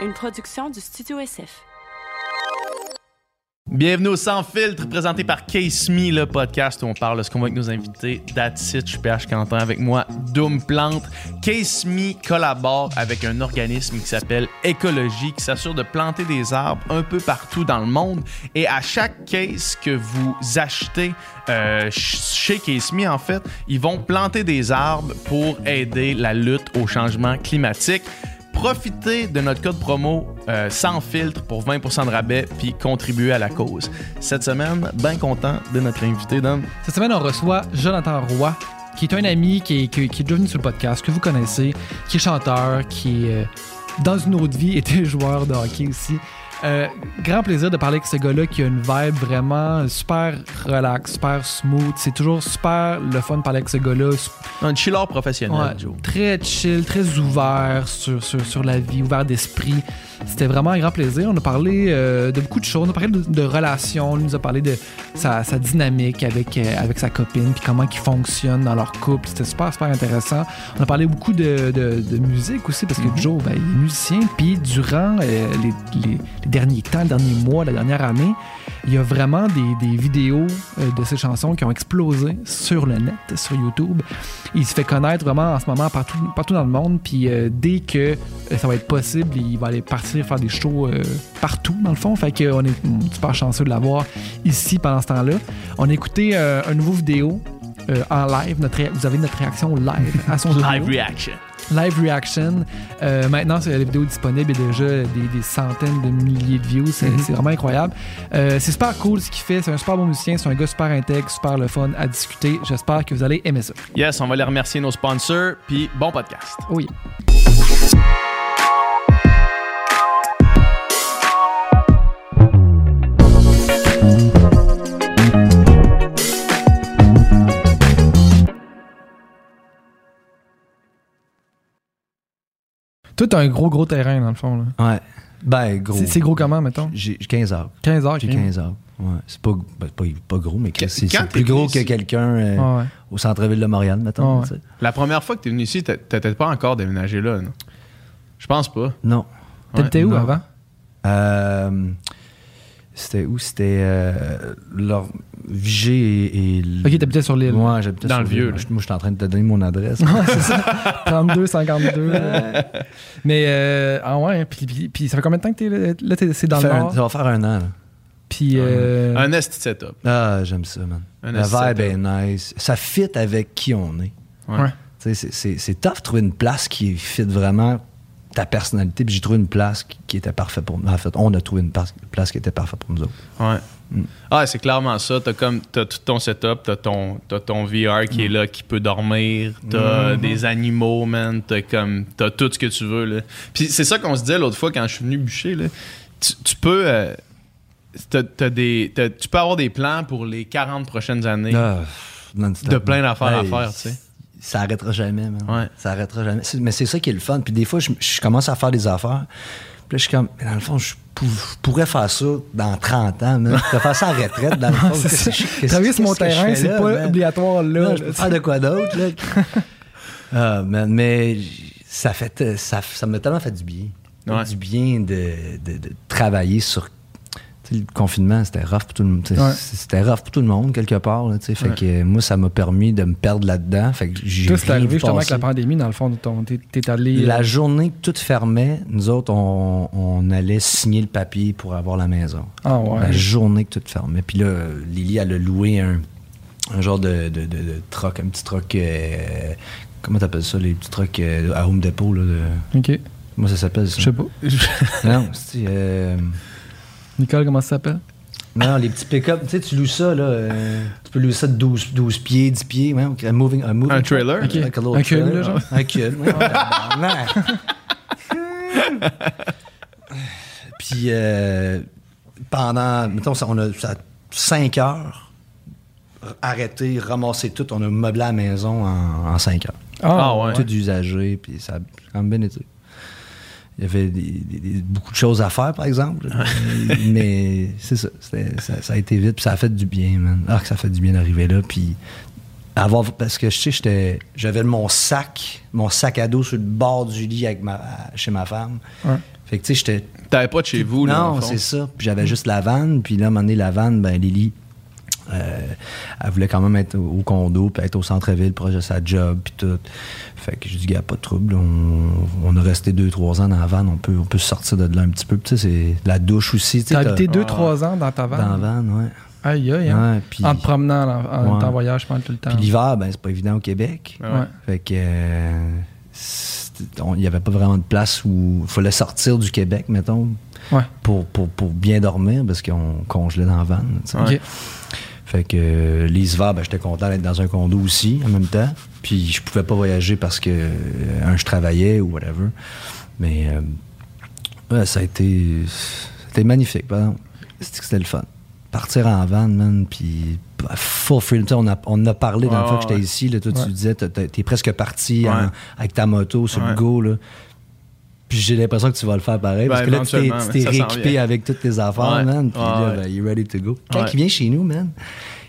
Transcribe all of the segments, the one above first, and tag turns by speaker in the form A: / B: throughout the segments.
A: une production du Studio SF.
B: Bienvenue au Sans Filtre, présenté par Case Me, le podcast où on parle de ce qu'on voit avec nos invités. That's it, je Quentin avec moi, Doom Plante. Case Me collabore avec un organisme qui s'appelle Écologie, qui s'assure de planter des arbres un peu partout dans le monde. Et à chaque case que vous achetez euh, chez Case Me, en fait, ils vont planter des arbres pour aider la lutte au changement climatique profitez de notre code promo euh, sans filtre pour 20% de rabais puis contribuer à la cause. Cette semaine, bien content de notre invité, Dan.
C: Cette semaine, on reçoit Jonathan Roy, qui est un ami qui est, qui, qui est déjà venu sur le podcast, que vous connaissez, qui est chanteur, qui euh, dans une autre vie était joueur de hockey aussi. Euh, grand plaisir de parler avec ce gars-là qui a une vibe vraiment super relax, super smooth. C'est toujours super le fun de parler avec ce gars-là.
B: Un chiller professionnel,
C: Ouais,
B: Joe.
C: très chill, très ouvert sur, sur, sur la vie, ouvert d'esprit. C'était vraiment un grand plaisir. On a parlé euh, de beaucoup de choses. On a parlé de, de relations. Il nous a parlé de sa, sa dynamique avec, euh, avec sa copine, puis comment ils fonctionnent dans leur couple. C'était super, super intéressant. On a parlé beaucoup de, de, de musique aussi, parce que Joe, ben, il est musicien. Puis durant euh, les, les- les derniers temps, les derniers mois, la dernière année, il y a vraiment des, des vidéos de ses chansons qui ont explosé sur le net, sur YouTube. Il se fait connaître vraiment en ce moment partout, partout dans le monde. Puis dès que ça va être possible, il va aller partir faire des shows euh, partout, dans le fond. Fait qu'on est mm, super chanceux de l'avoir ici pendant ce temps-là. On a écouté euh, un nouveau vidéo euh, en live. Notre vous avez notre réaction live à son
B: Live
C: vidéo.
B: reaction.
C: Live reaction. Euh, maintenant, la vidéo disponible. A déjà des, des centaines de milliers de views. C'est c'est vraiment incroyable. Euh, c'est super cool ce qu'il fait. C'est un super bon musicien. C'est un gars super intègre, super le fun à discuter. J'espère que vous allez aimer ça.
B: Yes, on va les remercier nos sponsors, puis bon podcast.
C: Oui. Toi, t'as un gros, gros terrain, dans le fond. là.
D: Ouais. Ben, gros.
C: C'est gros comment, mettons?
D: J'ai j'ai 15 heures.
C: 15 heures.
D: J'ai
C: ok.
D: 15 heures. Ouais. C'est pas, ben, pas, pas gros, mais c'est plus gros
B: ici-
D: que quelqu'un euh,
C: ouais.
D: au centre-ville de Montréal, mettons.
C: Ouais.
B: La première fois que t'es venu ici, t'a- t'étais pas encore déménagé là, non? Je pense pas.
D: Non.
C: T'habitais où
D: non.
C: avant?
D: Euh, C'était où? C'était euh, leur Vigée et, et
C: Ok, t'habitais sur l'île.
D: Ouais, j'habitais
B: Dans
D: sur
B: le vieux, là.
D: Moi, je- Moi, je suis en train de te donner mon adresse.
C: Ouais, c'est ça. 32, 52. euh. Mais, euh, ah ouais, puis, puis, puis ça fait combien de temps que t'es là? Là, t'es- c'est dans
D: ça,
C: le
D: un- ça va faire un an. là.
C: Puis, euh,
B: Un esti setup.
D: Ah, j'aime ça, man.
B: Un
D: La vibe est nice. Ça fit avec qui on est.
B: Ouais.
C: Ouais.
D: Tu sais, c'est- C'est c'est tough de trouver une place qui fit vraiment ta personnalité. Puis j'ai trouvé une place qui, qui était parfaite pour nous. En fait, on a trouvé une place, qui était parfaite pour nous autres.
B: Ouais.
D: Mm.
B: Ah, c'est clairement ça. T'as comme t'as tout ton setup, t'as ton, t'as ton VR qui
D: Mm.
B: est là, qui peut dormir, t'as
D: Mm-hmm.
B: des animaux, man, t'as comme t'as tout ce que tu veux là. Puis c'est ça qu'on se disait l'autre fois quand je suis venu bûcher là. Tu, tu peux euh, t'as- t'as des, t'as- tu peux avoir des plans pour les 40 prochaines années.
D: Ah,
B: De plein d'affaires à faire, tu sais.
D: Ça arrêtera jamais, man.
B: Ouais.
D: Ça arrêtera jamais. Mais c'est ça qui est le fun. Puis des fois, je, je commence à faire des affaires. Puis là, je suis comme, mais dans le fond, je, pou- je pourrais faire ça dans 30 ans, man. Je pourrais faire ça à retraite, dans le fond.
C: Travailler sur mon terrain, c'est pas
D: man?
C: obligatoire là.
D: Non,
C: là,
D: je peux faire de quoi d'autre, là? ah, man, mais ça fait ça, ça m'a tellement fait du bien.
B: Ouais.
D: Du bien de, de- de travailler sur. Le confinement, c'était rough pour tout le monde.
C: Ouais.
D: C'était rough pour tout le monde, quelque part. Là, fait que moi, ça m'a permis de me perdre là-dedans. Fait que j'ai rien
C: arrivé justement avec la pandémie, dans le fond. T'es allé.
D: La
C: euh,
D: journée que tout fermait, nous autres, on, on allait signer le papier pour avoir la maison.
C: Ah ouais.
D: La journée que tout fermait. Puis là, Lily, elle a loué un, un genre de, de, de, de troc, un petit troc. euh, comment t'appelles ça, les petits trocs euh, à Home Depot? Là, de-
C: Ok.
D: Comment ça s'appelle ça?
C: Je sais pas.
D: Non, c'est. euh,
C: Nicole, comment ça s'appelle?
D: non, les petits pick-up, tu sais, tu loues ça, là. euh, tu peux louer ça de 12, 12 pieds, 10 pieds. Ouais, un moving, un moving
B: Un trailer?
D: Like
C: Un cube,
D: trailer.
C: là, genre?
D: Un cube, ouais. tabarnak. Puis euh, pendant, mettons, ça, on a 5 heures, arrêté, ramassé tout, on a meublé la maison en 5 heures.
B: Ah ouais.
D: Tout usagé, puis ça a quand même bien été. Il y avait des- des- des- beaucoup de choses à faire, par exemple. mais c'est ça, ça. Ça a été vite, puis ça a fait du bien, man. Ah, que ça fait du bien d'arriver là, puis avoir parce que je sais j'étais j'avais mon sac mon sac à dos sur le bord du lit avec ma chez ma femme
C: Ouais.
D: fait que tu sais j'étais
B: T'avais pas de chez vous, là.
D: non c'est ça puis j'avais juste la vanne puis là à un moment donné la vanne ben Lily euh, elle voulait quand même être au condo puis être au centre-ville proche de sa job puis tout fait que je dis gars pas de trouble on, on a resté deux trois ans dans la vanne on peut on peut se sortir de là un petit peu Puis tu sais c'est la douche aussi tu
C: t'as- habité
B: Ah.
C: 2-3 ans dans ta
D: dans la
C: vanne.
D: vanne ouais
C: Aïe, aïe, hein.
D: Ouais, puis-
C: En te promenant, en, en
D: Ouais.
C: voyage, je pense, tout le temps.
D: Puis l'hiver, ben, c'est pas évident au Québec.
B: Ouais.
D: Fait que. euh, Il n'y avait pas vraiment de place où il fallait sortir du Québec, mettons,
C: Ouais.
D: pour, pour, pour bien dormir parce qu'on congelait dans la vanne. Fait que euh, les hivers, ben, j'étais content d'être dans un condo aussi en même temps. Puis je pouvais pas voyager parce que, euh, un, je travaillais ou whatever. Mais euh, ouais, ça a été. C'était magnifique. C'était le fun. Partir en van, man, puis bah, full freedom. On a, on a parlé dans le fois que j'étais
B: ouais.
D: ici. Là, toi,
C: Ouais.
D: tu disais, t'es presque parti en- avec ta moto sur le go. Là. Puis j'ai l'impression que tu vas le faire pareil.
B: Ben,
D: parce que là, tu t'es- rééquipé avec toutes tes affaires,
B: Ouais.
D: man. Puis
B: Ouais,
D: là, ben, you're ready to go. Quand
B: Ouais.
D: il vient chez nous, man,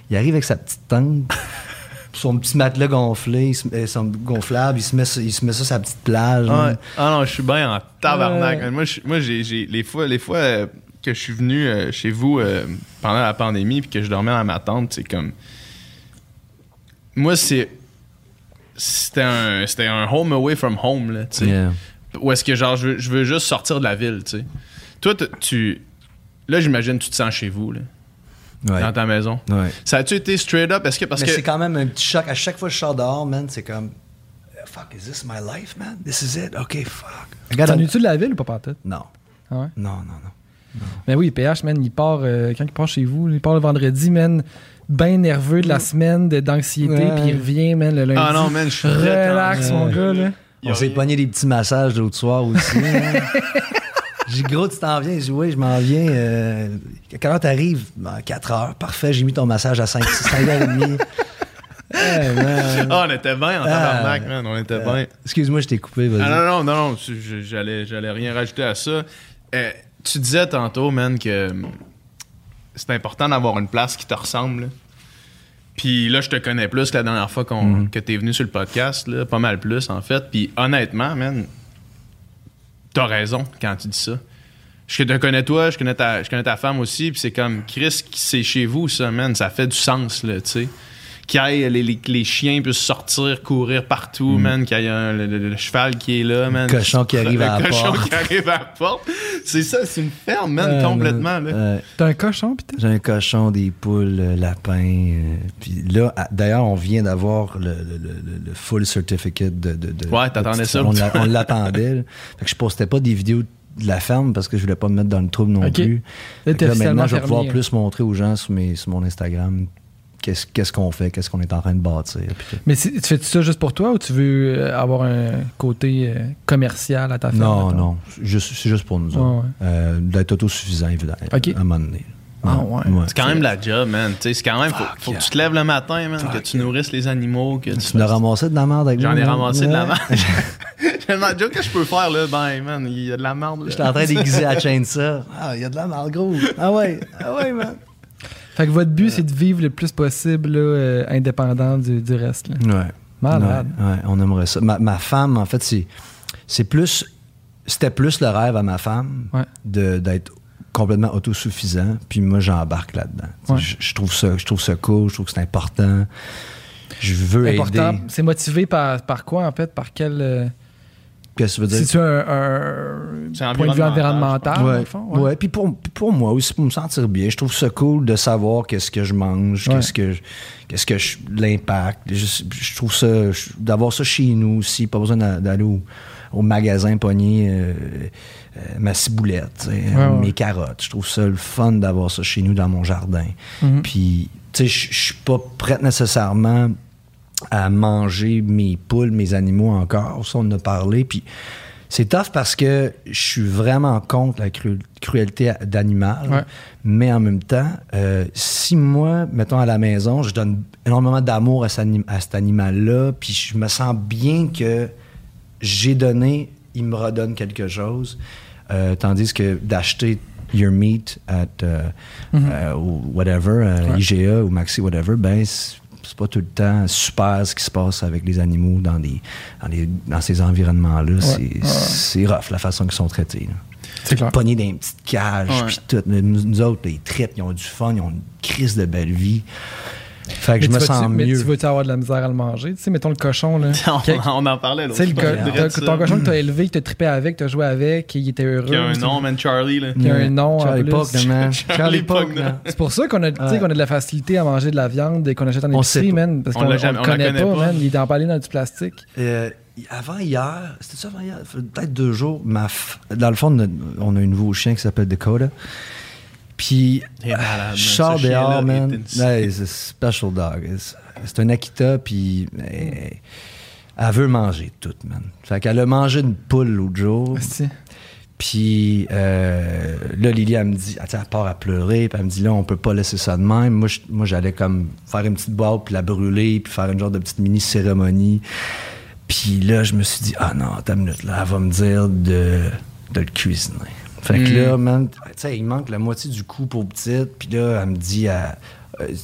D: il arrive avec sa petite tente, son petit matelas gonflé, il se met- son gonflable, il se met, ça- il se met ça sur sa petite plage.
B: Ah, non, je suis bien en tabarnak. Moi, moi j'ai, j'ai- les fois, les fois euh, que je suis venu euh, chez vous euh, pendant la pandémie puis que je dormais dans ma tente, c'est comme. Moi, c'est. C'était un, c'était un home away from home, là, tu sais.
D: Yeah.
B: Ou est-ce que, genre, je veux, je veux juste sortir de la ville, tu sais. Toi, tu. Là, j'imagine que tu te sens chez vous, là,
D: Ouais.
B: dans ta maison.
D: Ouais.
B: Ça a-tu été straight up? Est-ce que. Parce
D: Mais
B: que.
D: c'est quand même un petit choc. À chaque fois que je sors dehors, man, c'est comme. Fuck, is this my life, man? This is it? OK, fuck. Regarde.
C: T'en es-tu de la ville ou pas partout?
D: Non.
C: Ah ouais?
D: Non, non, non.
C: Mais oui, PH, man, il part, euh, quand il part chez vous, il part le vendredi, man, bien nerveux de la semaine, de- d'anxiété, puis il revient, man, le lundi.
B: Ah non, man, je suis
C: Relax, mon gars, là.
D: On s'est pogné des petits massages l'autre soir aussi. hein. J'ai dit, gros, tu t'en viens? J'ai dit, oui, je m'en viens. Euh, quand t'arrives? Ben, 4 heures. Parfait, j'ai mis ton massage à 5, 5 heures et demie. Hey, man.
B: Ah, on était bien en tabarnak, man. On était bien.
D: Excuse-moi, je t'ai coupé, vas-y.
B: Ah non, non, non, non, tu- j'allais, j'allais rien rajouter à ça. Euh, tu disais tantôt, man, que hum, c'est important d'avoir une place qui te ressemble. là. Puis là, je te connais plus que la dernière fois qu'on,
D: Mhm.
B: que t'es venu sur le podcast, là, pas mal plus, en fait. Puis honnêtement, man, t'as raison quand tu dis ça. Je te connais toi, je connais ta, je connais ta femme aussi, puis c'est comme, Chris, c'est chez vous, ça, man, ça fait du sens, là, tu sais. Qu'il y ait les, les- les chiens puissent sortir, courir partout, man, qu'il y ait un- le, le- le cheval qui est là, man.
D: Mm. cochon qui arrive
B: Le
D: à la
B: cochon
D: porte.
B: qui arrive à la porte. C'est ça, c'est une ferme, man,
D: Euh,
B: complètement, là.
D: euh,
C: T'as un cochon, putain?
D: J'ai un cochon, des poules, euh, lapins. euh, puis là, d'ailleurs, on vient d'avoir le, le- le- le full certificate de. de, de-
B: Ouais, t'attendais ça.
D: On on l'attendait. là. Fait que je postais pas des vidéos de la ferme parce que je voulais pas me mettre dans le trouble non plus.
C: Là,
D: maintenant, je vais pouvoir
C: fermier,
D: plus montrer aux gens sur, mes, sur mon Instagram qu'est-ce qu'est-ce qu'on fait, qu'est-ce qu'on est en train de bâtir.
C: Mais tu fais ça juste pour toi ou tu veux euh, avoir un côté euh, commercial à ta ferme?
D: Non, non, juste- c'est juste pour nous
C: Ouais,
D: autres.
C: ouais.
D: Euh, D'être autosuffisant, évidemment,
C: Ok.
D: à un moment donné.
C: Ah, ouais.
B: C'est quand même la job, man. Tu sais, c'est quand même. Faut, faut
D: yeah.
B: que tu te lèves le matin, man, que tu
D: yeah.
B: nourrisses les animaux. Que tu
D: Tu l'as ramassé de la merde avec
B: J'en ai ramassé de la merde. J'ai le job que je peux faire, là. Ben, man, il y a de la merde, là.
D: J'étais en train d'aiguiser la chaîne ça. Ah, il y a de la merde, gros. Ah ouais, ah ouais, man.
C: Fait que votre but, c'est de vivre le plus possible là, euh, indépendant du, du reste. Là.
D: Ouais.
C: Malade.
D: Ouais, ouais, on aimerait ça. Ma, ma femme, en fait, c'est, c'est plus. C'était plus le rêve à ma femme de, d'être complètement autosuffisant. Puis moi, j'embarque là-dedans. Je, je trouve ça, je trouve ça cool, je trouve que c'est important. Je veux
C: Important.
D: aider.
C: C'est motivé par, par quoi, en fait? Par quel.
D: Qu'est-ce que tu veux dire?
C: C'est-tu un, point de vue
B: environnemental,
D: ouais.
C: le fond?
D: ouais. Puis pour, pour moi aussi, pour me sentir bien, je trouve ça cool de savoir qu'est-ce que je mange,
C: Ouais.
D: qu'est-ce que je- qu'est-ce que je- l'impact. Je, je trouve ça d'avoir ça chez nous aussi, pas besoin d'a- d'aller au, au magasin pogner euh, euh, ma ciboulette,
C: Ouais, ouais.
D: mes carottes. Je trouve ça le fun d'avoir ça chez nous dans mon jardin.
C: Mhm.
D: Puis, tu sais, je je suis pas prête nécessairement à manger mes poules, mes animaux encore. Ça, on en a parlé. Puis c'est tough parce que je suis vraiment contre la cru- cruauté d'animal.
C: Ouais.
D: Mais en même temps, euh, si moi, mettons à la maison, je donne énormément d'amour à, cet anim- animal-là, puis je me sens bien que j'ai donné, il me redonne quelque chose. Euh, tandis que d'acheter your meat at euh, ou whatever,
C: Ouais.
D: IGA ou Maxi, whatever, ben pas tout le temps super ce qui se passe avec les animaux dans, des, dans, les- dans ces environnements-là. C'est c'est rough la façon qu'ils sont traités. là.
C: C'est clair.
D: Pognés dans une petite cage, puis tout. Nous, nous autres, ils trippent, ils ont du fun, ils ont une crise de belle vie. Fait que
C: Mais
D: je me
C: tu
D: sens
C: Mais
D: mieux.
C: tu vas-tu avoir de la misère à le manger? Tu sais, mettons le cochon, là.
B: on, en parlait
C: Tu
B: l'autre
C: sais, le
B: fois,
C: co- ton cochon que t'as élevé, que t'as trippé avec, t'as joué avec, il était heureux.
B: Qui a un
C: c'est-
B: nom, man, Charlie. Là.
C: Qui a un nom
D: Charlie man.
B: Charlie.
C: C'est pour ça qu'on a, tu qu'on a de la facilité à manger de la viande et qu'on achète en
D: On sait
C: épicerie, man. Parce
B: On
C: qu'on le connaît pas, man. Il est emballé dans du plastique.
D: Euh, avant hier, c'était ça avant hier, peut-être deux jours, ma f- dans le fond, on a, on a un nouveau chien qui s'appelle Dakota. Puis, je sors dehors, man. Ouais, c'est un special dog. C'est- un Akita, puis elle, elle veut manger tout, man. Fait qu'elle a mangé une poule l'autre jour.
C: Asti.
D: Puis euh, là, Lily, elle me dit, elle, part à pleurer, puis elle me dit, là, on peut pas laisser ça de même. Moi, je- moi j'allais comme faire une petite boîte, puis la brûler, puis faire une genre de petite mini-cérémonie. Puis là, je me suis dit, ah non, attends une minute, là, elle va me dire de, de le cuisiner. Fait que
B: Mm.
D: là, man, tu sais, il manque la moitié du coup pour petite, puis là, elle me dit, elle, euh, elle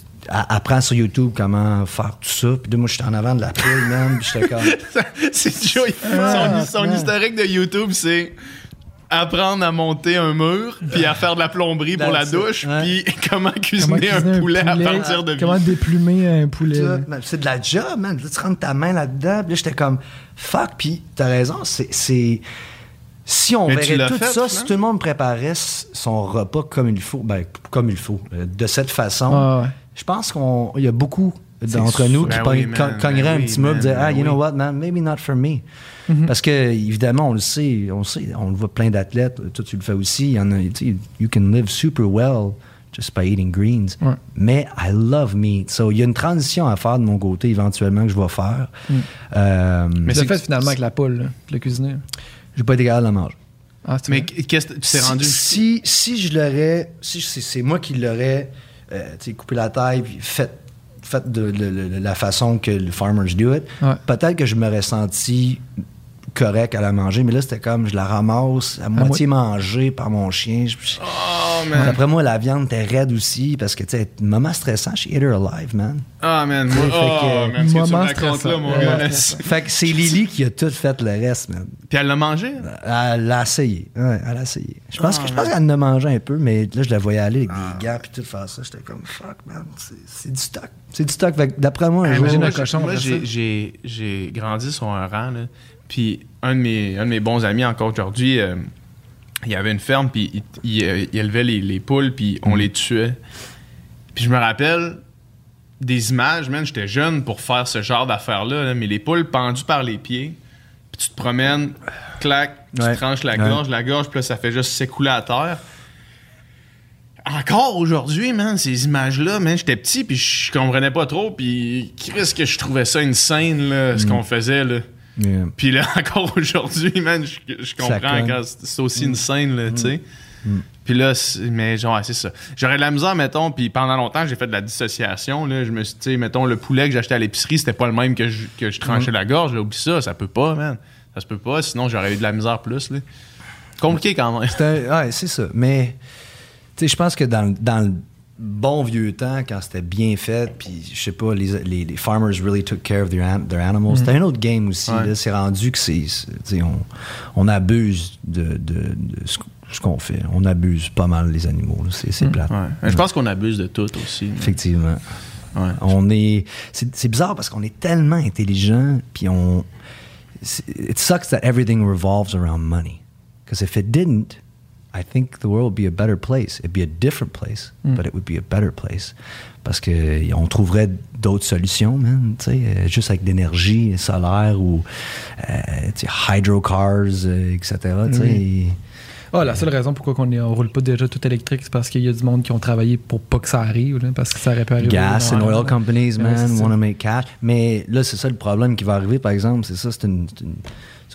D: apprend sur YouTube comment faire tout ça. Puis là, moi, j'étais en avant de la poule, man, puis j'étais comme...
B: c'est Joey.
D: Ah,
B: son, son
D: man.
B: historique de YouTube, c'est apprendre à monter un mur, puis à faire de la plomberie pour la douche,
D: Ouais.
B: puis comment
C: Comment
B: cuisiner un poulet, à partir de
C: Comment
B: vie.
C: déplumer un poulet?
D: Man. C'est de la job, man. Là, tu rentres ta main là-dedans. Puis là, j'étais comme, fuck. Puis t'as raison, c'est. Si on
B: Mais
D: verrait tout
B: fait,
D: ça,
B: finalement?
D: si tout le monde préparait son repas comme il faut, ben, comme il faut, euh, de cette façon,
C: ouais.
D: je pense qu'il y a beaucoup d'entre nous qui
B: Ben oui,
D: cogneraient
B: Ben
D: un
B: oui,
D: petit mot et dire, ah, you know what, man, maybe not for me.
C: Mhm.
D: Parce que, évidemment, on le sait, on le sait, on le voit plein d'athlètes, toi tu le fais aussi, il y en a, tu sais, you can live super well just by eating greens.
C: Ouais.
D: Mais I love meat. So, il y a une transition à faire de mon côté éventuellement que je vais faire.
C: Mm.
D: Euh,
B: Mais
C: Tu
B: c'est-
C: fait finalement avec la poule, là, le cuisiner.
D: J'ai pas été capable de la manger.
C: Ah, c'est
B: Mais qu'est-ce que tu t'es
D: Si-
B: rendu?
D: Si, si je l'aurais, si c'est c'est moi qui l'aurais euh, tu sais, coupé la taille puis fait, fait de, de- de- de la façon que les farmers do it,
C: Ouais.
D: peut-être que je m'aurais senti correct à la manger, mais là c'était comme je la ramasse à moitié mangée par mon chien.
B: Oh, man.
D: Après moi, la viande était raide aussi parce que tu sais, moment stressant, je suis eat her alive, man.
B: Ah, man. Moi,
D: Fait
B: oh,
D: que-
B: man, ce que tu me
C: Moment
B: racontes là,
C: stressant.
B: mon
C: Moment
B: gars.
C: stressant.
D: Fait que c'est Lily qui a tout fait le reste, man.
B: Puis elle l'a mangé?
D: Elle l'a essayé. Ouais, elle a essayé. Je pense,
B: Ah,
D: que, je pense qu'elle en a mangé un peu, mais là, je la voyais aller avec des gants puis tout faire ça. J'étais comme, fuck, man, c'est- c'est du stock. C'est du stock. D'après moi, un
B: Hey,
D: jour,
B: moi,
C: Imagine un
B: j'ai-
C: cochon
B: moi, grandi sur un rang, là. Puis un de mes, un de mes bons amis encore aujourd'hui, euh, il y avait une ferme, puis il, il, euh, il élevait les, les poules, puis on les tuait. Puis je me rappelle des images, man, j'étais jeune pour faire ce genre d'affaires-là, là, mais les poules pendues par les pieds, puis tu te promènes, clac, tu
D: Ouais.
B: tranches la
D: Ouais.
B: gorge, la gorge, puis là, ça fait juste s'écouler à terre. Encore aujourd'hui, man, ces images-là, man, j'étais petit, puis je comprenais pas trop, puis qu'est-ce que je trouvais ça une scène, là,
D: Mm.
B: ce qu'on faisait, là.
D: Yeah.
B: Puis là, encore aujourd'hui, man, je, comprends quand c'est aussi une scène, là, tu sais. Puis là, mais genre, ouais, c'est ça. J'aurais de la misère, mettons, puis pendant longtemps, j'ai fait de la dissociation, là. Je me suis, tu sais, mettons, le poulet que j'achetais à l'épicerie, c'était pas le même que je, que je tranchais la gorge, là. Oublie ça, ça peut pas, man. Ça se peut pas, sinon j'aurais eu de la misère plus, là. Compliqué quand même.
D: Ouais, c'est ça. Mais, sais, je pense que dans, le- dans le bon vieux temps, quand c'était bien fait, puis je sais pas, les, les, les farmers really took care of their, their animals, c'était un autre game aussi.
B: Ouais.
D: là. C'est rendu que c'est. On, on abuse de, de, de ce, ce qu'on fait. On abuse pas mal les animaux. C'est c'est plate.
B: Ouais. Mais Je pense qu'on abuse de tout aussi.
D: Effectivement.
B: Ouais.
D: On est. C'est c'est bizarre parce qu'on est tellement intelligent, puis on. It sucks that everything revolves around money. Because if it didn't, I think the world would be a better place. It'd be a different place,
C: Mm.
D: but it would be a better place. Parce que on trouverait d'autres solutions, man, tu sais, euh, juste avec de l'énergie solaire ou euh, tu sais, hydrocars, euh, etc. tu sais.
C: Ah, la seule raison pourquoi on ne roule pas déjà tout électrique, c'est parce qu'il y a du monde qui ont travaillé pour pas que ça arrive, là, parce que ça aurait pu arriver.
D: Gas and oil companies, man, want to make cash. Mais là, c'est ça le problème qui va arriver, par exemple. C'est ça, c'est une, c'est une,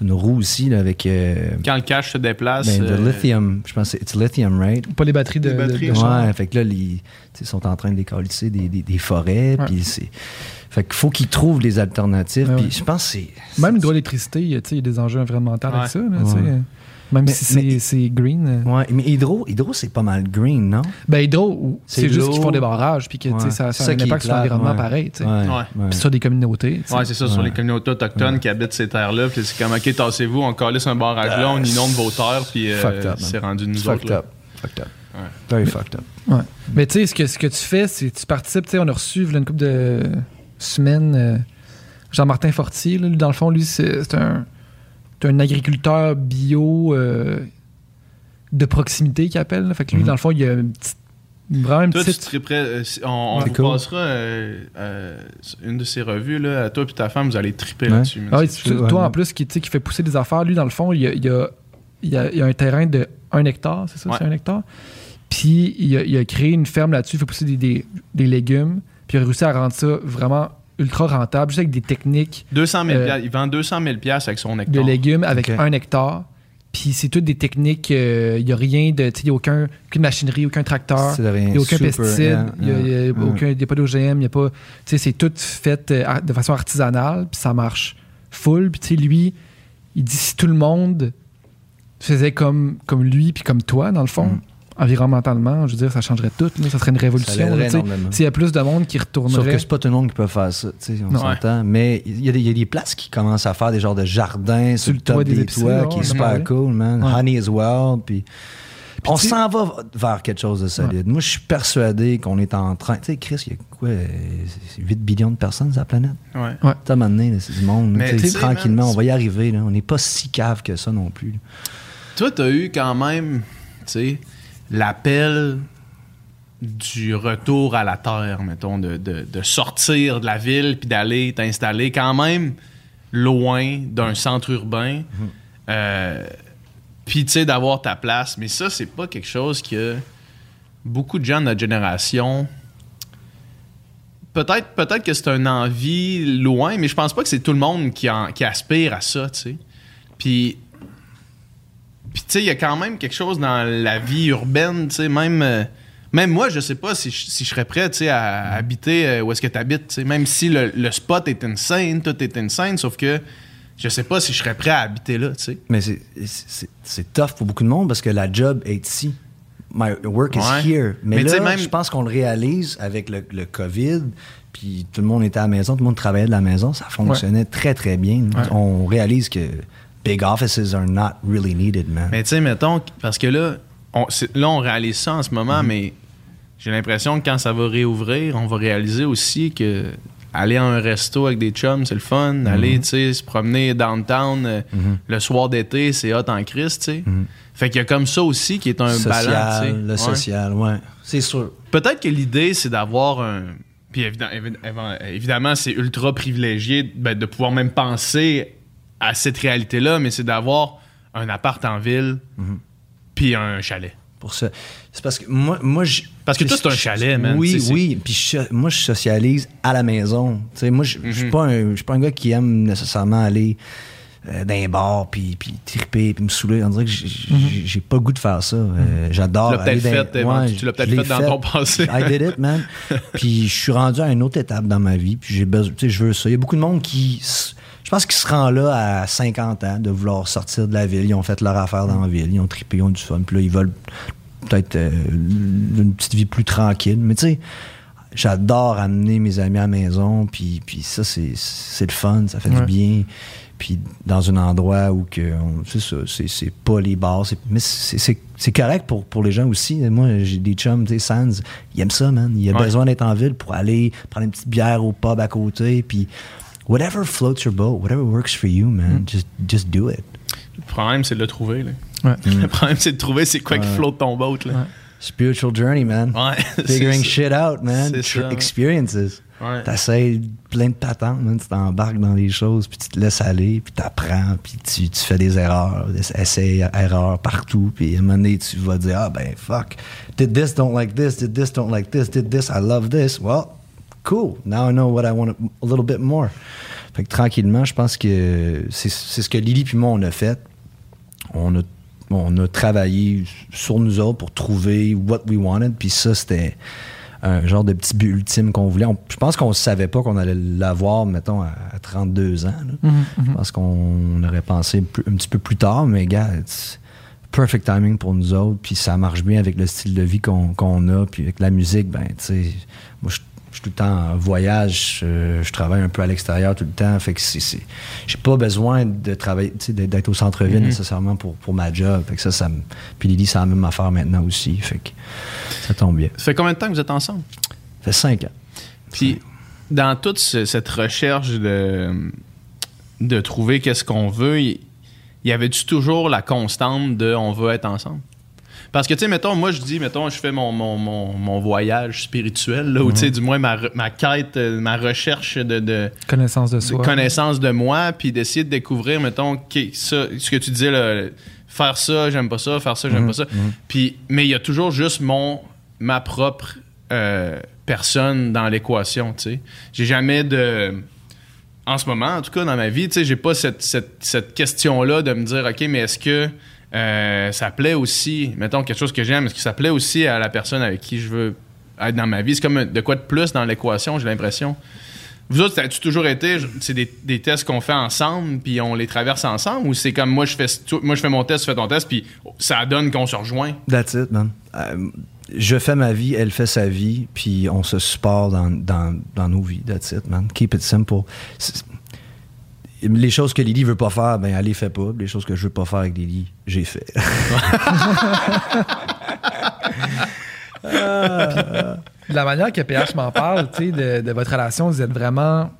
D: c'est une roue aussi, là, avec euh,
B: Quand le cash se déplace.
D: ben, de
B: euh,
D: lithium. Je pense que c'est lithium, right?
C: Pas les batteries de,
B: Les batteries,
C: de
B: ouais.
D: fait que là, ils sont en train de décalisser des, des, des forêts,
C: Ouais.
D: puis c'est... Fait qu'il faut qu'ils trouvent des alternatives,
C: Ouais,
D: puis
C: ouais.
D: je pense que c'est...
C: Même l'hydroélectricité, il y a tu sais, il y a des enjeux environnementaux
B: Ouais.
C: avec ça. là, tu
D: Ouais.
C: sais. Même
D: Mais-
C: si c'est-
D: mais-
C: green. euh.
D: Ouais, mais Hydro, Hydro c'est pas mal green, non?
C: Ben, Hydro,
D: C'est
C: juste qu'ils font des barrages, puis que tu sais,
D: Ouais.
C: ça, ça a un impact sur l'environnement
D: ouais.
C: pareil.
D: Ouais.
C: Puis sur des communautés. tu sais.
B: Ouais, c'est ça, sur les communautés autochtones qui habitent ces terres-là. Puis c'est comme, OK, tassez-vous, on calisse un barrage là, on inonde vos terres, puis euh,
D: Fucked up, man.
B: c'est rendu nous
D: Fucked
B: autres. là.
D: up. Fucked up.
B: Ouais.
D: Very fucked up.
C: Ouais. Mais tu sais, ce que, ce que tu fais, c'est tu participes. Tu sais, on a reçu il y a une couple de semaines euh, Jean-Martin Fortier. là, dans le fond, lui, c'est c'est un, c'est un agriculteur bio euh, de proximité qu'il appelle. là. Fait que lui,
D: Mhm.
C: dans le fond, il y a une petite, vraiment une
B: Toi, tu
C: petite.
B: prêt. euh, on on vous
D: Cool.
B: passera euh, euh, une de ces revues, là. Toi et ta femme, vous allez triper
D: Ouais.
B: là-dessus.
C: Ah
D: ouais.
C: toi, en plus, qui, tu sais, qui fait pousser des affaires, lui, dans le fond, il y a, il y a- il y a- il y a un terrain de 1 hectare, c'est ça,
B: Ouais.
C: c'est 1 hectare. Puis il a, il a créé une ferme là-dessus, il fait pousser des, des- des légumes, puis il a réussi à rendre ça vraiment ultra rentable, juste avec des techniques
B: 200 000
C: Euh,
B: piastres. Il vend 200 000 piastres avec son
C: de
B: hectare.
C: légumes avec un hectare. Puis c'est toutes des techniques, euh, il n'y a rien de, tu sais, il n'y a aucun, aucune machinerie, aucun tracteur.
D: De.
C: Il n'y a aucun
D: Super,
C: pesticide,
D: yeah,
C: il n'y a, y a
D: yeah.
C: pas d'OGM, il n'y a pas. Tu sais, c'est tout fait euh, de façon artisanale, puis ça marche full. Puis tu sais, lui, il dit si tout le monde faisait comme, comme lui, puis comme toi, dans le fond,
D: Mm.
C: Environnementalement, je veux dire, ça changerait tout. là, ça serait une révolution. tu. S'il y a plus de monde qui
D: Sauf
C: retournerait.
D: que c'est pas tout le monde qui peut faire ça, tu sais, on
C: Non.
D: s'entend. Mais il y, a des- il y a des places qui commencent à faire des genres de jardins sur, le top des,
C: épiceries,
D: toits,
C: ouais,
D: qui est super cool, man.
C: Ouais.
D: Honey as well. Puis, on
C: tu
D: s'en va vers quelque chose de solide. Moi, je suis persuadé qu'on est en train. Tu sais, Chris, il y a quoi euh, c'est 8 billions de personnes sur la planète?
B: Ouais.
D: Tu un moment donné, c'est du monde.
B: Mais
D: tu
B: tu
D: tranquillement,
B: man,
D: on va y arriver. là. On n'est pas si cave que ça non plus.
B: Toi, t'as eu quand même, tu sais, l'appel du retour à la terre, mettons, de, de- de sortir de la ville puis d'aller t'installer quand même loin d'un centre urbain. Euh, puis, tu sais, d'avoir ta place. Mais ça, c'est pas quelque chose que beaucoup de gens de notre génération. Peut-être peut que c'est une envie loin, mais je pense pas que c'est tout le monde qui, en- qui aspire à ça, tu sais. Puis, puis tu sais, il y a quand même quelque chose dans la vie urbaine, tu sais, même, euh, même moi, je sais pas si je, si je serais prêt, tu sais, à habiter euh, où est-ce que tu habites, tu sais, même si le, le spot est insane, tout est insane, sauf que je sais pas si je serais prêt à habiter là, tu sais.
D: Mais c'est- tough pour beaucoup de monde parce que la job est ici. My work is
B: Ouais.
D: here. Mais,
B: Mais tu
D: là,
B: sais, même-
D: je pense qu'on le réalise avec le, le COVID, puis tout le monde était à la maison, tout le monde travaillait de la maison, ça fonctionnait très, très bien. On réalise que big offices are not really needed, man.
B: Mais tu sais, mettons, parce que là, on, là, on réalise ça en ce moment, mais j'ai l'impression que quand ça va réouvrir, on va réaliser aussi que aller à un resto avec des chums, c'est le fun. Aller, tu sais, se promener downtown euh, le soir d'été, c'est hot en Christ, tu sais. Fait qu'il y a comme ça aussi qui est un
D: social,
B: balance, tu sais.
D: le
B: Ouais.
D: social, ouais. C'est sûr.
B: Peut-être que l'idée, c'est d'avoir un. Puis évidemment, évidemment c'est ultra privilégié ben, de pouvoir même penser à cette réalité-là, mais c'est d'avoir un appart en ville, puis un chalet.
D: Pour ça. C'est parce que moi, moi je-
B: Parce que toi, c'est un chalet, man.
D: Oui, oui. Puis moi, je socialise à la maison. Tu sais, moi, je suis
B: Mhm.
D: pas, un- je suis pas un gars qui aime nécessairement aller euh, dans un bar puis, puis triper puis me saouler. On dirait que j'ai- j'ai pas le goût de faire ça. Euh, J'adore
B: Tu l'as peut-être fait, Evan. Tu l'as peut-être fait dans ton passé.
D: I did it, man. puis je suis rendu à une autre étape dans ma vie. Puis j'ai besoin, tu sais, je veux ça. Il y a beaucoup de monde qui, je pense qu'ils se rend là à 50 ans de vouloir sortir de la ville. Ils ont fait leur affaire dans la ville. Ils ont trippé, ils ont du fun. Puis là, ils veulent peut-être euh, une petite vie plus tranquille. Mais tu sais, j'adore amener mes amis à la maison. Puis, puis ça, c'est, c'est le fun. Ça fait
C: Ouais.
D: du bien. Puis dans un endroit où que c'est ça, c'est, c'est pas les bars. c'est- mais c'est, correct pour, pour les gens aussi. Moi, j'ai des chums, tu sais, Sands, ils aiment ça, man. Il a
B: Ouais.
D: besoin d'être en ville pour aller prendre une petite bière au pub à côté. Puis whatever floats your boat, whatever works for you, man, just, just do it.
B: Le problème, c'est de le trouver. Là.
C: Ouais.
B: Le problème, c'est de trouver c'est quoi qui flotte ton boat. Là.
C: Ouais.
D: Spiritual journey, man.
B: Ouais.
D: Figuring shit out, man.
B: Ça.
D: Experiences.
B: Ouais.
D: T'essayes plein de patentes, man. Tu t'embarques dans les choses, puis tu te laisses aller, puis t'apprends, puis tu, tu fais des erreurs, des essais, erreurs partout, puis à un moment donné, tu vas dire, ah ben, fuck, did this, don't like this, did this, don't like this, did this, I love this. Well, cool. Now I know what I want a little bit more. Fait que tranquillement, je pense que c'est ce que Lily puis moi, on a fait. On a, on a travaillé sur nous autres pour trouver what we wanted, puis ça, c'était un genre de petit but ultime qu'on voulait. On- je pense qu'on savait pas qu'on allait l'avoir, mettons, à, à 32 ans. là.
C: Mhm,
D: Je pense qu'on aurait pensé plus- un petit peu plus tard, mais gars, perfect timing pour nous autres, puis ça marche bien avec le style de vie qu'on a, puis avec la musique, ben, tu sais, moi, je je suis tout le temps en voyage, euh, je travaille un peu à l'extérieur tout le temps, fait que c'est, j'ai pas besoin de travailler, d'être au centre-ville
B: Mhm.
D: nécessairement pour, pour ma job, fait que ça, ça me... Puis Lily, c'est la même affaire maintenant aussi, fait que ça tombe bien.
B: Ça fait combien de temps que vous êtes ensemble?
D: Ça fait cinq ans.
B: Puis, dans toute ce- cette recherche de, de trouver qu'est-ce qu'on veut, y, y avait-tu toujours la constante de on veut être ensemble? Parce que, tu sais, mettons, moi, je dis, mettons, je fais mon, mon, mon, mon voyage spirituel, là, ou, tu sais, du moins, ma, ma quête, euh, ma recherche de, de,
C: Connaissance de
B: de
C: soi.
B: connaissance de moi, puis d'essayer de découvrir, mettons, qu'est- ça, ce que tu disais, là, faire ça, j'aime pas ça, faire ça, j'aime pas ça. Puis, mais il y a toujours juste mon, ma propre euh, personne dans l'équation, tu sais. J'ai jamais de. En ce moment, en tout cas, dans ma vie, tu sais, j'ai pas cette, cette, cette question-là de me dire, OK, mais est-ce que euh, ça plaît aussi, mettons, quelque chose que j'aime, est-ce que ça plaît aussi à la personne avec qui je veux être dans ma vie? C'est comme de quoi de plus dans l'équation, j'ai l'impression. Vous autres, ça a-tu toujours été, c'est des, tests qu'on fait ensemble, puis on les traverse ensemble, ou c'est comme moi je fais moi je fais mon test, tu fais ton test, puis ça donne qu'on se rejoint?
D: That's it, man. Euh, je fais ma vie, elle fait sa vie, puis on se supporte dans, dans, dans nos vies. That's it, man. Keep it simple. Les choses que Lily veut pas faire, ben elle les fait pas. Les choses que je veux pas faire avec Lily, j'ai fait.
C: De la manière que PH m'en parle, de, de votre relation, vous êtes vraiment.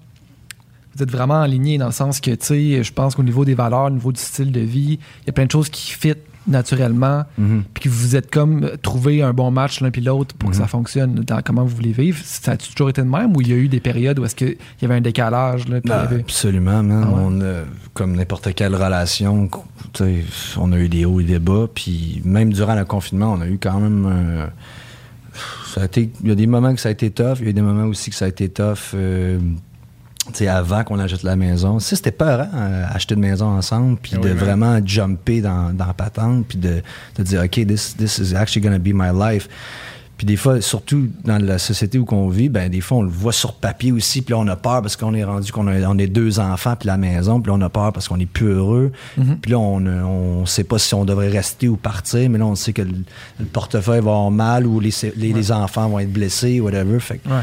C: Vous êtes vraiment aligné dans le sens que, tu sais, je pense qu'au niveau des valeurs, au niveau du style de vie, il y a plein de choses qui fit naturellement,
D: Mhm.
C: puis que vous êtes comme trouvé un bon match l'un puis l'autre pour que
D: Mhm.
C: ça fonctionne dans comment vous voulez vivre. Ça a toujours été de même ou il y a eu des périodes où est-ce qu'il y avait un décalage? Là,
D: Ah,
C: avait-
D: absolument, man.
C: Ah ouais?
D: On a- comme n'importe quelle relation, on a eu des hauts et des bas. Puis même durant le confinement, on a eu quand même. euh, ça a été, il y a des moments que ça a été tough, il y a des moments aussi que ça a été tough. euh, sais, avant qu'on achète la maison. Ça, c'était peur, hein, acheter une maison ensemble, puis
B: Ah
D: de
B: man.
D: vraiment jumper dans, dans la patente, puis de, de dire, OK, this, this is actually going to be my life. Puis des fois, surtout dans la société où on vit, ben des fois, on le voit sur papier aussi, puis là, on a peur parce qu'on est rendu qu'on a, on est deux enfants, puis la maison, puis là, on a peur parce qu'on est plus heureux. Puis là, on ne sait pas si on devrait rester ou partir, mais là, on sait que le, le portefeuille va avoir mal ou les, les, les enfants vont être blessés, whatever. Fait que-
C: Ouais.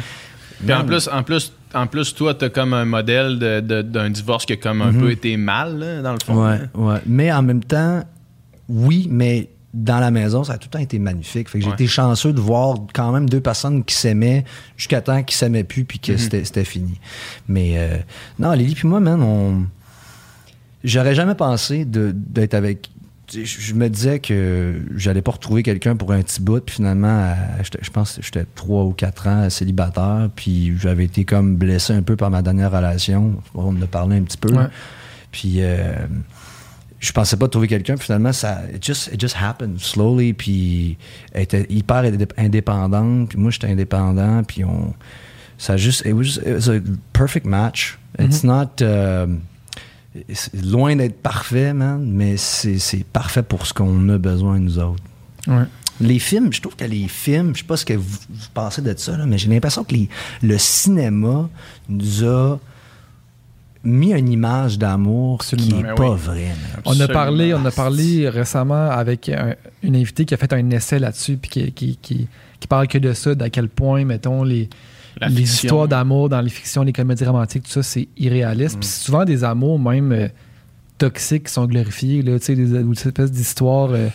B: Puis en plus, en plus, en plus, toi, t'as comme un modèle de- de- d'un divorce qui a comme un peu été mal, là, dans le fond.
D: Ouais, ouais. Mais en même temps, oui, mais dans la maison, ça a tout le temps été magnifique. Fait que j'ai
B: Ouais.
D: été chanceux de voir quand même deux personnes qui s'aimaient jusqu'à temps qu'ils s'aimaient plus puis
B: Mm-hmm.
D: que c'était- c'était fini. Mais euh, non, Lily puis moi, man, on... J'aurais jamais pensé de- d'être avec... Je me disais que j'allais pas retrouver quelqu'un pour un petit bout, puis finalement, euh, je pense que j'étais trois ou quatre ans célibataire, puis j'avais été comme blessé un peu par ma dernière relation. On en a parlé un petit peu.
C: Ouais.
D: Puis euh, je pensais pas trouver quelqu'un. Finalement, ça it just, it just happened slowly. Puis elle était hyper indép- indépendante. Puis moi, j'étais indépendant. Puis on, ça a juste, it was, it was a perfect match. It's not euh, loin d'être parfait, man, mais c'est parfait pour ce qu'on a besoin nous autres.
C: Ouais.
D: Les films, je trouve que les films, je sais pas ce que vous, vous pensez de ça, là, mais j'ai l'impression que les- le cinéma nous a mis une image d'amour qui
C: Absolument.
D: est
B: Ben
D: pas
B: oui.
D: vraie. man.
C: On a parlé, on a parlé récemment avec un- une invitée qui a fait un essai là-dessus, puis qui, qui, qui, qui parle que de ça, d'à quel point, mettons, les,
B: La
C: les
B: fiction.
C: histoires d'amour dans les fictions, les comédies romantiques, tout ça, c'est irréaliste. Puis c'est souvent des amours même euh, toxiques qui sont glorifiés, là, tu sais, des, des espèces d'histoires. euh,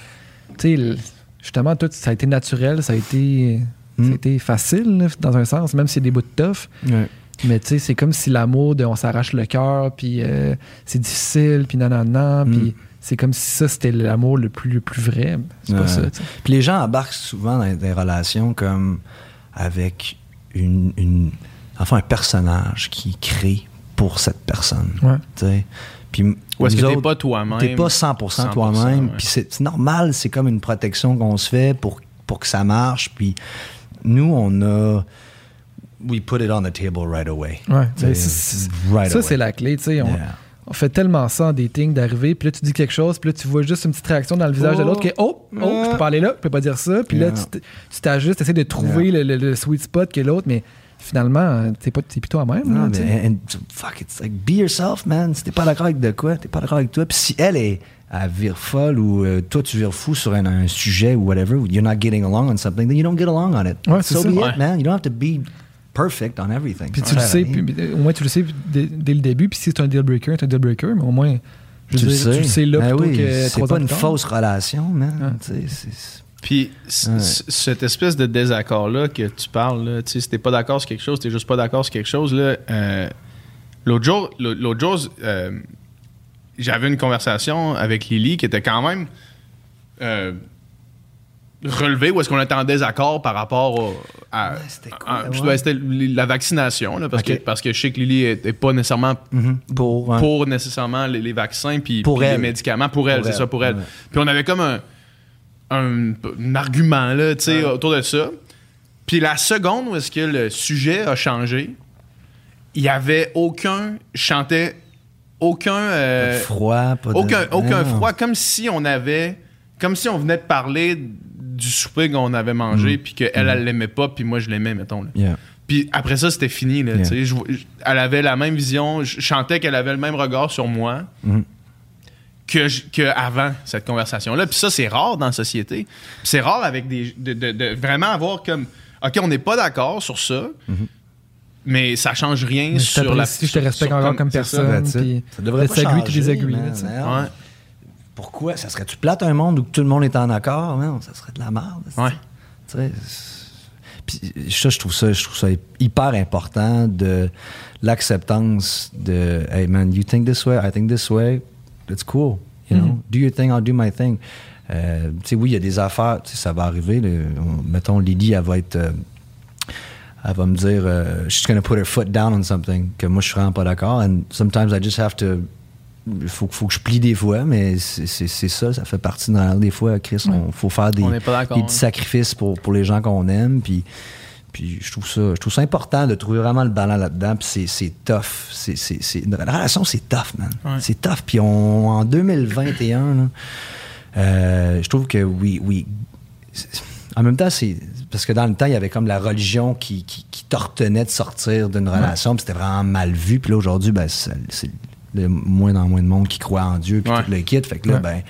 C: tu sais, le- justement, tout, ça a été naturel, ça a été, ça a
D: Mm.
C: été facile, là, dans un sens, même si c'est des bouts de tough. Mais tu sais, c'est comme si l'amour de on s'arrache le cœur, puis euh, c'est difficile, puis nanana,
D: Mm.
C: puis c'est comme si ça c'était l'amour le plus, le plus vrai. C'est pas ça.
D: Puis les gens embarquent souvent dans des relations comme avec une, une enfin un personnage qui crée pour cette personne.
C: Ouais.
D: tu sais. Puis
B: Ou est-ce que t'es pas toi-même?
D: T'es pas 100%,
B: 100%,
D: toi-même.
B: ouais.
D: Puis c'est normal, c'est comme une protection qu'on se fait pour, pour que ça marche. Puis nous, on a. We put it on the table right away.
C: Ouais.
D: Right
C: ça, c'est la clé. tu sais. On,
D: Yeah.
C: On fait tellement ça en dating d'arriver, puis là, tu dis quelque chose, puis là, tu vois juste une petite réaction dans le visage de
D: Oh.
C: l'autre qui est Oh, oh, je peux pas aller là, je peux pas dire ça. Puis là,
D: Yeah.
C: tu t- tu t'ajustes, tu essaies de trouver le, le- le sweet spot que l'autre, mais finalement, t'es pas- t'es plus toi-même.
D: Non,
C: là,
D: mais and- fuck, it's like be yourself, man. Si t'es pas d'accord avec de quoi, t'es pas d'accord avec toi. Puis si elle est elle vire folle ou euh, toi tu vires fou sur un, un sujet ou whatever, ou you're not getting along on something, then you don't get along on it.
C: Ouais, c'est
D: so
C: ça.
D: be
B: Ouais.
D: it, man. You don't have to be perfect on everything.
C: Puis tu le sais, puis, au moins tu le sais dès, dès le début. Puis si c'est un deal breaker, c'est un deal breaker, mais au moins, je
D: tu
C: veux
D: le
C: dire,
D: sais.
C: tu le sais là
D: Ben
C: plutôt
D: oui,
C: que
D: C'est pas
C: ans
D: une fausse relation, man. C'est-
B: Puis
D: Ouais.
B: cette espèce de désaccord-là que tu parles, là, tu sais, si t'es pas d'accord sur quelque chose, t'es juste pas d'accord sur quelque chose, là, euh, l'autre jour, l'autre l'autre jour euh, j'avais une conversation avec Lily qui était quand même euh, relevée, où est-ce qu'on était en désaccord par rapport à...
D: c'était
B: à-
D: ouais?
B: ben, C'était la vaccination, là, parce, que, parce que je sais que Lily est, pas nécessairement
D: Mhm. Pour,
B: pour nécessairement les, les vaccins puis,
D: Pour
B: puis les médicaments pour elle, c'est ça pour elle.
D: ouais.
B: Puis on avait comme un, un, un argument là, tu sais, autour de ça. Puis la seconde où est-ce que le sujet a changé, il y avait aucun je chantais aucun euh,
D: froid, pas de-
B: aucun aucun
D: Non.
B: froid comme si on avait comme si on venait de parler du souper qu'on avait mangé puis qu'elle elle l'aimait pas puis moi je l'aimais mettons là.
D: Yeah.
B: Puis après ça, c'était fini. Là,
D: Yeah.
B: Je- elle avait la même vision. Je chantais qu'elle avait le même regard sur moi
D: Mhm.
B: que, je- que avant cette conversation-là. Puis ça, c'est rare dans la société. C'est rare avec des. De, de- de vraiment avoir comme. OK, on n'est pas d'accord sur ça, mais ça change rien
C: Mais
B: sur la.
C: t'apprécie, je te respecte encore comme personne. Puis
D: Ça devrait pas changer, man.
C: là, sais.
D: Non.
B: Ouais.
D: Pourquoi? Ça serait-tu plate un monde où tout le monde est en accord? Non, ça serait de la merde.
B: Ouais.
D: Puis ça, je trouve ça, je trouve ça hyper important de l'acceptance de Hey man, you think this way, I think this way, it's cool. You know, do your thing, I'll do my thing. Euh, tu sais, oui, il y a des affaires, ça va arriver. On- mettons, Lily, elle va être. euh, elle va me dire, euh, she's gonna put her foot down on something, que moi, je suis vraiment pas d'accord. And sometimes I just have to. Il faut, faut que je plie des fois, mais c'est ça, ça fait partie des fois, Chris. Il faut faire des, petits
B: hein.
D: sacrifices pour, pour les gens qu'on aime. Puis, puis je, trouve ça, je trouve ça important de trouver vraiment le ballon là-dedans. Puis c'est- tough. C'est- la relation, c'est tough, man.
B: Ouais.
D: C'est tough. Puis on, en 2021, là, euh, je trouve que oui, oui. En même temps, c'est parce que dans le temps, il y avait comme la religion qui, qui, qui te retenait de sortir d'une relation, puis c'était vraiment mal vu. Puis là, aujourd'hui, ben, c'est de moins en moins de monde qui croit en Dieu, puis
B: Ouais.
D: tout le kit. Fait que là,
C: Ouais.
D: ben,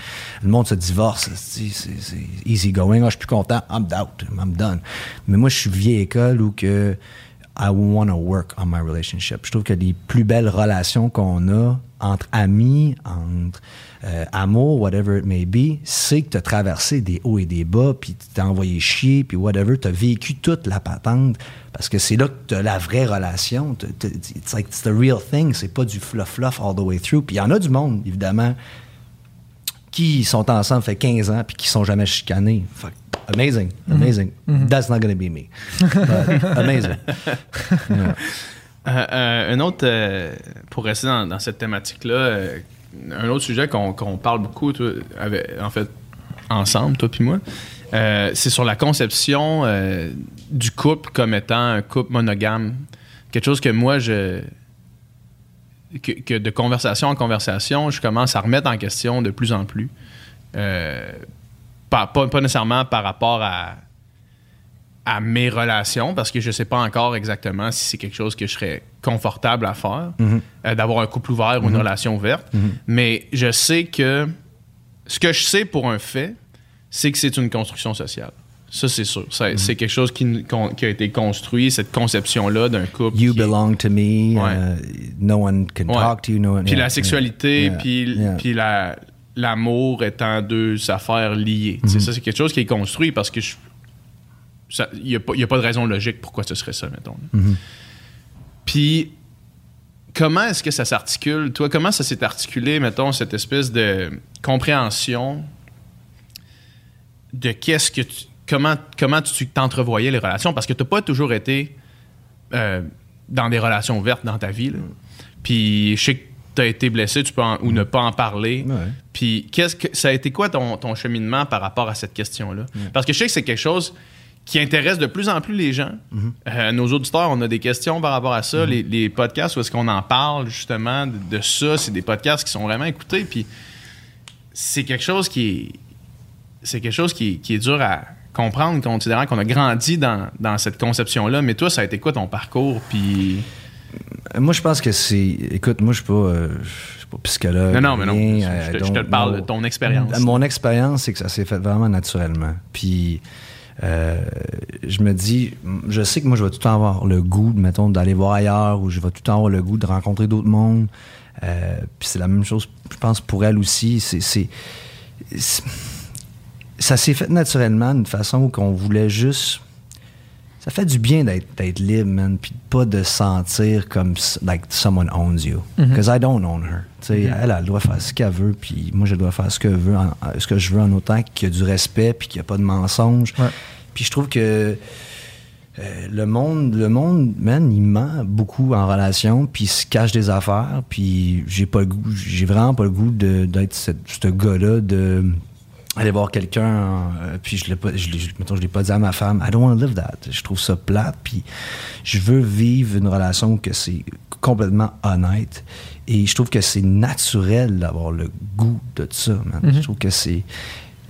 D: le monde se divorce. C'est easy going. Ah, je suis plus content. I'm out. I'm done. Mais moi, je suis vieille école où que I want to work on my relationship. Je trouve que les plus belles relations qu'on a entre amis, entre euh, amour, whatever it may be, c'est que tu as traversé des hauts et des bas, puis tu t'es envoyé chier, puis whatever, tu as vécu toute la patente, parce que c'est là que tu as la vraie relation. It's like it's the real thing, c'est pas du fluff-fluff all the way through. Puis il y en a du monde, évidemment, qui sont ensemble fait 15 ans puis qui sont jamais chicanés. Fuck. Amazing, amazing. That's not gonna be me. But amazing. Yeah.
B: Euh, euh, un autre, euh, pour rester dans, dans cette thématique-là, un autre sujet qu'on parle beaucoup, en fait, ensemble, toi puis moi, euh, c'est sur la conception euh, du couple comme étant un couple monogame. Quelque chose que moi, je. Que, de conversation en conversation, je commence à remettre en question de plus en plus. Euh, pas, pas, pas nécessairement par rapport à, à mes relations parce que je sais pas encore exactement si c'est quelque chose que je serais confortable à faire, euh, d'avoir un couple ouvert ou une relation ouverte. Mais je sais que ce que je sais pour un fait, c'est que c'est une construction sociale. Ça, c'est sûr. C'est quelque chose qui, a été construit, cette conception-là d'un couple.
D: You
B: qui
D: belong to me.
B: Ouais.
D: uh, no one can
B: Ouais.
D: talk to you. No one,
B: Puis
D: yeah,
B: la sexualité,
D: yeah,
B: puis,
D: yeah.
B: puis la, l'amour étant deux affaires liées. Ça, c'est quelque chose qui est construit parce que il n'y a, pas- y a pas de raison logique pourquoi ce serait ça, mettons. Puis, comment est-ce que ça s'articule? Toi, comment ça s'est articulé, mettons, cette espèce de compréhension de qu'est-ce que tu. Comment, comment tu t'entrevoyais les relations? Parce que tu n'as pas toujours été euh, dans des relations ouvertes dans ta vie. là. Puis je sais que tu as été blessé, tu peux en- ou ne pas en parler.
D: Ouais.
B: Puis qu'est-ce que ça a été quoi ton, ton cheminement par rapport à cette question-là? Parce que je sais que c'est quelque chose qui intéresse de plus en plus les gens. Euh, nos auditeurs, on a des questions par rapport à ça. Les, les podcasts où est-ce qu'on en parle justement de, de ça, c'est des podcasts qui sont vraiment écoutés. Puis c'est quelque chose qui est, c'est quelque chose qui, qui est dur à comprendre, considérant qu'on a grandi dans, dans cette conception-là. Mais toi, ça a été quoi ton parcours? Puis
D: Moi, je pense que c'est. Écoute, moi, je suis pas, euh, je suis pas psychologue.
B: Non, non, mais non.
D: rien,
B: je,
D: euh,
B: te, je te parle
D: non.
B: de ton expérience.
D: Mon expérience, c'est que ça s'est fait vraiment naturellement. Puis, euh, je me dis, je sais que moi, je vais tout le temps avoir le goût, mettons, d'aller voir ailleurs ou je vais tout le temps avoir le goût de rencontrer d'autres mondes. Euh, puis c'est la même chose, je pense, pour elle aussi. C'est, ça s'est fait naturellement d'une façon où qu'on voulait juste. Ça fait du bien d'être, libre, man, puis pas de sentir comme like someone owns you. Because I don't own her. Sais, Elle, elle doit faire ce qu'elle veut, puis moi, je dois faire ce que, veut en- ce que je veux en autant qu'il y a du respect, puis qu'il n'y a pas de mensonge.
C: Ouais.
D: Puis je trouve que euh, le monde, le monde, man, il ment beaucoup en relation, puis il se cache des affaires, puis j'ai pas le goût, j'ai vraiment pas le goût de- d'être ce gars-là de aller voir quelqu'un, euh, puis je l'ai pas, je mettons, je l'ai pas dit à ma femme, I don't want to live that. Je trouve ça plate, puis je veux vivre une relation que c'est complètement honnête, et je trouve que c'est naturel d'avoir le goût de ça, man. Je trouve que c'est,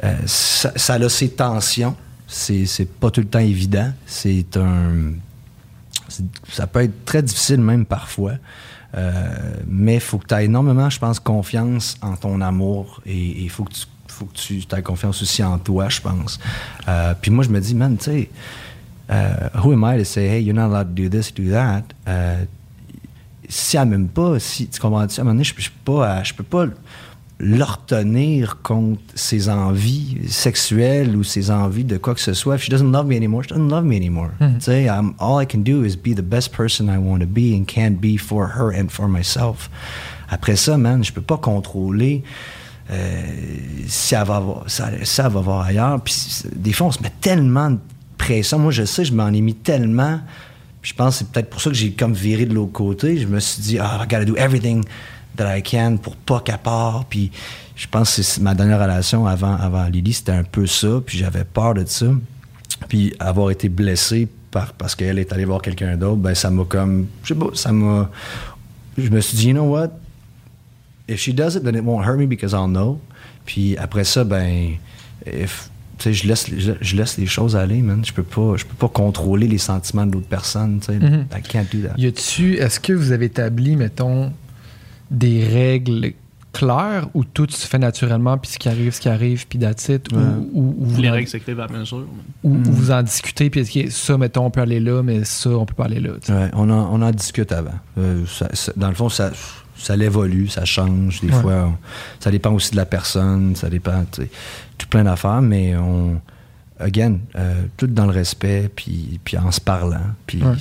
D: euh, ça, ça a ses tensions. C'est, pas tout le temps évident. C'est un. ça peut être très difficile même parfois. Euh, mais il faut que tu aies énormément, je pense, confiance en ton amour et il faut que tu faut que tu aies confiance aussi en toi, je pense. Euh, puis moi, je me dis, man, tu sais, euh, who am I to say, hey, you're not allowed to do this, do that? Euh, si elle m'aime pas, si tu comprends-tu, à un moment donné, je, je peux pas, je peux pas leur tenir contre ses envies sexuelles ou ses envies de quoi que ce soit. If she doesn't love me anymore, she doesn't love me anymore. Tu sais, I'm- all I can do is be the best person I want to be and can be for her and for myself. Après ça, man, je peux pas contrôler euh, va si elle va voir ailleurs. Puis des fois, on se met tellement de pression. Moi, je sais, je m'en ai mis tellement. Je pense que c'est peut-être pour ça que j'ai comme viré de l'autre côté. Je me suis dit, ah, I gotta do everything that I can pour pas qu'elle part. Puis je pense que c'est ma dernière relation avant, avant Lily, c'était un peu ça. Puis j'avais peur de ça. Puis avoir été blessé par, parce qu'elle est allée voir quelqu'un d'autre, ben ça m'a comme, je sais pas, ça m'a, je me suis dit, you know what, if she does it, then it won't hurt me because I'll know. Puis après ça, ben, if, tu sais, je laisse, je, je laisse les choses aller, man. Je peux pas, je peux pas contrôler les sentiments de l'autre personne, tu sais.
C: Mhm.
D: I can't do that.
C: Y a-tu, est-ce que vous avez établi, mettons, des règles claires ou tout se fait naturellement, puis ce qui arrive, ce qui arrive, puis that's it, ou-
D: Ouais.
C: ou, ou vous
B: Les règles s'écrivent à la mesure.
C: ou- ou
D: Mm.
C: vous en discutez, puis est-ce que ça, mettons, on peut aller là, mais ça, on peut pas aller là.
D: Ouais, on, en, on en discute avant. Euh, ça- ça- dans le fond, ça, ça évolue, ça change. Des
C: Ouais.
D: fois, on- ça dépend aussi de la personne, ça dépend, tout plein d'affaires, mais on, again, euh, tout dans le respect, puis, puis en se parlant, puis
C: Ouais.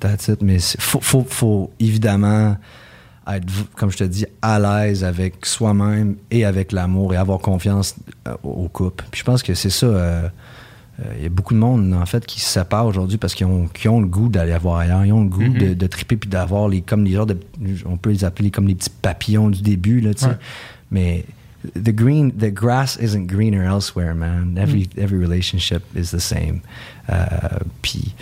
D: that's it. Mais il faut, faut, faut évidemment être, comme je te dis, à l'aise avec soi-même et avec l'amour et avoir confiance euh, au couple. Puis je pense que c'est ça. euh, Il y a beaucoup de monde, en fait, qui se séparent aujourd'hui parce qu'ils ont, ont le goût d'aller voir ailleurs. Ils ont le goût
B: Mhm.
D: de, de triper puis d'avoir les, comme les genres de, on peut les appeler comme les petits papillons du début, là, tu sais.
C: Ouais.
D: Mais the green, the grass isn't greener elsewhere, man. Every, every relationship is the same. Euh, puis,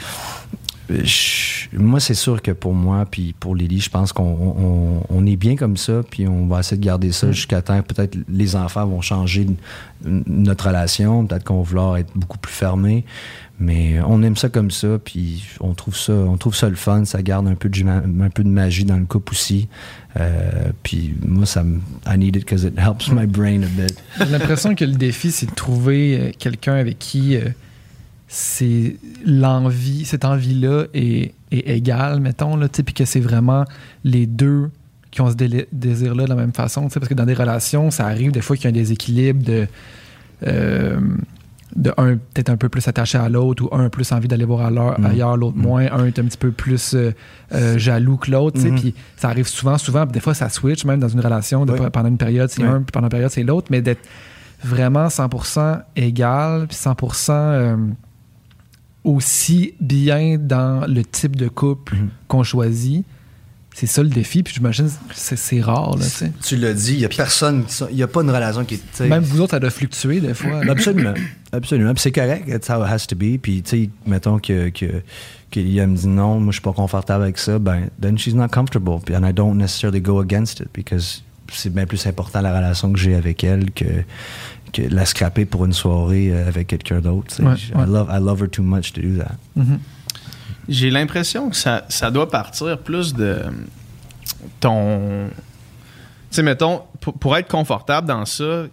D: je- moi, c'est sûr que pour moi, puis pour Lily, je pense qu'on on, on est bien comme ça, puis on va essayer de garder ça jusqu'à temps. Peut-être les enfants vont changer notre relation, peut-être qu'on va vouloir être beaucoup plus fermé, mais on aime ça comme ça, puis on trouve ça, on trouve ça le fun, ça garde un peu de, juma- un peu de magie dans le couple aussi. Euh, puis moi, ça me, I need it because it helps my brain a bit.
C: J'ai l'impression que le défi, c'est de trouver euh, quelqu'un avec qui euh, c'est l'envie, cette envie-là est, est égale, mettons, puis que c'est vraiment les deux qui ont ce désir-là de la même façon, parce que dans des relations, ça arrive des fois qu'il y a un déséquilibre de, euh, de un peut-être un peu plus attaché à l'autre ou un plus envie d'aller voir ailleurs,
D: Mm.
C: ailleurs, l'autre
D: Mm.
C: moins, un est un petit peu plus euh, euh, jaloux que l'autre,
D: Mhm.
C: puis ça arrive souvent, souvent, des fois ça switch même dans une relation, de-
D: Oui.
C: pendant une période c'est
D: Oui.
C: un, puis pendant une période c'est l'autre, mais d'être vraiment 100% égal, puis 100% euh, aussi bien dans le type de couple
D: Mhm.
C: qu'on choisit. C'est ça le défi, puis j'imagine que c'est rare, là, tu
D: l'as dit, il y a personne, il y a pas une relation qui est.
C: Même vous autres, ça doit fluctuer des fois.
D: Absolument. Absolument. Puis c'est correct, that's how it has to be. Puis, tu sais, mettons que, que, que me dit non, moi, je suis pas confortable avec ça, ben, then she's not comfortable. And I don't necessarily go against it because c'est bien plus important la relation que j'ai avec elle que, que la scraper pour une soirée euh, avec quelqu'un d'autre. tu.
C: Ouais,
D: I, love, I love her too much to do that.
C: Mhm.
B: J'ai l'impression que ça, ça doit partir plus de ton. Tu sais, mettons, pour, pour être confortable dans ça,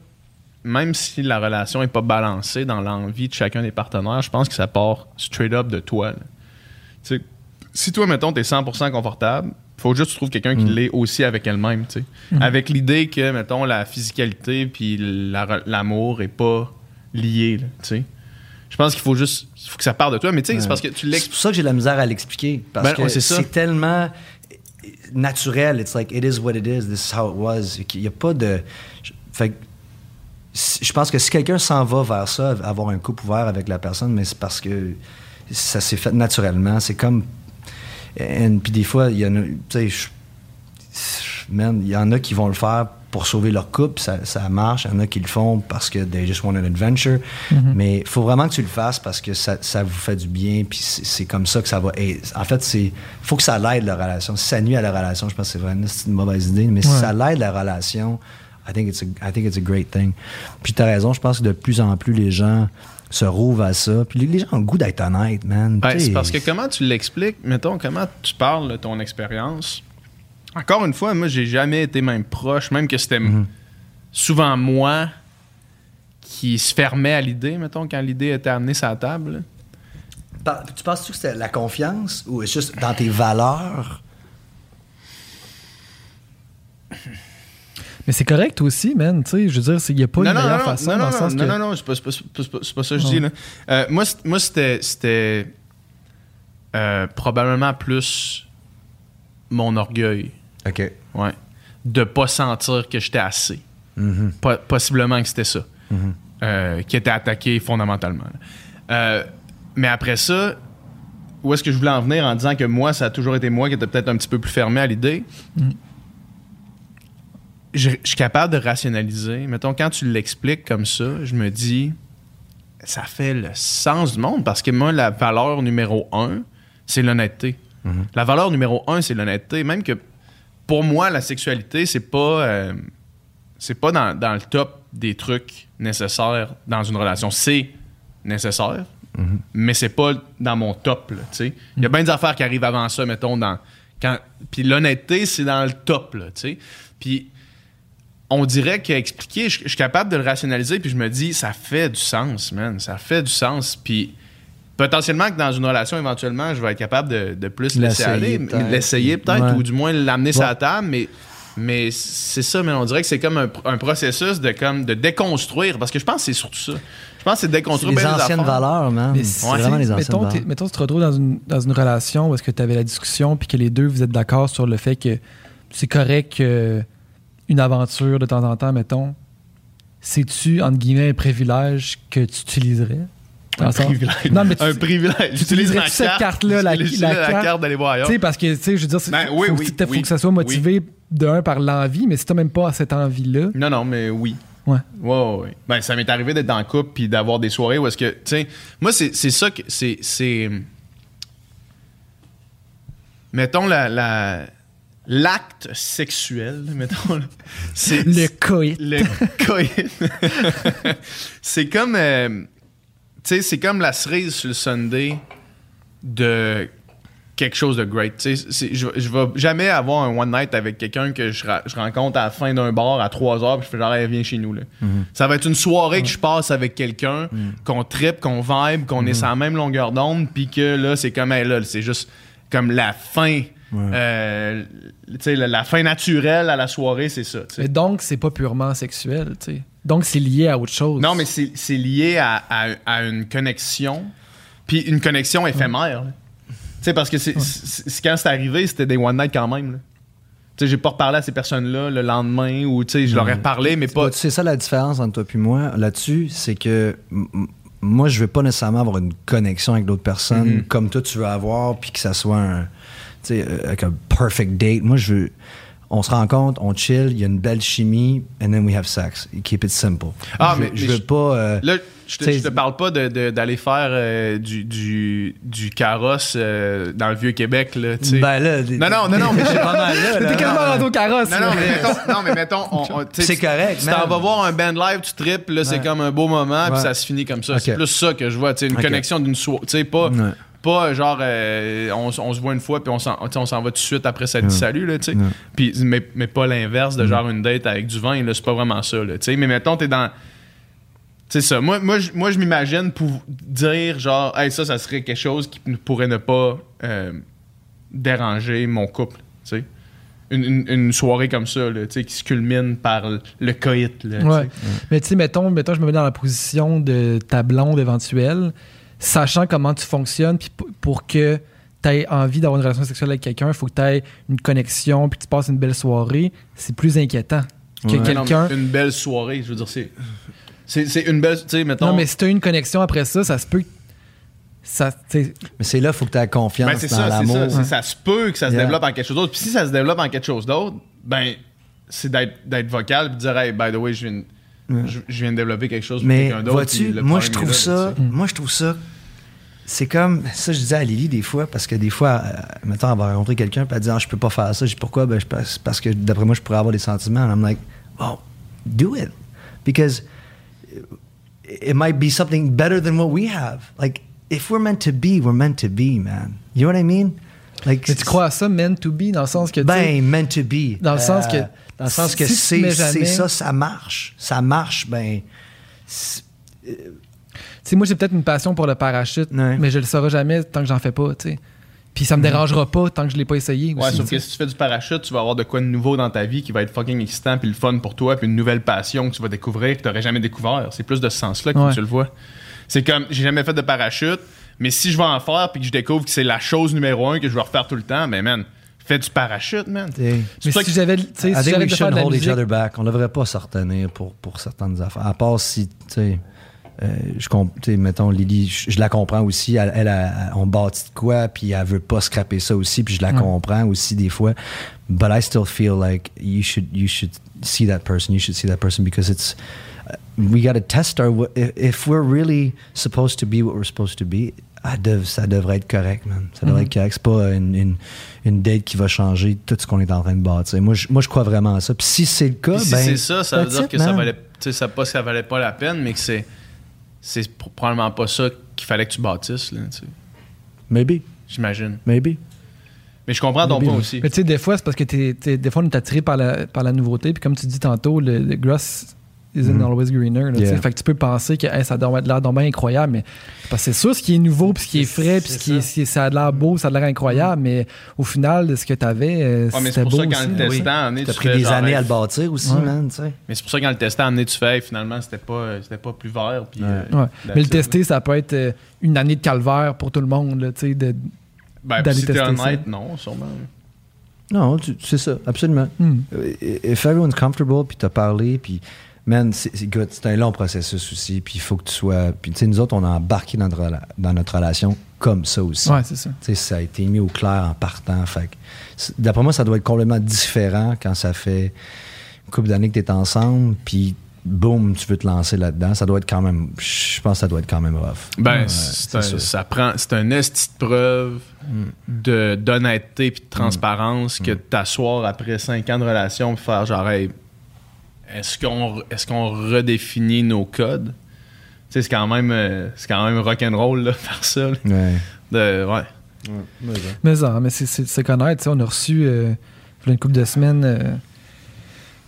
B: même si la relation est pas balancée dans l'envie de chacun des partenaires, je pense que ça part straight up de toi. Tu sais, si toi, mettons, t'es 100% confortable, faut juste que tu trouves quelqu'un qui l'est aussi avec elle-même, tu sais. Avec l'idée que, mettons, la physicalité puis la l'amour est pas lié, tu sais. Je pense qu'il faut juste il faut que ça parte de toi, mais tu sais, c'est parce que tu
D: C'est pour ça que j'ai de la misère à l'expliquer. Parce
B: Ben,
D: que
B: ouais, c'est
D: tellement naturel. It's like, it is what it is. This is how it was. Il n'y a pas de. je- Fait que je pense que si quelqu'un s'en va vers ça, avoir un couple ouvert avec la personne, mais c'est parce que ça s'est fait naturellement. C'est comme. And- Puis des fois, il y en a. Tu sais, je- man, il y en a qui vont le faire pour sauver leur couple, ça, ça marche. Il y en a qui le font parce que they just want an adventure. Mais il faut vraiment que tu le fasses parce que ça, ça vous fait du bien. Puis c'est comme ça que ça va. aider. en fait, c'est faut que ça l'aide la relation. Si ça nuit à la relation, je pense que c'est vraiment une mauvaise idée. Mais si ça l'aide la relation, I think it's a, I think it's a great thing. Puis tu as raison, je pense que de plus en plus les gens se rouvrent à ça. Puis les, gens ont le goût d'être honnêtes, man.
B: C'est parce que comment tu l'expliques, mettons, comment tu parles de ton expérience? Encore une fois, moi, j'ai jamais été même proche, même que c'était
D: Mhm.
B: souvent moi qui se fermait à l'idée, mettons, quand l'idée était amenée sur la table.
D: Par- Tu penses-tu que c'est la confiance ou juste dans tes valeurs?
C: Mais c'est correct aussi, man. Tu sais, je veux dire, il n'y a pas
B: non,
C: une
B: non,
C: meilleure
B: non,
C: façon
B: non,
C: dans
B: non,
C: le sens
B: non,
C: que.
B: non, non, c'est pas, c'est pas- ça que je
C: Non.
B: dis. Là. Euh, moi, c'était, c'était euh, probablement plus mon orgueil,
D: OK.
B: ouais, de pas sentir que j'étais assez.
D: Mhm.
B: Po- possiblement que c'était ça. Euh, qui était attaqué fondamentalement. Euh, mais après ça, où est-ce que je voulais en venir en disant que moi, ça a toujours été moi qui était peut-être un petit peu plus fermé à l'idée? Je je suis capable de rationaliser. Mettons, quand tu l'expliques comme ça, je me dis, ça fait le sens du monde parce que moi, la valeur numéro un, c'est l'honnêteté. La valeur numéro un, c'est l'honnêteté. Même que pour moi, la sexualité, c'est pas. euh, c'est pas dans, dans le top des trucs nécessaires dans une relation. C'est nécessaire, mais c'est pas dans mon top. Il y a bien des affaires qui arrivent avant ça, mettons, dans. Quand, puis l'honnêteté, c'est dans le top. Là, tu sais. Puis on dirait qu'expliquer, je je suis capable de le rationaliser, puis je me dis, ça fait du sens, man. Ça fait du sens. Puis potentiellement que dans une relation, éventuellement, je vais être capable de, de plus laisser
D: L'essayer,
B: aller,
D: peut-être.
B: l'essayer peut-être,
D: Ouais.
B: ou du moins l'amener sur
D: Ouais.
B: la table, mais. Mais c'est ça, mais on dirait que c'est comme un, un processus de comme de déconstruire, parce que je pense que c'est surtout ça. Je pense que c'est déconstruire
D: les anciennes
B: affaires.
D: valeurs, man.
C: Mais
D: C'est vraiment les anciennes
C: mettons,
D: valeurs.
C: mettons, tu te retrouves dans une, dans une relation où est-ce que tu avais la discussion puis que les deux, vous êtes d'accord sur le fait que c'est correct que une aventure de temps en temps, mettons, c'est-tu, entre guillemets, un privilège que tu utiliserais?
B: Un privilège.
C: Non, mais tu-
B: un privilège.
C: tu utiliserais-tu cette
B: carte,
C: carte-là, la- la
B: la
C: carte?
B: carte d'aller voir ailleurs.
C: Tu sais, parce que, tu sais, je veux dire, c'est-
B: Ben,
C: faut,
B: oui,
C: faut
B: oui,
C: que- faut que ça soit motivé d'un par l'envie, mais si t'as même pas cette envie-là,
B: Non, non, mais oui.
C: ouais.
B: Ouais, ouais. Ben, ça m'est arrivé d'être dans le couple puis d'avoir des soirées où est-ce que, tu sais, moi, c'est c'est ça que. C'est. c'est- Mettons la. la- L'acte sexuel, mettons. C'est.
C: Le coït.
B: Le coït. c'est comme. euh, tu sais, c'est comme la cerise sur le Sunday de quelque chose de great. Tu sais, je, je vais jamais avoir un one night avec quelqu'un que je, je rencontre à la fin d'un bar à 3 heures puis je fais genre, viens chez nous. Là. Ça va être une soirée que je passe avec quelqu'un, qu'on tripe, qu'on vibe, qu'on est sur la même longueur d'onde, puis que là, c'est comme, hey, là, c'est juste comme la fin. euh, tu sais, la, la fin naturelle à la soirée, c'est ça.
C: Mais donc, c'est pas purement sexuel, tu sais. Donc, c'est lié à autre chose.
B: Non, mais c'est c'est lié à, à- à une connexion, puis une connexion éphémère. Tu sais, parce que c'est c'est- c'est- quand c'est arrivé, c'était des one night quand même. là. Tu sais, j'ai pas reparlé à ces personnes-là le lendemain, ou tu sais, je leur ai reparlé, mais pas.
D: Tu sais ça la différence entre toi et moi là-dessus, c'est que moi je veux pas nécessairement avoir une connexion avec d'autres personnes
B: Mhm.
D: comme toi tu veux avoir puis que ça soit un tu sais euh, like a perfect date. Moi je veux on se rencontre, on chill, il y a une belle chimie and then we have sex. Keep it simple.
B: Ah,
D: je,
B: mais-
D: je veux pas euh,
B: Là, je te, je te parle pas de- de- d'aller faire euh, du, du, du carrosse euh, dans le Vieux-Québec, là, tu sais.
D: ben là
B: non, non, non, non, mais
D: c'est pas mal là. là.
C: T'es quasiment rendu au carrosse.
B: Non,
C: là.
B: non, mais mettons, non, mais mettons on- on- tu sais,
D: C'est correct,
B: Tu t'en vas voir un band live, tu tripes, là, c'est comme un beau moment, puis ça se finit comme ça. C'est plus ça que je vois, tu sais, une connexion d'une soirée. Tu sais, pas,
D: Ouais.
B: Pas genre, euh, on, se voit une fois, puis on s'en on va tout de suite après ça dit salut, là, tu sais.
D: Ouais.
B: Puis, mais, mais pas l'inverse de genre une date avec du vin, là, c'est pas vraiment ça, là, tu sais. Mais mettons, t'es dans. C'est ça. Moi, moi, je- moi, je m'imagine pour dire genre, hey, ça, ça serait quelque chose qui ne pourrait ne pas euh, déranger mon couple, tu sais. Une, une- une soirée comme ça, là, qui se culmine par le, coït, là,
C: Ouais.
B: sais.
C: Mais tu sais, mettons, mettons, je me mets dans la position de ta blonde éventuelle, sachant comment tu fonctionnes, puis pour que tu aies envie d'avoir une relation sexuelle avec quelqu'un, il faut que tu aies une connexion, puis que tu passes une belle soirée. C'est plus inquiétant que
D: Ouais.
C: Quelqu'un.
B: Une belle soirée, je veux dire, c'est. C'est c'est une belle. Tu sais, mettons.
C: Non, mais si tu as une connexion après ça, ça se peut. que Ça,
D: Mais c'est là, il faut que tu aies confiance
B: Ben, c'est
D: dans
B: ça, c'est
D: l'amour.
B: ça. c'est- Ça se peut que ça se
D: Yeah.
B: développe en quelque chose d'autre. Puis si ça se développe en quelque chose d'autre, ben, c'est d'être d'être vocal puis de dire, hey, by the way, je viens, de- je, je viens de développer quelque chose pour
D: Mais
B: quelqu'un d'autre.
D: vois-tu, moi je trouve ça, moi je trouve ça, c'est comme ça je disais à Lily des fois parce que des fois, euh, mettons, elle va rencontrer quelqu'un puis elle dit ah, je peux pas faire ça, je dis pourquoi? Ben je parce que d'après moi je pourrais avoir des sentiments. And I'm like, well, do it because it might be something better than what we have. Like if we're meant to be, we're meant to be, man. You know what I mean? Like
C: mais tu crois à ça, meant to be, dans le sens que.
D: ben meant to be.
C: Dans le sens que
D: dans le sens que
C: si tu
D: c'est
C: jamais-
D: ça, ça marche, ça marche. Ben c'est-
C: Tu sais, moi, j'ai peut-être une passion pour le parachute,
D: Ouais.
C: mais je le saurai jamais tant que j'en fais pas, tu sais. Puis ça me dérangera pas tant que je l'ai pas essayé.
B: Ouais, sauf que si tu fais du parachute, tu vas avoir de quoi de nouveau dans ta vie qui va être fucking excitant puis le fun pour toi puis une nouvelle passion que tu vas découvrir que tu n'aurais jamais découvert. C'est plus de ce sens-là que
C: Ouais.
B: tu le vois. C'est comme, j'ai jamais fait de parachute, mais si je vais en faire puis que je découvre que c'est la chose numéro un que je vais refaire tout le temps, ben man, fais du parachute, man.
C: Mais si
B: que-
C: j'avais, tu sais,
D: I
C: si j'avais de faire
D: shouldn't
C: de la
D: hold each other back. On devrait pas se retenir pour, pour certaines affaires. À part si, tu sais, euh, je mettons, Lily, je, je la comprends aussi. Elle, elle, elle- on bâtit de quoi, puis elle veut pas scraper ça aussi, puis je la comprends aussi des fois. But I still feel like you should, you should see that person. You should see that person because it's, uh, we got to test our, if, if we're really supposed to be what we're supposed to be, ça devrait être correct, man. Ça devrait être correct. C'est pas une, une, une date qui va changer tout ce qu'on est en train de bâtir. Moi, je, moi, je crois vraiment à ça. Puis si c'est le cas,
B: Puis si
D: ben,
B: c'est ça, ça veut dire
D: it,
B: que ça valait, tu sais, ça pas ça valait pas la peine, mais que c'est, c'est pr- probablement pas ça qu'il fallait que tu bâtisses, là, tu sais.
D: Maybe,
B: J'imagine.
D: maybe.
B: Mais je comprends ton
D: Maybe.
B: point aussi.
C: Mais tu sais, des fois, c'est parce que t'es, t'es- des fois, on est attiré par la, par la nouveauté. Puis comme tu dis tantôt, le, le grass isn't
D: Mhm.
C: always greener. là.
D: Yeah.
C: Fait que tu peux penser que hey, ça doit être l'air bien incroyable. Mais parce que c'est sûr, ce qui est nouveau, puis ce qui est frais, puis ce qui est,
D: ça.
C: est- ça a l'air beau, ça a l'air incroyable. Mais au final, ce que t'avais, euh,
B: c'est
C: c'était
B: pour
C: beau
B: ça qu'en
C: aussi.
B: le
C: là.
B: testant,
D: T'as
B: tu
D: pris
B: fais
D: des
B: genre,
D: années à le bâtir aussi,
C: Ouais.
D: man, tu sais.
B: Mais c'est pour ça qu'en le testant, amené, tu fais, finalement, c'était pas, c'était pas plus vert. Puis,
D: Ouais.
B: euh,
C: Ouais. Mais le tester, ça peut être euh, une année de calvaire pour tout le monde. Là, tu sais, de,
B: Ben,
C: d'aller
B: si t'es
C: tester
B: honnête,
C: ça.
B: non, sûrement.
D: Non, c'est ça, absolument.
C: Hmm.
D: Euh, If everyone's comfortable, puis t'as parlé, puis man, c'est c'est- écoute, c'est un long processus aussi, puis il faut que tu sois. Puis tu sais, nous autres, on a embarqué dans notre, dans notre relation comme ça aussi.
C: Ouais, c'est ça.
D: Tu sais, ça a été mis au clair en partant. Fait d'après moi, ça doit être complètement différent quand ça fait une couple d'années que tu es ensemble, puis boum, tu veux te lancer là-dedans. Ça doit être quand même. Je pense que ça doit être quand même rough.
B: Ben,
D: Ouais,
B: c'est un, ça prend, c'est un esti de preuve de, d'honnêteté puis de transparence que de t'asseoir après cinq ans de relation et faire genre, hey, est-ce qu'on, est-ce qu'on redéfinit nos codes? Tu sais, c'est quand même, euh, c'est quand même rock'n'roll, là, faire ça. là.
D: Ouais.
B: De, ouais.
C: Mais ça, mais c'est- c'est c'est connaître. On a reçu, euh, il y a une couple de semaines, euh,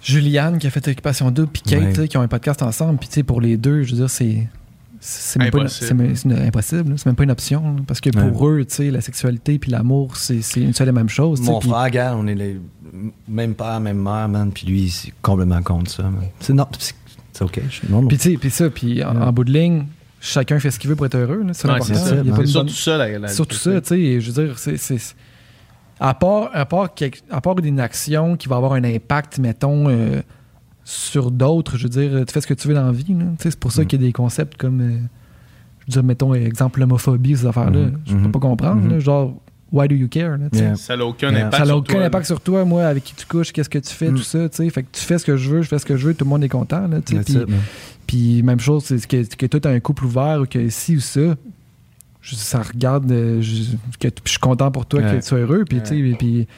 C: Juliane qui a fait Occupation 2, puis Kate, qui ont un podcast ensemble. Puis tu sais, pour les deux, je veux dire, c'est. C'est même pas une-
B: Impossible.
C: c'est une- impossible, c'est même pas une option. là. parce que pour eux, tu sais, la sexualité puis l'amour, c'est c'est une seule et même chose.
D: Mon
C: puis-
D: frère, regarde, on est les même père, même mère, man. Puis lui, c'est complètement contre ça. man. C'est non, c'est c'est ok. Non, non.
C: Puis tu sais, puis ça, puis en, en bout de ligne, chacun fait ce qu'il veut pour être heureux. là. C'est
B: Ouais,
C: l'important.
B: c'est ça.
C: Il y a pas
B: C'est
C: une
B: surtout
C: bonne-
B: ça, la, la-
C: Surtout ça, tu sais, je veux dire, c'est. c'est- À part, à, part quelque- à part une action qui va avoir un impact, mettons, euh, sur d'autres, je veux dire, tu fais ce que tu veux dans la vie. là. Tu sais, C'est pour ça
D: Mm.
C: qu'il y a des concepts comme, euh, je veux dire, mettons, exemple, l'homophobie, ces affaires-là.
D: Mhm.
C: Je peux pas comprendre.
D: Mhm.
C: là, genre, why do you care? là.
D: Yeah.
B: Ça n'a aucun
D: Yeah.
B: impact
C: Ça n'a
B: sur
C: aucun
B: toi,
C: impact
B: là.
C: sur toi, moi, avec qui tu couches, qu'est-ce que tu fais,
D: Mm.
C: tout ça. tu sais. Fait que tu fais ce que je veux, je fais ce que je veux, tout le monde est content. Là, Puis-
D: it, man.
C: puis même chose, c'est que, que toi, tu as un couple ouvert ou que ci ou ça, je- ça regarde, euh, je, que je suis content pour toi
D: Ouais.
C: que tu sois heureux. Puis, tu sais, puis,
D: Ça,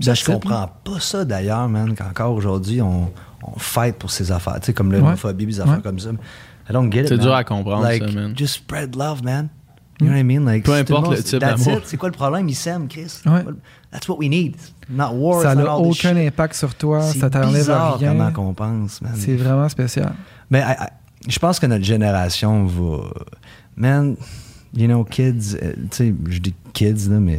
D: je comprends pas ça d'ailleurs, man, qu'encore aujourd'hui, on, on fight pour ces affaires. Tu sais, comme
C: Ouais.
D: l'homophobie, des affaires
C: Ouais.
D: comme ça. I don't get it.
B: C'est dur à comprendre,
D: like,
B: ça, man.
D: Just spread love, man. You know what I mean? Like,
B: Peu importe le type
D: that's
B: d'amour.
D: it. C'est quoi le problème? Ils s'aiment, Chris.
C: Ouais.
D: That's what we need. Not war.
C: ça n'a aucun impact sur toi, ça t'enlève rien.
D: comment qu'on pense, man.
C: C'est vraiment spécial.
D: Mais I- I- je pense que notre génération va. Man, you know, kids, euh, tu sais, je dis kids, là, mais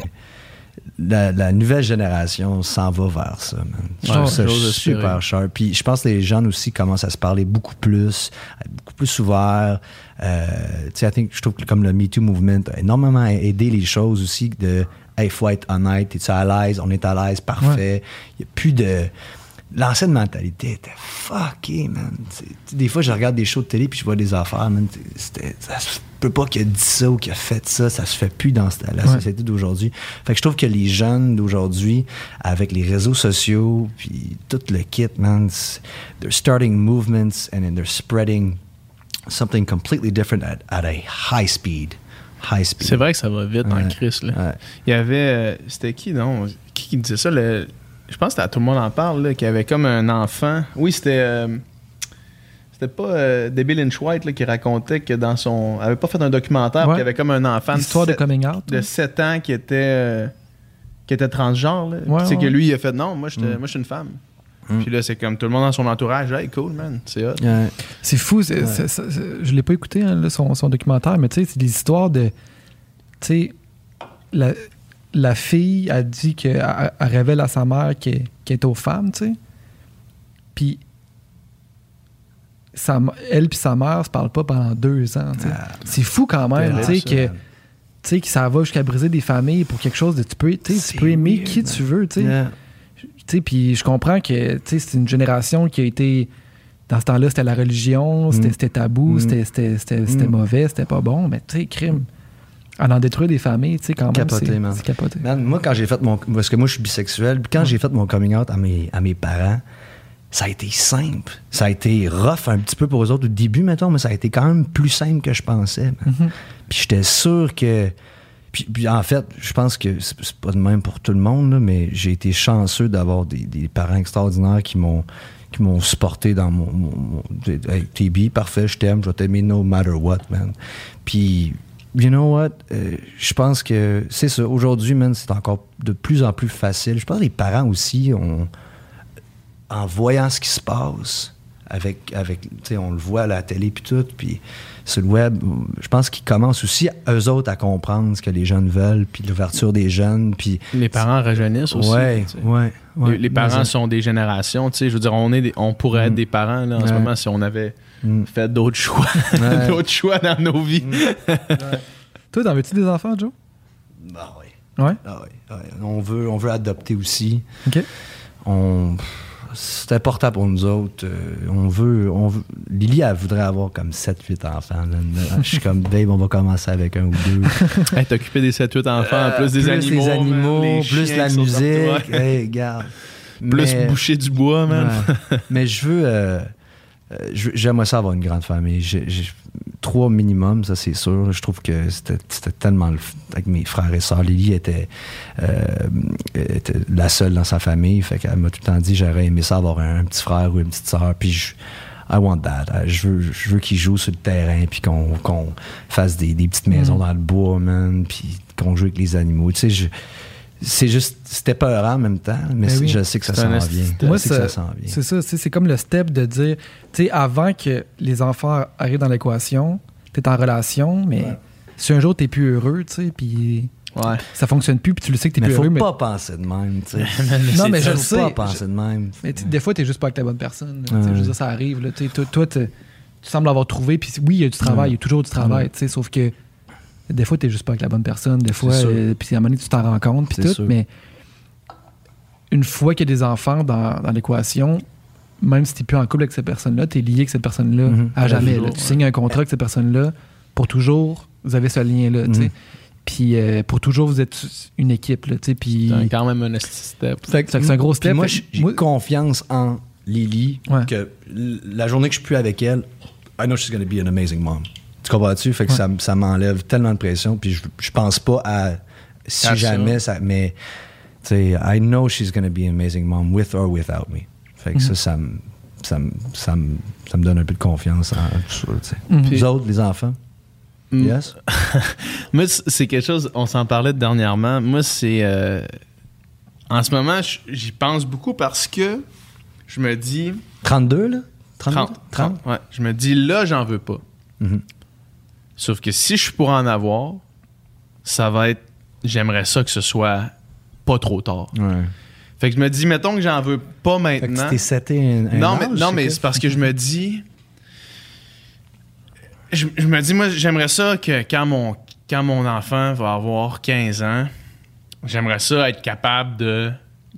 D: la, la nouvelle génération s'en va vers ça, man. Je
B: Ouais,
D: trouve ça super cher. Puis je pense que les jeunes aussi commencent à se parler beaucoup plus, à être beaucoup plus ouverts. Euh, tu sais, I think- je trouve que comme le Me Too Movement a énormément aidé les choses aussi de Hey, faut être honnête, es-tu à l'aise? On est à l'aise, parfait. Il n'y a plus de. L'ancienne mentalité était fuckée, man. Des fois, je regarde des shows de télé puis je vois des affaires, man. C'était, ça se peut pas qu'il a dit ça ou qu'il a fait ça. Ça se fait plus dans la
C: Ouais.
D: société d'aujourd'hui. Fait que je trouve que les jeunes d'aujourd'hui, avec les réseaux sociaux puis tout le kit, man, they're starting movements and then they're spreading something completely different at, at a high speed. High speed.
B: C'est vrai que ça va vite en
D: Ouais.
B: Chris. Là.
D: Ouais.
B: Il y avait. euh, C'était qui, non? Qui qui disait ça? Le- Je pense que c'était à Tout le monde en parle, là, qu'il y avait comme un enfant. Oui, c'était. euh, C'était pas euh, Debbie Lynch White là, qui racontait que dans son. Elle avait pas fait un documentaire, puis
C: Ouais.
B: qu'il y avait comme un enfant
C: Histoire de
B: sept-
C: coming out.
B: de
C: ouais.
B: 7 ans qui était. euh, qui était transgenre. Là.
C: Ouais,
B: que lui, il a fait non, moi,
D: Mm.
B: je suis une femme.
D: Mm.
B: Puis là, c'est comme tout le monde dans son entourage. Hey, cool, man. C'est hot.
D: Ouais.
C: C'est fou. c'est- c'est- je l'ai pas écouté, hein, là, son, son documentaire, mais tu sais, c'est des histoires de. Tu sais, la, la fille a dit qu'elle elle révèle à sa mère qu'elle qu'elle est aux femmes, tu sais. Puis. sa elle puis sa mère se parlent pas pendant deux ans.
D: Ah,
C: c'est fou quand même, tu sais, que, ça va jusqu'à briser des familles pour quelque chose de. Tu peux, tu peux aimer
D: weird,
C: qui
D: man.
C: tu veux, tu sais.
D: Yeah.
C: Puis je comprends que c'est une génération qui a été. Dans ce temps-là, c'était la religion, c'était
D: Mm.
C: tabou,
D: Mm.
C: c'était
D: Mm.
C: mauvais, c'était pas bon. Mais tu sais, crime. En en détruire des familles, tu sais, quand même,
D: Capoté,
C: c'est
D: man.
C: capoté.
D: Man, moi, quand j'ai fait mon. Parce que moi, je suis bisexuel. Puis quand j'ai fait mon coming out à mes, à mes parents, ça a été simple. Ça a été rough un petit peu pour eux autres au début, mettons, mais ça a été quand même plus simple que je pensais.
C: Mhm.
D: Puis j'étais sûr que. Puis, puis en fait, je pense que c'est pas de même pour tout le monde, là, mais j'ai été chanceux d'avoir des, des parents extraordinaires qui m'ont qui m'ont supporté dans mon, mon- mon- hey, TB, parfait, je t'aime, je vais t'aimer no matter what, man. Puis, you know what, euh, je pense que c'est ça. Aujourd'hui, man, c'est encore de plus en plus facile. Je pense que les parents aussi en voyant ce qui se passe, avec, avec on le voit à la télé puis tout, puis sur le web, je pense qu'ils commencent aussi, eux autres, à comprendre ce que les jeunes veulent, puis l'ouverture des jeunes, puis...
B: Les parents rajeunissent aussi.
D: ouais, ouais, ouais.
B: Les, les parents sont des générations, tu sais. Je veux dire, on, est des- on pourrait être
D: Mm.
B: des parents là, en ce moment si on avait
D: Mm.
B: fait d'autres choix,
D: Ouais.
B: d'autres choix dans nos vies.
C: Toi, t'en veux-tu des enfants, Joe?
D: Ah oui.
C: Ouais?
D: Ah oui, ah. On, veut, on veut adopter aussi.
C: OK.
D: On, c'est important pour nous autres. Euh, on veut, on veut- Lily, elle voudrait avoir comme 7-8 enfants. là. Je suis comme, babe, on va commencer avec un ou deux.
B: Être occupé des 7-8 enfants, plus des
D: plus
B: animaux.
D: les animaux,
B: les
D: plus la musique. Hey, regarde.
B: Plus
D: Mais-
B: boucher du bois, man.
D: Ouais. Mais je veux. euh, euh, J'aimerais ça avoir une grande famille. J'ai- j'ai- trois minimum, ça c'est sûr. Je trouve que c'était c'était tellement le avec mes frères et sœurs. Lily était, euh, était la seule dans sa famille. Fait qu'elle m'a tout le temps dit j'aurais aimé ça avoir un, petit frère ou une petite sœur. Puis je, I want that. Euh, Je veux, je veux qu'ils jouent sur le terrain, puis qu'on qu'on fasse des, des petites maisons
C: Mm.
D: dans le bois, man, puis qu'on joue avec les animaux. Tu sais, je- c'est juste, c'était peurant en même temps, mais
C: Ben oui.
D: je sais que ça s'en vient.
B: Moi,
D: Je sais que
C: ça-
D: ça s'en vient.
C: C'est ça, tu c'est comme le step de dire, tu sais, avant que les enfants arrivent dans l'équation, t'es en relation, mais
D: Ouais.
C: si un jour t'es plus heureux, tu sais, puis
B: Ouais.
C: ça fonctionne plus, puis tu le sais que t'es
D: Mais
C: plus
D: faut
C: heureux, mais,
D: pas penser de même, tu sais.
C: non, mais je le
D: faut
C: sais.
D: pas penser de même.
C: Mais tu- des fois, t'es juste pas avec la bonne personne. là, tu sais,
D: Ouais.
C: Je veux dire, ça arrive. Là, tu sais, toi, tu sembles avoir trouvé. Puis oui, il y a du travail, il y a toujours du travail. Tu sais, Sauf que des fois, t'es juste pas avec la bonne personne. Des fois, euh, puis à un moment donné, tu t'en rends compte. Puis tout.
D: sûr.
C: Mais une fois qu'il y a des enfants dans, dans l'équation, même si t'es plus en couple avec cette personne-là, t'es lié avec cette personne-là
D: Mhm.
C: à jamais.
B: toujours,
C: là. Tu signes un contrat avec cette personne-là pour toujours. Vous avez ce lien-là. tu.
D: Mhm.
C: Puis euh, pour toujours, vous êtes une équipe. Là, tu puis
B: C'est quand même un step.
C: C'est un gros
D: Puis
C: step.
D: moi, j'ai
C: moi-
D: confiance en Lily
C: Ouais.
D: que l- la journée que je suis plus avec elle, I know she's going to be an amazing mom. Tu comprends-tu? Fait que
C: Ouais.
D: ça, ça m'enlève tellement de pression. Puis je, je pense pas à si
B: ça.
D: jamais ça. Mais, tu sais, I know she's going to be an amazing mom with or without me. Fait que ça, ça me. Ça me, ça, me, ça me donne un peu de confiance en tout ça. tu sais.
C: Mhm.
D: Vous autres, les enfants?
B: Mm.
D: Yes?
B: Moi, c'est quelque chose, on s'en parlait dernièrement. Moi, c'est. euh, en ce moment, j'y pense beaucoup parce que je me dis.
D: 32, là?
B: 30. 30, ouais. Je me dis, là, j'en veux pas.
D: Mhm.
B: Sauf que si je suis pour en avoir, ça va être. J'aimerais ça que ce soit pas trop tard.
D: Ouais.
B: Fait que je me dis, mettons que j'en veux pas
D: Fait que
B: maintenant.
D: seté un, un
B: Non, mais, non, mais c'est parce que je me dis. Je, je me dis, moi, j'aimerais ça que quand mon, quand mon enfant va avoir 15 ans, j'aimerais ça être capable de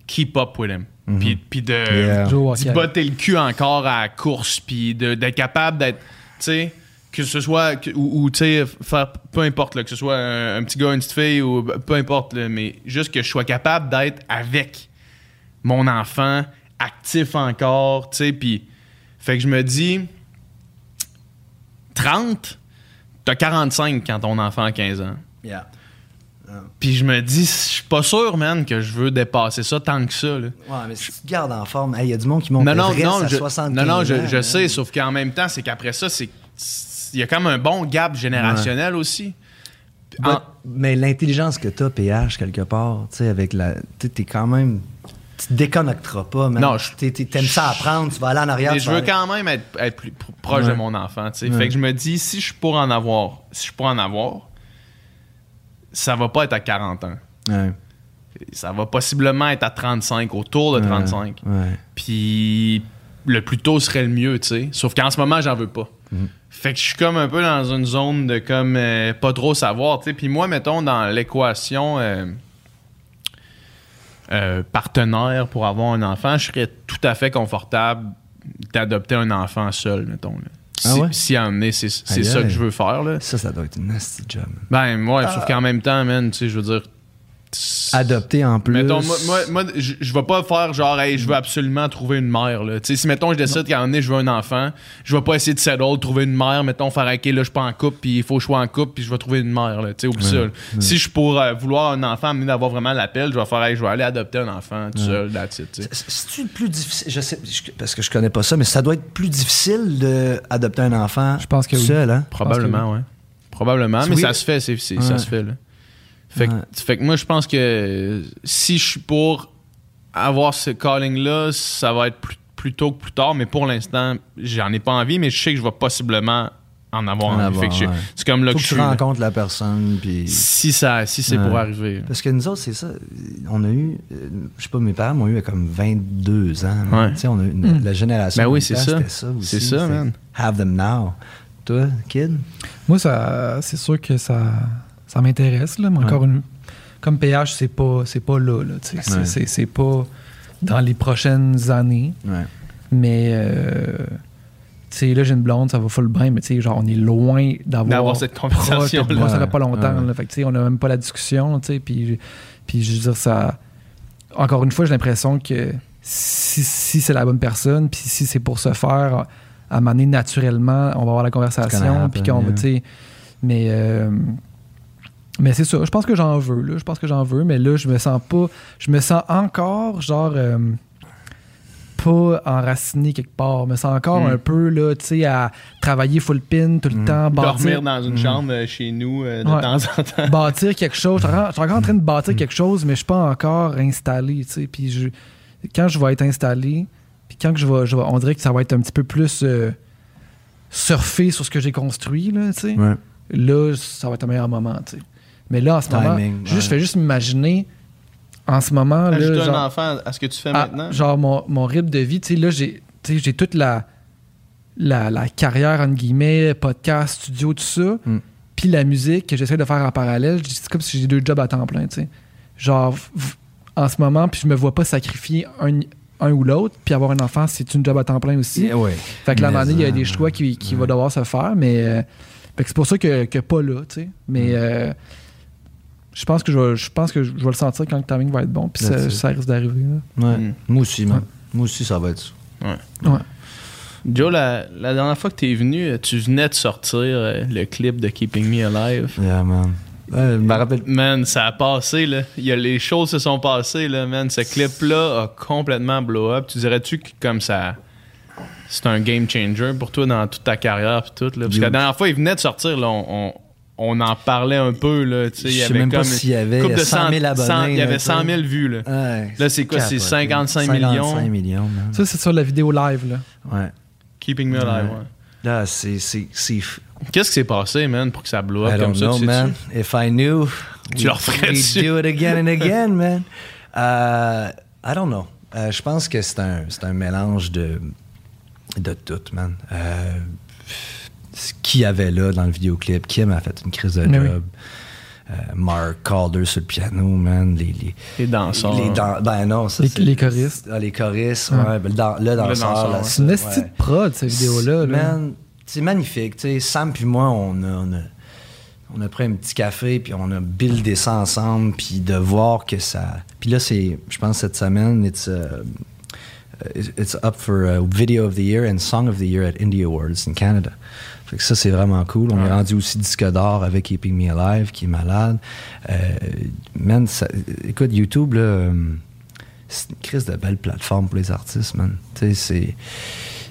B: keep up with him. Puis, puis de
D: Yeah.
B: Botter le cul encore à la course, puis de- d'être capable d'être. Tu sais, que ce soit. que- ou, ou, tu sais, faire. Peu importe, là, que ce soit un, un petit gars, une petite fille, ou peu importe, là, mais juste que je sois capable d'être avec mon enfant actif encore, tu sais, puis fait que je me dis 30, t'as 45 quand ton enfant a 15 ans.
D: Yeah.
B: Puis je me dis, je suis pas sûr, man, que je veux dépasser ça tant que ça. Là.
D: Ouais, mais si tu te gardes en forme, il y a du monde qui monte
B: Non, non, non,
D: à
B: je,
D: 75
B: non, non, je, sais, sauf qu'en même temps, c'est qu'après ça, c'est y a comme un bon gap générationnel aussi.
D: But- mais l'intelligence que t'as, PH, quelque part, tu sais, avec la. T'es quand même. Tu te déconnecteras pas, man.
B: Non,
D: T'aimes ça apprendre, tu vas aller en arrière.
B: Mais je veux
D: aller-
B: quand même être, être plus pro- proche
D: Ouais.
B: de mon enfant, tu sais.
D: Ouais.
B: Fait que je me dis, si je suis pour en avoir, si je suis pour en avoir, ça va pas être à 40 ans.
D: Ouais.
B: Ça va possiblement être à 35, autour de 35.
D: Ouais.
B: Puis le plus tôt serait le mieux, tu sais. Sauf qu'en ce moment, j'en veux pas. Fait que je suis comme un peu dans une zone de comme euh, pas trop savoir, tu sais. Puis moi, mettons, dans l'équation euh, euh, partenaire pour avoir un enfant, je serais tout à fait confortable d'adopter un enfant seul, mettons. là.
D: Ah
B: Si,
D: ouais?
B: si c'est c'est ça que je veux faire, là.
D: Ça, ça doit être une nasty job.
B: Ben, ouais,
D: Ah.
B: sauf qu'en même temps, man, tu sais, je veux dire.
D: Adopter en plus.
B: Mettons, moi, moi, moi, je, vais pas faire genre, hey, je veux absolument trouver une mère. Là. Tu sais, si, mettons, je décide qu'à un moment donné, je veux un enfant, je vais pas essayer de settle, trouver une mère, mettons, faire, ok, là, je suis pas en couple, puis il faut que je sois en couple, puis je vais trouver une mère. Là. Là. Si je suis pour euh, vouloir un enfant, amener d'avoir vraiment l'appel, je vais faire, hey, je vais aller adopter un enfant tout seul, that's it, tu sais.
D: C'est-tu le plus difficile? Je sais, je- parce que je connais pas ça, mais ça doit être plus difficile d'adopter un enfant
C: Je pense que oui.
D: seul, hein?
B: Probablement, ouais. Probablement,
D: C'est
B: mais
D: oui.
B: ça se fait, c'est, c'est- ça se fait, là. Fait, que-
D: Ouais.
B: fait que moi, je pense que si je suis pour avoir ce calling-là, ça va être plus, plus tôt que plus tard, mais pour l'instant, j'en ai pas envie, mais je sais que je vais possiblement en avoir
D: En
B: envie.
D: avoir,
B: Fait que je-
D: ouais.
B: C'est comme là
D: Faut
B: que
D: que
B: je
D: tu rencontres la personne, puis...
B: Si, ça, si c'est pour arriver.
D: Parce que nous autres, c'est ça. On a eu, euh, je sais pas, mes parents m'ont eu à comme 22 ans.
B: Ouais.
D: Tu sais, on a eu une- la génération.
B: Ben oui, c'est ça. C'est ça, man.
D: Have them now. Toi, kid?
C: Moi, ça, c'est sûr que ça, ça m'intéresse. Là, mais encore une, comme PH, c'est pas, c'est pas là. là, tu sais. c'est,
D: Ouais.
C: c'est, c'est pas dans les prochaines années.
D: Ouais.
C: Mais, euh, tu sais, là, j'ai une blonde, ça va full bien, mais tu sais, genre, on est loin d'avoir.
B: D'avoir cette
C: proche Moi, ça fait pas longtemps.
D: Ouais.
C: là. fait que, tu sais, on a même pas la discussion, tu sais. Puis, puis, je veux dire, ça. Encore une fois, j'ai l'impression que si, si c'est la bonne personne, puis si c'est pour se faire à naturellement, on va avoir la conversation, puis qu'on va,
D: happen,
C: tu sais. Mais. euh, mais c'est ça, je pense que j'en veux, là. Je pense que j'en veux, mais là, je me sens pas. Je me sens encore, genre. euh, pas enraciné quelque part. Je me sens encore
B: Mm.
C: un peu, là, tu sais, à travailler full pin tout le temps, bâtir,
B: Dormir dans une chambre euh, chez nous euh, de
C: Ouais.
B: temps en temps.
C: bâtir quelque chose. Je suis encore en train de bâtir quelque chose, mais je suis pas encore installé, tu sais. Puis je- quand je vais être installé, puis quand je vais, je vais- on dirait que ça va être un petit peu plus euh, surfé sur ce que j'ai construit, là, tu sais.
D: Ouais.
C: Là, ça va être un meilleur moment, tu sais. Mais là, en ce moment, juste, je fais juste m'imaginer, en ce moment, là,
B: Ajouter
C: genre-
B: un enfant à ce que tu fais
C: ah,
B: maintenant.
C: genre mon, mon rythme de vie, tu sais, là, j'ai tu sais, j'ai toute la, la, la carrière, entre guillemets, podcast, studio, tout ça,
D: Mm.
C: puis la musique que j'essaie de faire en parallèle, c'est comme si j'ai deux jobs à temps plein, tu sais. Genre, en ce moment, puis je me vois pas sacrifier un, un ou l'autre, puis avoir un enfant, c'est une job à temps plein aussi.
D: Ouais.
C: Fait que là, à il y a des choix qui, qui
D: ouais.
C: vont devoir se faire, mais euh, fait que c'est pour ça que, que pas là, tu sais.
D: Mm.
C: Mais euh, je pense que je vais, je pense que je vais le sentir quand le timing va être bon, puis ça, risque d'arriver. là.
D: Ouais.
B: Mm.
D: Moi aussi, man.
C: Ouais.
D: Moi aussi, ça va être ça.
B: Joe, la, la dernière fois que t'es venu, euh, tu venais de sortir euh, le clip de Keeping Me Alive.
D: Yeah, man. Ouais, je me rappelle.
B: Man, ça a passé, là. Il y a, les choses se sont passées, là, man. Ce clip-là a complètement blow up. Tu dirais-tu que comme ça. C'est un game changer pour toi dans toute ta carrière pis tout, là? Parce que la dernière fois, il venait de sortir, là. On, on, on en parlait un peu, là. Tu sais, il y
D: Je sais
B: avait
D: même pas
B: comme
D: s'il y avait
B: couple de
D: 100 000 abonnés,
B: 100 il y avait
D: tu sais.
B: 100 000 vues, là.
D: Ouais,
B: Là, c'est quoi, c'est
D: capoté.
B: 55 millions?
D: 55 millions, man.
C: Ça, c'est sur la vidéo live, là.
D: Ouais.
B: Keeping Me Alive,
D: Ouais.
B: ouais.
D: Là, c'est. c'est- c'est f-
B: Qu'est-ce qui s'est passé, man, pour que ça blow up
D: I
B: comme
D: don't
B: ça?
D: know,
B: tu
D: man. If I knew,
B: Tu leur ferais
D: we'd do it again and again, man. Uh, I don't know. Euh, je pense que c'est un, c'est un mélange de, de tout, man. Euh, ce qu'il y avait là dans le vidéoclip, Kim a fait une crise de
C: Mais oui.
D: job. Euh, Mark Calder sur le piano, man. Les, les,
B: Les danseurs.
D: les dan- ben non, ça,
C: Les-
D: c'est-
C: les choristes.
D: Ah, les choristes,
C: Ouais.
D: ouais. ben, le, dan- le danseur.
C: C'est une
D: ça,
C: esti
D: ouais.
C: de prod, cette vidéo-là. là.
D: Man, c'est magnifique. Sam puis moi, on a, on, a, on a pris un petit café, puis on a buildé ça ensemble, puis de voir que ça... Puis là, c'est, je pense, cette semaine, it's, uh, it's up for uh, Video of the Year and Song of the Year at Indie Awards in Canada. Fait que ça, c'est vraiment cool. On est rendu aussi disque d'or avec Keeping Me Alive, qui est malade. Euh, man, ça- écoute, YouTube, là... euh, c'est une crise de belle plateforme pour les artistes, man. Tu sais, c'est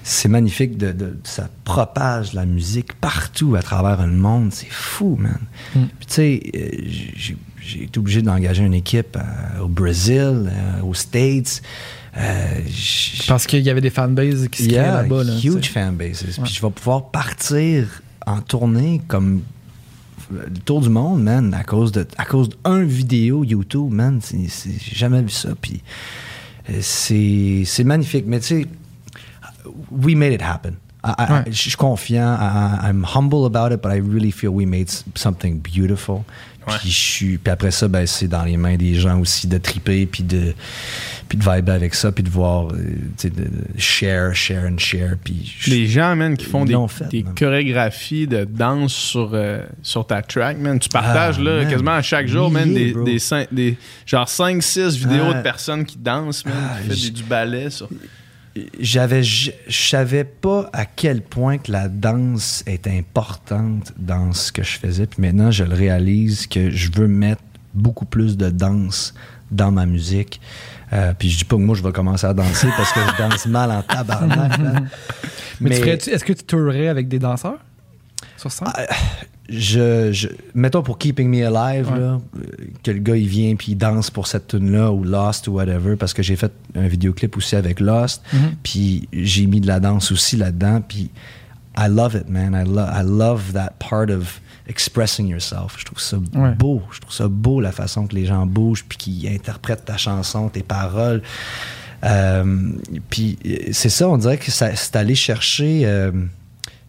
D: c'est magnifique de, de- ça propage la musique partout à travers le monde c'est fou man
C: Mm.
D: puis tu sais euh, j'ai j'ai été obligé d'engager une équipe euh, au Brésil euh, aux States euh, j-
C: Parce qu'il y avait des fanbases qui se créaient
D: Yeah,
C: là-bas. Là,
D: huge fanbases.
C: Ouais.
D: Puis je vais pouvoir partir en tournée comme euh, le tour du monde, man, à cause de à cause d'un vidéo YouTube, man. J'ai jamais vu ça. Puis euh, c'est magnifique. Mais tu sais, we made it happen. I- I-
C: Ouais.
D: Je suis confiant. I- I'm humble about it, but I really feel we made something beautiful. Puis, je suis, puis après ça, ben, c'est dans les mains des gens aussi de triper, puis de, puis de vibrer avec ça, puis de voir, euh, tu sais, de, share, share and share. Puis je-
B: Les gens, man, qui font des,
D: fait,
B: des chorégraphies de danse sur, euh, sur ta track, man. Tu partages,
D: Ah,
B: là,
D: man.
B: quasiment à chaque jour, man, des,
D: bro.
B: des, genre 5-6 vidéos
D: Ah.
B: de personnes qui dansent, man,
D: Ah,
B: qui font du ballet sur...
D: j'avais je savais pas à quel point que la danse est importante dans ce que je faisais puis maintenant je le réalise que je veux mettre beaucoup plus de danse dans ma musique Euh, puis je dis pas que moi je vais commencer à danser parce que je danse mal en tabarnak là.
C: Mais, tu ferais-tu- est-ce que tu tourerais avec des danseurs sur?
D: Ah, je, je- mettons pour Keeping Me Alive,
C: Ouais.
D: là, euh, que le gars il vient puis il danse pour cette tune là ou Lost ou whatever, parce que j'ai fait un vidéoclip aussi avec Lost,
C: Mhm.
D: puis j'ai mis de la danse aussi là-dedans, puis I love it, man. I, lo- I love that part of expressing yourself. Je trouve ça
C: Ouais.
D: beau. Je trouve ça beau la façon que les gens bougent puis qu'ils interprètent ta chanson, tes paroles. Euh, puis euh, c'est ça, on dirait que c'est allé chercher. euh,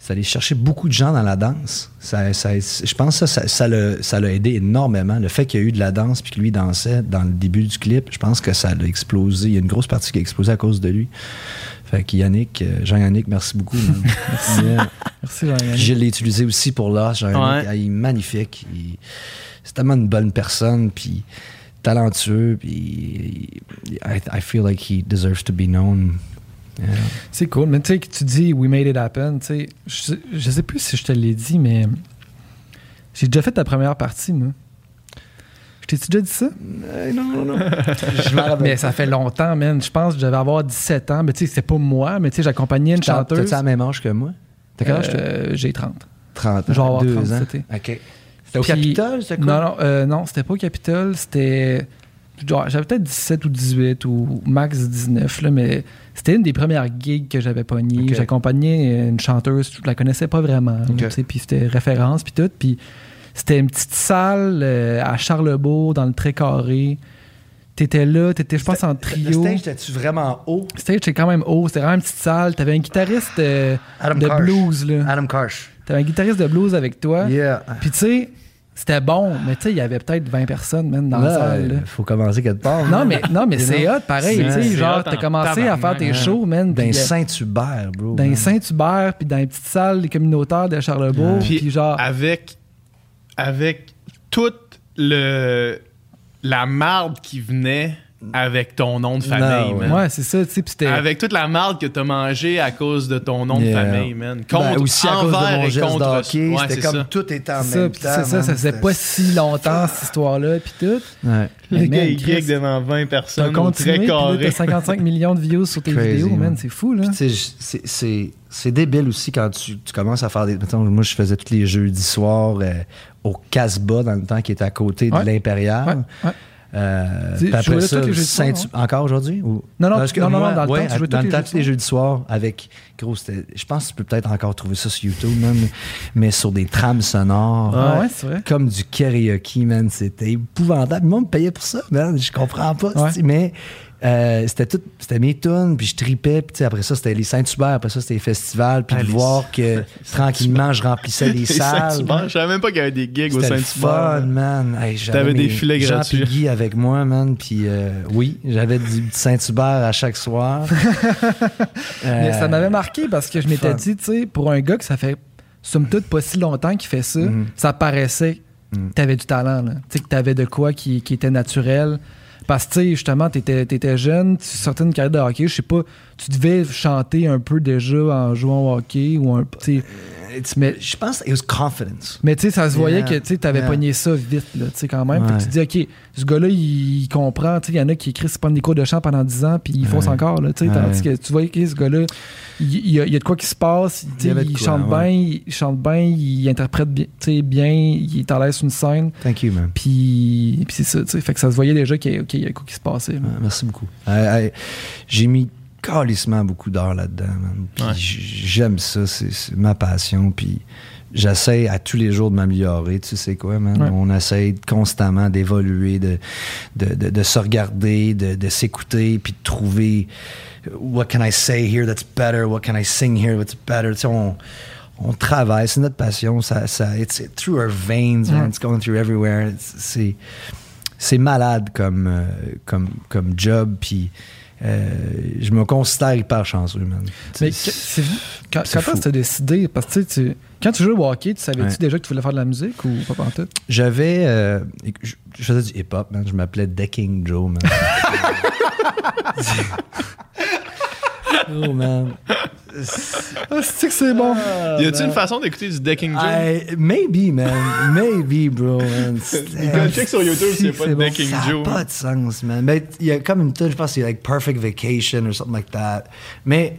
D: c'est allé chercher beaucoup de gens dans la danse. Ça, ça- je pense que ça, ça, l'a ça l'a aidé énormément. Le fait qu'il y a eu de la danse puis que lui dansait dans le début du clip, je pense que ça l'a explosé. Il y a une grosse partie qui a explosé à cause de lui. Fait que Yannick, euh, Jean-Yannick, merci beaucoup. man. Yeah.
C: Merci, Jean-Yannick.
D: Je l'ai utilisé aussi pour l'os. Jean-Yannick,
B: Ouais.
D: Ah, il est magnifique. Il- C'est tellement une bonne personne, puis talentueux, puis I, I feel like he deserves to be known. Yeah.
C: C'est cool. Mais tu sais, que tu dis We made it happen. Tu sais, je, je sais plus si je te l'ai dit, mais j'ai déjà fait ta première partie, moi. Je t'ai-tu déjà dit ça?
D: non, non, non. Je rappelle
C: Mais ça fait longtemps, man. Je pense que j'avais avoir 17 ans. Mais tu sais, c'était pas moi, mais tu sais, j'accompagnais une chanteuse.
D: T'as-tu la même âge que moi? T'as quel âge? toi?
C: Euh, J'ai 30.
D: 30 ans.
C: je vais avoir
D: deux
C: 30
D: ans. OK. C'était au Capitole, c'était quoi?
C: Non, non, euh, non c'était pas au Capitole. C'était. genre, J'avais peut-être 17 ou 18 ou max 19, là, mais c'était une des premières gigs que j'avais pogné.
D: Ok.
C: J'accompagnais une chanteuse, je la connaissais pas vraiment. Puis c'était référence, puis tout. Puis c'était une petite salle euh, à Charlebourg, dans le très carré. T'étais là, t'étais, je pense, en
D: Le
C: trio.
D: stage, était-tu vraiment haut?
C: Le stage était quand même haut, c'était vraiment une petite salle. T'avais un guitariste euh,
D: Adam
C: de
D: Karsh.
C: blues, là.
D: Adam Karsh.
C: T'avais un guitariste de blues avec toi.
D: Yeah.
C: Puis tu sais, c'était bon, mais tu sais, il y avait peut-être 20 personnes même dans la salle.
D: euh, faut commencer quelque part.
C: Non, mais, non, mais
D: You
C: c'est hot, pareil. Tu sais, genre, t'as
B: en
C: commencé à faire tes shows, man.
D: D'un
C: puis, euh,
D: Saint-Hubert, bro.
C: Dans. Saint-Hubert, puis dans les petites salles des communautaires de Charlebourg.
B: Puis,
C: Puis genre,
B: avec, avec toute le, la marde qui venait avec ton nom de famille,
D: Non,
B: man.
C: Ouais, c'est ça, tu sais.
B: Avec toute la marde que t'as mangé à cause de ton nom de famille, man.
D: Ben,
B: Contre,
D: aussi à cause de mon geste
B: contre.
D: de hockey,
B: Ouais,
D: c'était
B: c'est
D: comme
B: ça.
D: tout était en
C: C'est ça,
D: même
C: puis
D: temps.
C: c'est ça,
D: man.
C: ça faisait pas si longtemps, cette histoire-là, puis tout.
D: Ouais.
B: Le gars, il geek devant 20
C: T'as
B: personnes,
C: continué,
B: très carré.
C: t'as 55 millions de views sur tes
D: Crazy,
C: vidéos, man,
D: man.
C: c'est fou, là.
D: C'est- c'est c'est débile aussi quand tu, tu commences à faire des. mettons, moi, je faisais tous les jeudis soirs euh, au Casbah dans le temps qui était à côté
C: Ouais.
D: de l'Impérial.
C: Ouais, ouais.
D: Euh, après
C: jouais
D: ça, encore aujourd'hui ou?
C: Non, non,
D: Parce que
C: non, non,
D: moi,
C: non, dans le
D: ouais,
C: temps, tu jouais
D: dans
C: tous
D: le temps tous les jeudis soirs. avec gros je pense que tu peux peut-être encore trouver ça sur YouTube même mais sur des trames sonores.
C: Ah ouais, c'est vrai.
D: comme du karaoke man c'était épouvantable. Moi on me payait pour ça man je comprends pas
C: Ouais.
D: mais euh, c'était tout c'était mes tunes puis je tripais puis après ça c'était les Saint-Hubert après ça c'était les festivals puis
B: Ah,
D: de
B: les-
D: voir que tranquillement je remplissais les
B: Les
D: salles
B: Saint-Hubert, Je savais même pas qu'il y avait des gigs au Saint-Hubert.
D: fun, man. Hey, j'avais
B: T'avais des filets
D: Jean
B: gratuits.
D: Guy avec moi, man. Puis euh, oui, j'avais du Saint-Hubert à chaque soir.
C: Mais
D: Euh,
C: ça m'avait marqué parce que je m'étais dit, tu sais, pour un gars que ça fait somme toute pas si longtemps qu'il fait ça,
D: Mhm.
C: ça paraissait que t'avais du talent, là. Tu sais, que t'avais de quoi qui, qui était naturel. Parce que, tu justement, t'étais étais jeune, tu sortais d'une carrière de hockey, je sais pas, tu devais chanter un peu déjà en jouant au hockey ou un. tu sais,
D: it's-
C: mais-
D: je pense it was confidence.
C: Mais tu sais, ça se voyait
D: Yeah.
C: que tu avais
D: Yeah.
C: pogné ça vite, là, tu sais, quand même. Fait que tu dis, OK, ce gars-là, il, il comprend. Tu sais, il y en a qui écrivent, prennent des cours de chant pendant 10 ans, puis ils font
D: Ouais.
C: encore, là, tu sais. Tandis que tu vois, OK, ce gars-là, il, il y a, il y a de quoi qui se passe, tu
D: Il quoi,
C: chante bien, il chante bien, il interprète bien, tu sais, bien, il est à l'aise sur une scène,
D: Thank you, man.
C: puis, puis c'est ça, tu sais. Fait que ça se voyait déjà qu'il y OK, il y a de quoi qui se passait.
D: Ouais, merci beaucoup. Euh, euh, J'ai mis calissement beaucoup d'heures là-dedans,
B: Ouais.
D: j'aime ça, c'est ma passion. Puis j'essaie à tous les jours de m'améliorer. Tu sais quoi, man?
C: Ouais.
D: On essaie constamment d'évoluer, de, de, de- de se regarder, de, de s'écouter, puis de trouver what can I say here that's better, what can I sing here that's better? Tu sais, on, on travaille, c'est notre passion. Ça, ça, it's through our veins, man. It's going through everywhere. C'est c'est malade comme, euh, comme, comme job, puis euh, je me considère hyper chanceux, man.
C: Mais
D: C'est-
C: quand, quand est-ce que tu as décidé, parce que tu quand tu jouais au hockey, tu savais-tu
D: Ouais.
C: déjà que tu voulais faire de la musique ou pas pantoute?
D: J'avais. euh, je, je faisais du hip-hop, man. Je m'appelais Decking Joe, man. oh, man.
C: Ah, c'est que c'est bon!
B: Y a-tu une façon d'écouter du Decking Joe?
D: I- maybe, man. Maybe, bro, man.
B: check sur YouTube, c'est pas
D: c'est
B: Decking
D: ça a
B: Joe.
D: pas de sens, man. Mais il y a comme une tune, je pense c'est like Perfect Vacation or something like that. Mais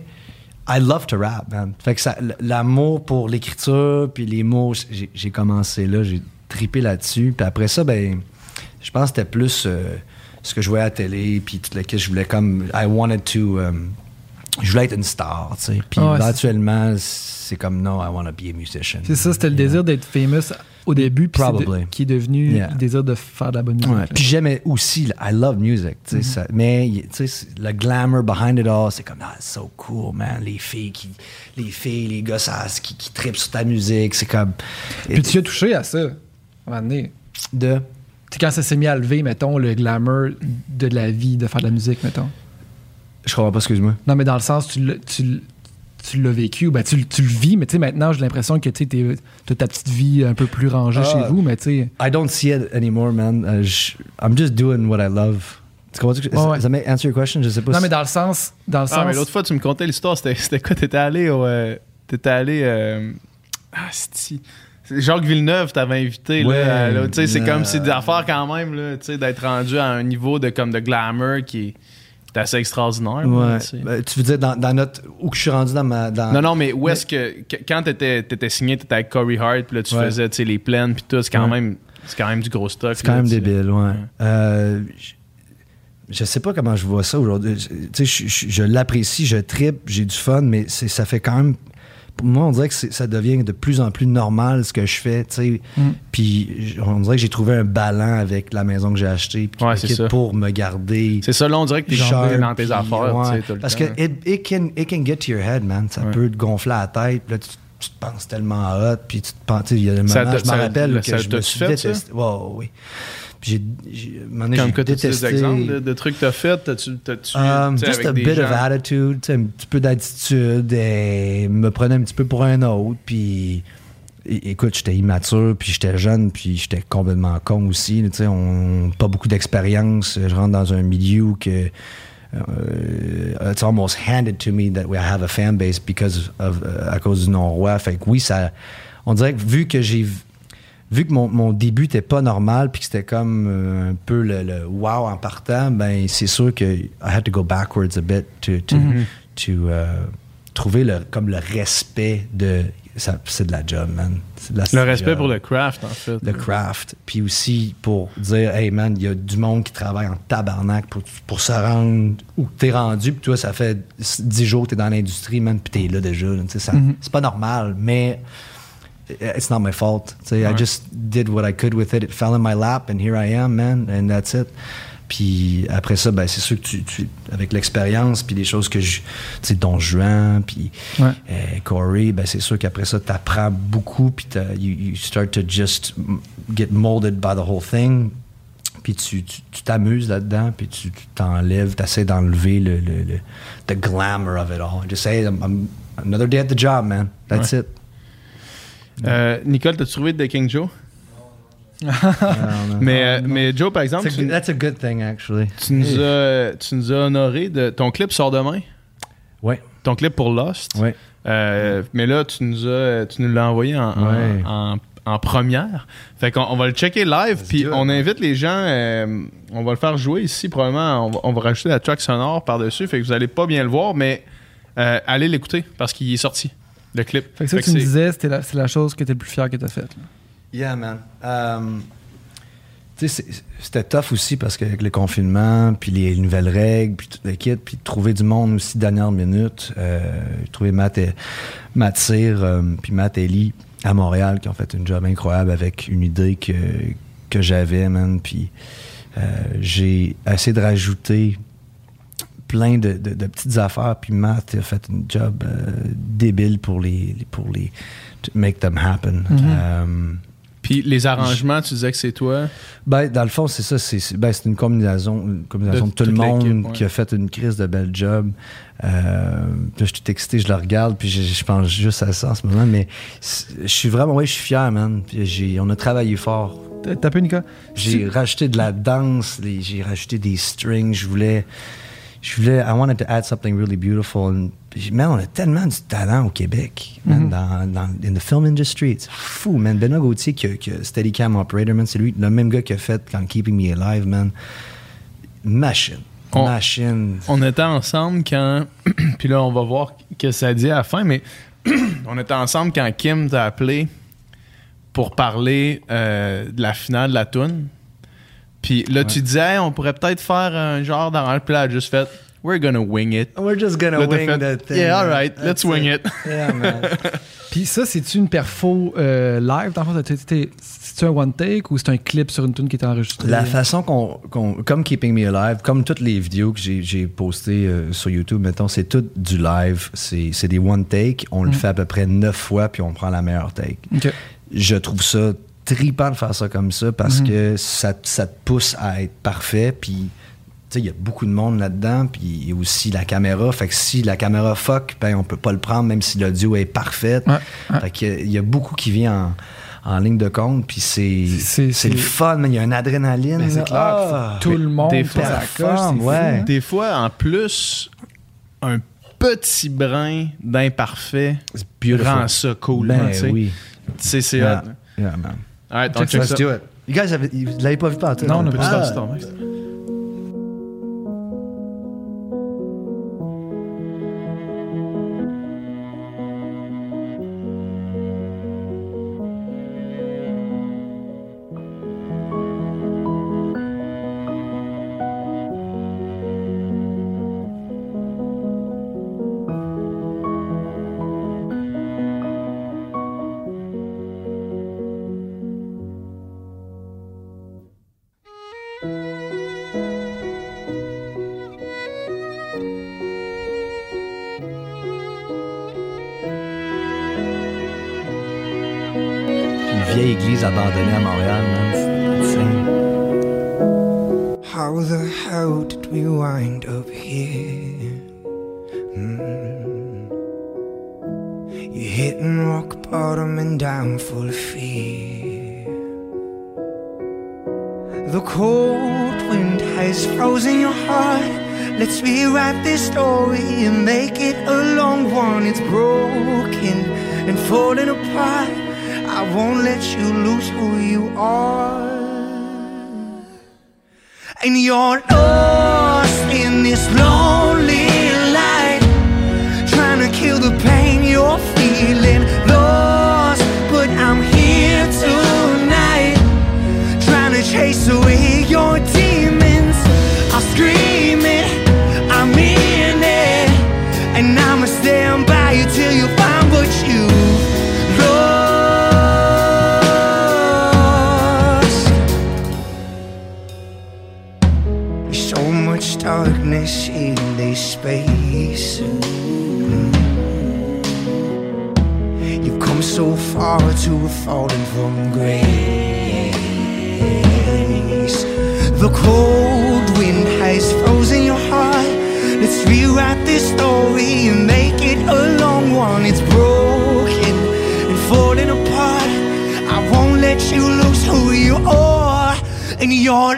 D: I love to rap, man. Fait que ça, l'amour pour l'écriture, puis les mots, j'ai j'ai commencé là, j'ai tripé là-dessus. Puis après ça, ben, je pense que c'était plus euh, ce que je voyais à la télé, puis tout le que je voulais comme, I wanted to, um, je voulais être une star, tu sais. Puis
C: ouais, c'est-
D: éventuellement, c'est comme, no, I want to be a musician.
C: C'est ça, c'était le désir d'être famous au début, puis de- qui est devenu
D: Yeah.
C: le désir de faire de la bonne musique.
D: Ouais. Puis j'aimais aussi, I love music, tu sais,
C: Mhm.
D: ça- mais tu sais, le glamour behind it all, c'est comme, ah, it's so cool, man, les filles qui, les filles, les gosses qui, qui trippent sur ta musique, c'est comme,
C: Puis tu as touché à ça, à un moment donné.
D: de,
C: Tu sais, quand ça s'est mis à lever, mettons, le glamour de la vie, de faire de la musique, mettons.
D: Je comprends pas, excuse-moi.
C: Non, mais dans le sens, tu l'as, tu, l'as vécu, ou ben tu, le vis, mais tu sais, maintenant, j'ai l'impression que tu as ta petite vie un peu plus rangée
D: Ah.
C: chez vous, mais tu sais.
D: I don't see it anymore, man. Euh, je- I'm just doing what I love. Tu comprends?
C: Ouais, ouais.
D: Does that make- answer your question? Je sais pas
C: Non,
D: si-
C: mais dans le sens. Dans le
B: Ah,
C: sens
B: mais l'autre fois, tu me contais l'histoire. C'était quoi? T'étais allé au. euh, T'étais allé. euh, Ah, c'est Jacques Villeneuve t'avait invité.
D: Ouais,
B: là, tu sais, c'est
D: euh,
B: comme c'est des affaires quand même, là, tu sais, d'être rendu à un niveau de, comme, de glamour qui est, est assez extraordinaire.
D: Ouais. Ben, tu veux dire dans, dans notre. Où que je suis rendu dans ma. Dans...
B: Non, non, mais où est-ce que. Quand t'étais étais signé, t'étais avec Corey Hart, puis là, tu
D: Ouais.
B: faisais les plaines, puis tout, c'est quand,
D: Ouais.
B: même c'est quand même du gros stock.
D: C'est quand
B: là,
D: même débile, ouais. Euh, je, je sais pas comment je vois ça aujourd'hui. Tu sais, je, je- je l'apprécie, je tripe, j'ai du fun, mais c'est, ça fait quand même. Pour moi, on dirait que ça devient de plus en plus normal ce que je fais, tu sais.
C: Mm.
D: Puis on dirait que j'ai trouvé un ballon avec la maison que j'ai achetée
B: Ouais,
D: pour me garder.
B: C'est ça, là, on dirait que
D: sharp,
B: jambé dans tes affaires,
D: ouais.
B: tu tout le
D: Parce
B: temps.
D: que it, it can, it can get to your head, man. Ça
B: Ouais.
D: peut te gonfler la tête. puis Là, tu, tu te penses tellement hot. Puis tu te penses. tu Il y a des
B: Ça
D: moments,
B: te-
D: je me rappelle que je me suis
B: fait,
D: détesté. Ouais, oui. J'ai. j'ai-
B: Comme que des exemples de, de trucs que t'as fait, t'as-tu. t'as-tu,
D: Um, just a bit
B: gens-
D: of attitude, un petit peu d'attitude, et me prenait un petit peu pour un autre, puis é- écoute, j'étais immature, puis j'étais jeune, puis j'étais complètement con aussi. Tu sais, on pas beaucoup d'expérience. Je rentre dans un milieu où que euh, it's almost handed to me that I have a fan base because of euh, à cause du non-roi. Fait que oui, ça, on dirait que vu que j'ai vu que mon, mon début était pas normal puis que c'était comme euh, un peu le, le wow en partant, ben c'est sûr que I had to go backwards a bit to to, to, euh, trouver le comme le respect de c'est de la job man. C'est de la
B: Le respect
D: job
B: pour le craft, en fait.
D: le craft, puis aussi pour dire, hey man, il y a du monde qui travaille en tabarnak pour, pour se rendre où t'es rendu, puis toi, ça fait 10 jours que t'es dans l'industrie, man, puis t'es là déjà. là, ça- C'est pas normal, mais it's not my fault. sais, I
B: Ouais.
D: just did what I could with it. It fell in my lap, and here I am, man, and that's it. Puis après ça, ben, c'est sûr que tu, tu- avec l'expérience, puis les choses que je. Tu sais, Don Juan, puis
C: Ouais.
D: euh, Corey, ben, c'est sûr qu'après ça, tu apprends beaucoup, puis you, you start to just get molded by the whole thing. Puis tu tu- t'amuses là-dedans, puis tu t'enlèves, tu essaies d'enlever le, le, le- the glamour of it all. Just say, I'm, I'm- another day at the job, man. That's it.
B: Euh, Nicole, t'as trouvé The King Joe? mais, euh, mais Joe, par exemple, tu,
D: that's a good thing, actually.
B: tu nous as, tu nous as honoré de. Ton clip sort demain?
D: Ouais,
B: Ton clip pour Lost?
D: ouais.
B: Euh, mais là, tu nous as, tu nous l'as envoyé en, en-
D: Ouais.
B: en, en première. Fait qu'on on va le checker live, puis on invite les gens. euh, on va le faire jouer ici, probablement. On va, on va rajouter la track sonore par-dessus. Fait que vous allez pas bien le voir, mais euh, allez l'écouter parce qu'il est sorti, le clip.
C: Fait que ça,
B: Fait
C: que tu me disais, c'était la- c'est la chose que t'es le plus fier que t'as faite. là.
D: Yeah, man. Um, tu c'était tough aussi parce qu'avec le confinement, puis les nouvelles règles, puis tout le kit, puis trouver du monde aussi dernière minute. Euh, J'ai trouvé Matt, et, Matt Cyr, euh, puis Matt Ellie à Montréal qui ont fait une job incroyable avec une idée que, que j'avais, man. Puis euh, j'ai essayé de rajouter plein de, de- de petites affaires. Puis Matt a fait une job euh, débile pour les, les- pour les to make them happen. Euh,
B: Puis les arrangements, tu disais que c'est toi?
D: ben, dans le fond, c'est ça. C'est ben, c'est une combinaison, une combinaison
B: De
D: de, tout le monde
B: ouais.
D: qui a fait une crise de belle job. Euh, puis là, je suis tout excité, je le regarde, puis je, je pense juste à ça en ce moment. Mais je suis vraiment, ouais, je suis fier, man. Puis j'ai- on a travaillé fort.
C: T'as Nicolas?
D: J'ai rajouté de la danse, les- j'ai rajouté des strings. Je voulais, je voulais, I wanted to add something really beautiful. And, man, on a tellement du talent au Québec, man,
C: Mhm.
D: dans, dans in the film industry. C'est fou, man. Benoît Gauthier, qui a Steadicam Operator, man, c'est lui, le même gars qui a fait quand Keeping Me Alive, man. Machine.
B: On-
D: Machine.
B: On était ensemble quand. Puis là, on va voir que ça dit à la fin, mais on était ensemble quand Kim t'a appelé pour parler euh, de la finale de la toune. Puis là, tu disais, Hey, on pourrait peut-être faire un genre là, elle a juste fait, We're gonna wing it.
D: We're just gonna
B: Là,
D: wing
B: fait,
D: that thing.
B: Yeah,
D: man.
B: alright, let's wing it.
D: Yeah, man.
C: Puis ça, c'est-tu une perfo euh, live? Dans le fond, c'est-tu un one take ou c'est un clip sur une tune qui est enregistrée?
D: La façon qu'on, qu'on- comme Keeping Me Alive, comme toutes les vidéos que j'ai, postées euh, sur YouTube, mettons, c'est tout du live. C'est, c'est des one take. On le
C: Mm.
D: fait à peu près neuf fois, puis on prend la meilleure take.
C: Ok.
D: Je trouve ça tripant de faire ça comme ça parce
C: Mhm.
D: que ça, ça te pousse à être parfait. Puis, tu sais, il y a beaucoup de monde là-dedans. Puis, il y a aussi la caméra. Fait que si la caméra fuck, ben, on peut pas le prendre, même si l'audio est parfait.
C: Ouais, ouais.
D: Fait que, il y a beaucoup qui vient en, en ligne de compte. Puis, c'est,
C: C'est-
D: c'est, le fun, mais il y a une adrénaline.
C: Ben, c'est clair,
D: Ah!
C: tout le monde
B: des fois,
D: performe,
C: fou, hein?
B: Des fois, en plus, un petit brin d'imparfait rend ça cool.
D: Ben
B: tu sais.
D: oui.
B: C'est c'est
D: Yeah.
B: hot.
D: Yeah, man.
B: Alright, on
C: Check
B: check
D: Let's
B: ça.
D: do it. You guys, have, vous l'avez pas vu partout?
C: Non, on n'a
B: Peux-tu
C: pas.
B: lancer ton
E: to from grace. The cold wind has frozen your heart. Let's rewrite this story and make it a long one. It's broken and falling apart. I won't let you lose who you are. And you're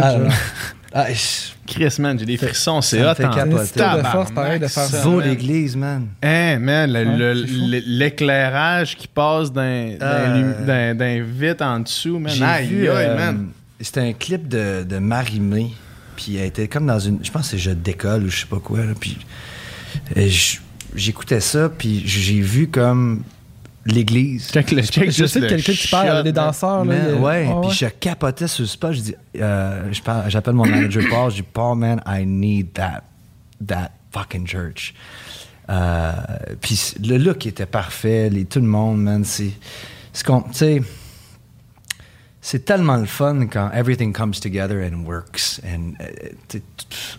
D: Ah, ah, je-
B: Chris, man, j'ai des frissons, c'est hot.
D: capoter.
C: C'est un tour de force, pareil, de faire ça.
D: L'église, man.
B: Hein, man, l'éclairage qui passe d'un
D: Euh,
B: d'un- d'un vite en dessous, man. Aïe,
D: euh,
B: man.
D: C'était un clip de, de Marie-Mé. Puis elle était comme dans une. Je pense que c'est jeu d'école ou je sais pas quoi. là, puis euh, j'écoutais ça, puis j'ai vu comme l'église.
B: Check le- check
C: Je sais de quelqu'un qui parle, des danseurs. Là,
D: Man, ouais,
C: Ah,
D: puis je capotais sur ce spot. Je dis, euh, j'appelle mon manager Paul. Je dis, Paul, man, I need that, that fucking church. Euh, puis le look était parfait, les, tout le monde, man. C'est, c'est qu'on- tu sais, c'est tellement le fun quand everything comes together and works. And, euh,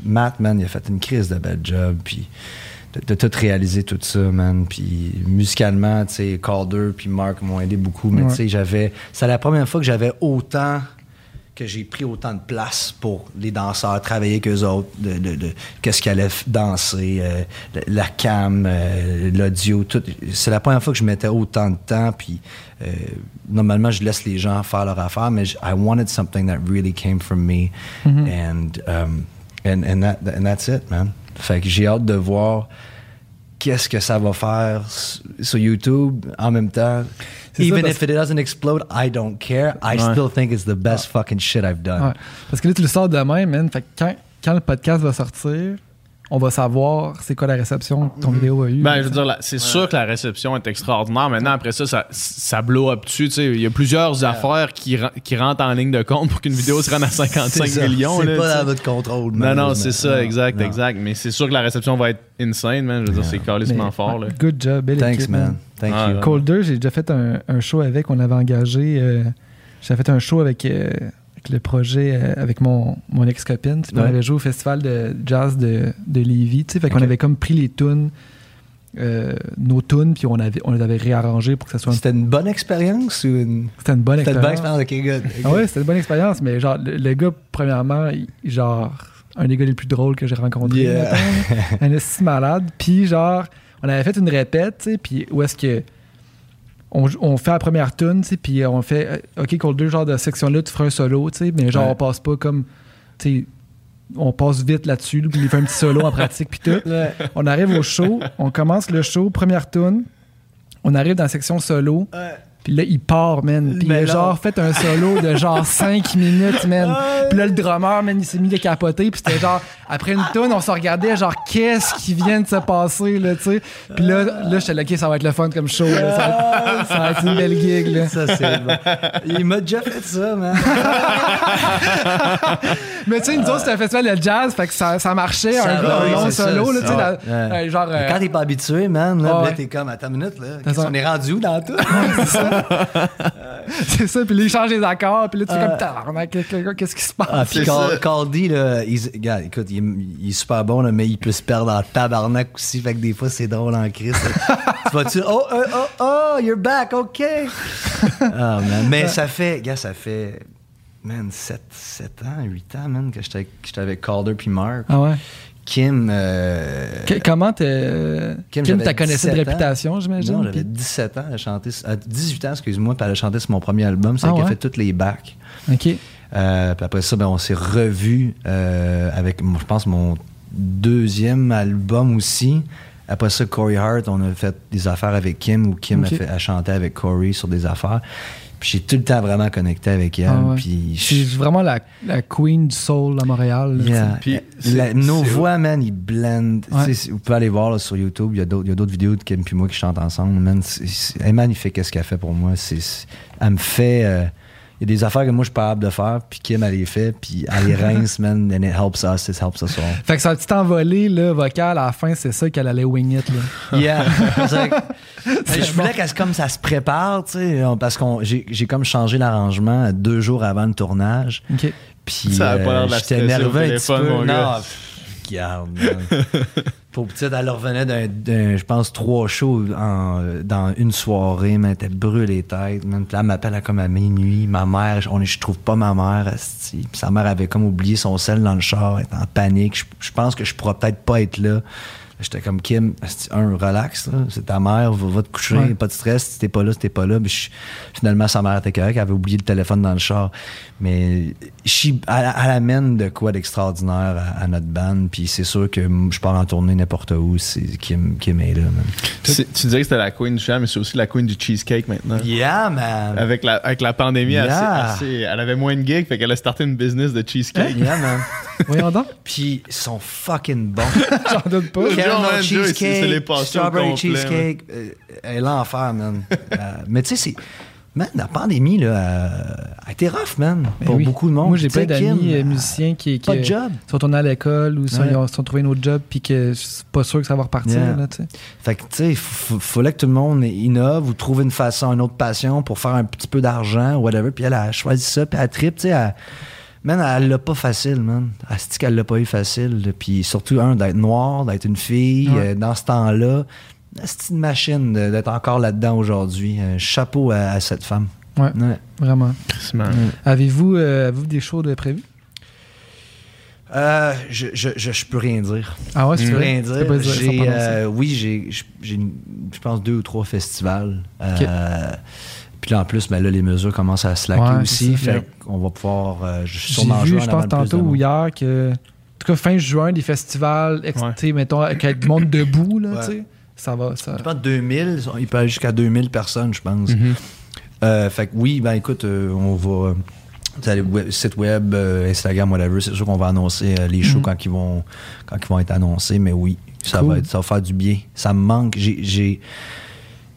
D: Matt, man, il a fait une crise de bel job. Puis de, de tout réaliser tout ça, man. Puis musicalement, tu sais, Calder puis Mark m'ont aidé beaucoup. Mais
C: Ouais.
D: tu sais, j'avais. C'est la première fois que j'avais autant que j'ai pris autant de place pour les danseurs, travailler avec eux autres, de, de- de- qu'est-ce qu'ils allaient danser, euh, la, la cam, euh, l'audio, tout. C'est la première fois que je mettais autant de temps, puis euh, normalement, je laisse les gens faire leur affaire, mais j- I wanted something that really came from me, and, um, and, and, that, and that's it, man. Fait que j'ai hâte de voir qu'est-ce que ça va faire sur YouTube en même temps.
C: Ça,
D: Even
C: parce-
D: if it doesn't explode, I don't care. I
B: Ouais.
D: still think it's the best fucking shit I've done.
C: Ouais. Parce que là, tu le sors demain, man. Fait que quand, quand le podcast va sortir, on va savoir c'est quoi la réception que ton vidéo a eu.
B: Ben, je veux dire, c'est sûr que la réception est extraordinaire. Maintenant, après ça, ça, ça blow up dessus. tu sais. Il y a plusieurs affaires qui, ren- qui rentrent en ligne de compte pour qu'une vidéo se rende à 55
D: C'est ça.
B: millions.
D: C'est
B: là,
D: pas dans votre contrôle.
B: Non, non, c'est ça, exact,
D: Non.
B: exact. Mais c'est sûr que la réception va être insane, man. Je veux dire, c'est calissement fort, là.
C: Good job, belle
D: Thanks,
C: équipe,
D: man. Thank
B: Ah,
D: you.
C: Colder, j'ai déjà fait un, un show avec, on avait engagé. euh, J'avais fait un show avec, euh, avec le projet, euh, avec mon, mon ex-copine. On avait joué au festival de jazz de, de Lévis. Fait qu'on avait comme pris les tunes, euh, nos tunes, puis on, avait, on les avait réarrangées pour que ça soit. un-
D: C'était une bonne expérience ou une.
C: C'était une bonne
D: C'était une bonne
C: expérience.
D: expérience. Ok, good.
C: Ah ouais, c'était une bonne expérience, mais genre, le, le gars, premièrement, il- genre, un des gars les plus drôles que j'ai rencontré.
D: Yeah.
C: un esti malade. Puis, genre, on avait fait une répète, tu sais, puis où est-ce que. On, on fait la première tune, tu sais, puis on fait, euh, OK, Cold 2, genre de section-là, tu feras un solo, tu sais, mais genre,
D: Ouais.
C: on passe pas comme, tu sais, on passe vite là-dessus, puis il fait un petit solo en pratique, puis tout. On arrive au show, on commence le show, première tune, on arrive dans la section solo, puis là, il part, man. Puis il genre fait un solo de genre 5 minutes, man. Puis là, le drummer, man, il s'est mis à capoter. Puis c'était genre, après une tune, on se regardait, genre, qu'est-ce qui vient de se passer, là, tu sais. Puis là, là j'étais là, OK, ça va être le fun comme show, là. Ça, va être- ça va être une belle gig, là.
D: Ça, c'est bon. Il m'a déjà fait ça, man.
C: Mais tu sais, nous autres, c'était un festival de jazz, fait que ça, ça marchait,
D: Ça
C: un,
D: va,
C: un
D: oui,
C: long
D: ça,
C: solo, là, tu sais.
D: ouais.
C: euh, genre, euh,
D: Quand t'es pas habitué, man, là, là,
C: ouais.
D: t'es comme, attends une minute, là.
C: Ça.
D: qu'on est rendu où dans tout?
C: c'est ça, puis là, il change les accords, puis là, tu fais comme, tabarnak, qu'est-ce qui se passe?
D: Ah, puis. Caldy, là, il, regarde, écoute, il, est- il est super bon, là, mais il peut se perdre en tabarnak aussi. Fait que des fois, c'est drôle en crise. tu vas-tu, oh, oh, oh, oh, you're back, OK. Ah, man. Mais ça fait, gars, ça fait, man, 7, 7 ans, 8 ans, man, que j'étais avec- que j'étais avec Calder puis Mark.
C: Ah ouais?
D: Kim, euh,
C: Que- comment t'es.
D: Kim,
C: Kim, t'as connaissé de
D: 17 ans.
C: réputation, j'imagine?
D: Non, j'avais
C: puis-
D: 17 ans, elle a chanté, à 18 ans, excuse-moi, puis elle a chanté sur mon premier album, c'est
C: Ah
D: elle qui a
C: ouais?
D: fait toutes les backs.
C: OK.
D: Euh, puis après ça, ben, on s'est revus euh, avec, je pense, mon deuxième album aussi. Après ça, Corey Hart, on a fait des affaires avec Kim, où Kim a, fait, a chanté avec Corey sur des affaires. J'ai tout le temps vraiment connecté avec elle.
C: Ah ouais.
D: Puis
C: C'est
D: je-
C: vraiment la, la queen du soul à Montréal. là,
D: Yeah.
B: Puis c'est-
D: la- nos
B: c'est-
D: voix, man, ils blendent.
C: Ouais.
D: Tu sais, Vous pouvez aller voir là, sur YouTube, il y a d'autres il y a d'autres vidéos de Kim puis moi qui chantent ensemble. Man, c'est- c'est- elle est magnifique, qu'est-ce qu'elle fait pour moi. C'est- c'est- elle me fait. euh, y a des affaires que moi je suis pas capable de faire, puis Kim elle les fait, puis elle les rince, man, and it helps us, it helps us all.
C: Fait que sa petite envolée là, vocale à la fin, c'est ça qu'elle allait wing it. Là?
D: Yeah. C'est que- je voulais qu'elle se- comme ça se prépare, tu sais, parce qu'on j'ai j'ai comme changé l'arrangement deux jours avant le tournage.
C: OK.
D: Puis
B: Ça a pas l'air de la
D: j'étais
B: stresser au
D: énervé un petit
B: téléphone,
D: peu.
B: mon
D: non,
B: gars.
D: Pour petite, elle revenait d'un, je pense, trois shows en- dans une soirée, mais elle était brûlée tête. Man. Puis là, elle m'appelle à comme à minuit. Ma mère, je, on est- je trouve pas ma mère. Puis sa mère avait comme oublié son sel dans le char, elle était en panique. Je, je pense que je pourrais peut-être pas être là. J'étais comme Kim, un, relax, c'est ta mère, va, va te coucher,
C: Ouais.
D: pas de stress, si t'es pas là, si t'es pas là. Puis je- finalement, sa mère était correcte, elle avait oublié le téléphone dans le char. Mais je- elle, elle amène de quoi d'extraordinaire à, à notre band, puis c'est sûr que je pars en tournée n'importe où, c'est Kim, Kim est là. Man.
B: C'est- Tu disais que c'était la queen du chant, mais c'est aussi la queen du cheesecake maintenant.
D: Yeah, man!
B: Avec la, avec la pandémie, elle,
D: Yeah.
B: s'est- elle elle avait moins de gigs, fait qu'elle a starté une business de cheesecake.
D: Yeah, man.
C: Voyons donc.
D: Puis ils sont fucking bons.
C: J'en doute pas.
D: Caramel cheesecake, strawberry cheesecake, euh, elle est l'enfer, man. Euh, mais tu sais, c'est... Man, la pandémie, là, euh, a été rough, man,
C: Ben
D: pour
C: oui.
D: beaucoup de monde.
C: Moi, j'ai plein d'amis euh, musiciens qui, qui
D: Pas de job.
C: sont tournés à l'école ou sont,
D: Ouais.
C: ils ont, sont trouvés un autre job puis que c'est pas sûr que ça va repartir.
D: Yeah.
C: Là, tu sais.
D: Fait que, tu sais, il fallait que tout le monde innove ou trouve une façon, une autre passion pour faire un petit peu d'argent, whatever. Puis elle a choisi ça, puis elle tripe, tu sais. Elle, man, elle l'a pas facile, man. Elle se dit qu'elle l'a pas eu facile. Puis surtout, un, d'être noire, d'être une fille,
C: Ouais.
D: euh, dans ce temps-là. C'est une machine d'être encore là-dedans aujourd'hui. Euh, chapeau à, à cette femme.
C: Ouais.
D: Ouais.
C: Vraiment. Avez-vous euh, avez-vous des shows de prévus?
D: Euh, je, je, je, je peux rien dire.
C: Ah ouais, c'est
D: Je peux rien dire. J'ai, euh, oui, j'ai, j'ai- j'ai, une- je pense, deux ou trois festivals. Euh, Puis là, en plus, ben là, les mesures commencent à slacker
C: Ouais,
D: aussi.
C: ça.
D: Fait qu'on va pouvoir. euh, je suis
C: J'ai
D: sûrement
C: vu, je
D: en
C: pense, tantôt ou hier que. En tout cas, fin juin, des festivals, ex-
B: Ouais.
C: tu sais, mettons, avec du monde debout, là,
D: Ouais.
C: tu sais. ça va. Ça...
D: Je pense 2000, il peut aller jusqu'à 2000 personnes, je pense.
B: Mhm.
D: Euh, fait que oui, ben écoute, euh, on va. web- site web, euh, Instagram, whatever, c'est sûr qu'on va annoncer euh, les shows
C: Mhm.
D: quand, ils vont, quand ils vont être annoncés, mais oui, ça,
C: Cool.
D: va, être, ça va faire du bien. Ça me manque. J'ai, j'ai-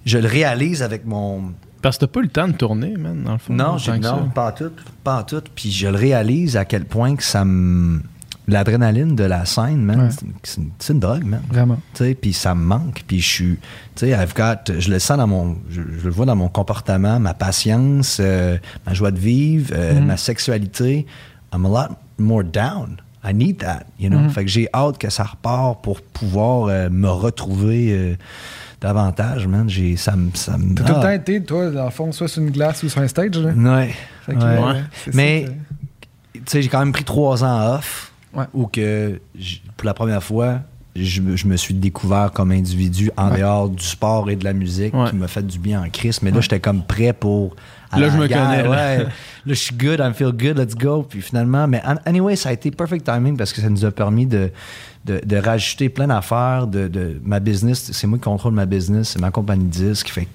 D: je le réalise avec mon.
B: Parce que t'as pas eu le temps de tourner, man, dans le fond.
D: Non, j'ai, non pas en tout. Pas en tout. Puis je le réalise à quel point que ça me. L'adrénaline de la scène, man,
C: Ouais.
D: c'est, une, drogue, man.
C: Vraiment.
D: Tu sais, puis ça me manque puis je suis tu sais I've got je le sens dans mon je, je le vois dans mon comportement ma patience euh, ma joie de vivre euh,
C: Mhm.
D: ma sexualité I'm a lot more down I need that you know
C: Mhm.
D: fait que j'ai hâte que ça repart pour pouvoir euh, me retrouver davantage man j'ai ça me ça
C: T'as tout le temps été, toi, dans le fond, soit sur une glace ou sur un stage. Là?
D: ouais,
C: que, euh,
D: mais tu sais j'ai quand même pris trois ans off
C: Ouais.
D: où que pour la première fois je, me- je me suis découvert comme individu en
C: Ouais.
D: dehors du sport et de la musique
B: Ouais.
D: qui m'a fait du bien en crise mais là
C: Ouais.
D: j'étais comme prêt pour
B: Là, je me
D: guerre,
B: connais, là.
D: là je suis good I feel good let's go puis finalement mais an- anyway ça a été perfect timing parce que ça nous a permis de de, de rajouter plein d'affaires de, de ma business c'est moi qui contrôle ma business c'est ma compagnie de disques fait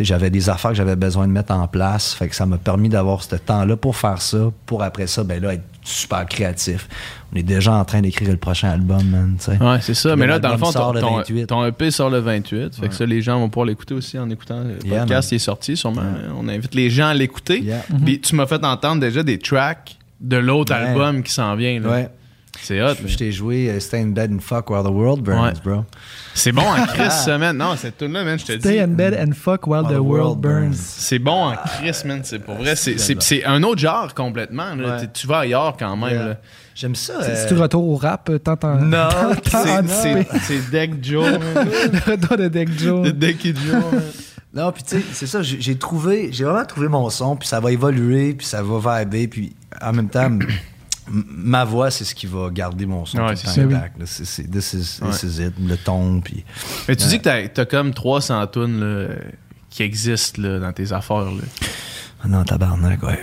D: j'avais des affaires que j'avais besoin de mettre en place fait que ça m'a permis d'avoir ce temps là pour faire ça pour après ça ben là être super créatif on est déjà en train d'écrire le prochain album man
B: Ouais, c'est ça.
D: Puis
B: Mais
D: là,
B: dans le fond, ton,
D: le
B: ton,
D: 28.
B: ton EP sort le 28. Fait que ça, les gens vont pouvoir l'écouter aussi en écoutant le
D: Yeah,
B: podcast
D: man.
B: qui est sorti. Sûrement, on invite les gens à l'écouter.
D: Yeah.
B: Puis tu m'as fait entendre déjà des tracks de l'autre album qui s'en vient. là.
D: ouais
B: C'est hot.
D: je t'ai joué euh, Stay in Bed and Fuck While the World Burns
B: Ouais.
D: bro
B: C'est bon en Chris, ça, man. Non, cette tune là man, je te
C: Stay
B: dis.
C: in bed and fuck while the world burns.
B: C'est bon en Chris, man. C'est pour vrai. C'est- C'est c'est un autre genre complètement. là.
D: Ouais.
B: T'es- Tu vas ailleurs quand même.
D: Yeah.
B: là.
D: j'aime ça
C: C'est-
D: euh,
C: Si tu retournes au rap, euh, t'entends.
D: non
C: T'entends
B: C'est-
C: anticiper.
B: C'est c'est Deck Joe.
C: Le retour de Deck Joe.
B: Le Decky Joe.
D: Non, puis tu sais, c'est ça, j'ai trouvé, j'ai vraiment trouvé mon son, puis ça va évoluer, puis ça va vibrer, puis en même temps, ma voix, c'est ce qui va garder mon son
B: Ouais,
D: tout le
B: c'est
D: temps
C: ça, oui.
D: This is,
B: Ouais.
D: this is it, le ton, puis...
B: Mais tu
D: Ouais.
B: dis que t'as- t'as comme 300 tunes là, qui existent là, dans tes affaires. Là.
D: Ah Non, tabarnak, ouais.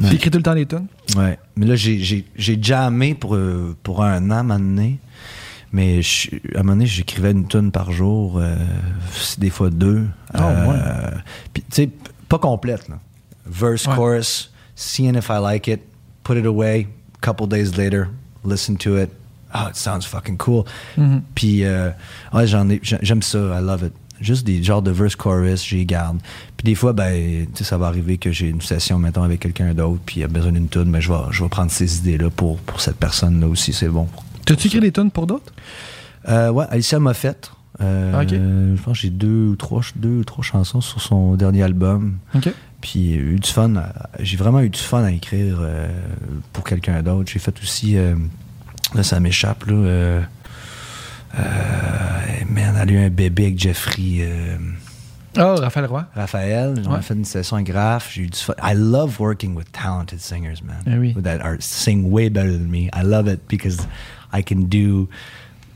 C: J'ai écrit tout le temps des tunes?
D: Ouais. Mais là, j'ai- jammé pour, euh, pour un an, à un moment donné. Mais je- à un moment donné, j'écrivais une tune par jour, euh, des fois deux. Euh,
C: ouais.
D: Puis, tu sais, pas complète, là. Verse,
C: Ouais.
D: chorus, seeing if I like it, put it away, couple days later, listen to it. Oh, it sounds fucking cool.
C: Mhm.
D: Puis, euh, ouais, j'en ai, j'ai- j'aime ça, I love it. Juste des genres de verse chorus, j'y garde. Puis des fois, ben, ça va arriver que j'ai une session, mettons, avec quelqu'un d'autre, puis il a besoin d'une tune, mais je vais, je vais prendre ces idées-là pour, pour cette personne-là aussi, c'est bon.
C: T'as-tu écrit des tunes pour d'autres?
D: Euh, ouais, Alicia m'a fait. Euh,
C: Ok.
D: Je pense que j'ai deux ou trois, deux ou trois chansons sur son dernier album.
C: OK.
D: Puis euh, eu du fun. à- J'ai vraiment eu du fun à écrire euh, pour quelqu'un d'autre. J'ai fait aussi. euh, là, ça m'échappe, là. Euh, euh, man, elle a eu un bébé avec Jeffrey. euh,
C: Oh, Raphaël Roy.
D: Raphaël, on a
C: Ouais.
D: fait une session à graphe, j'ai eu du fun. I love working with talented singers, man.
C: Eh oui.
D: That are sing way better than me. I love it because I can do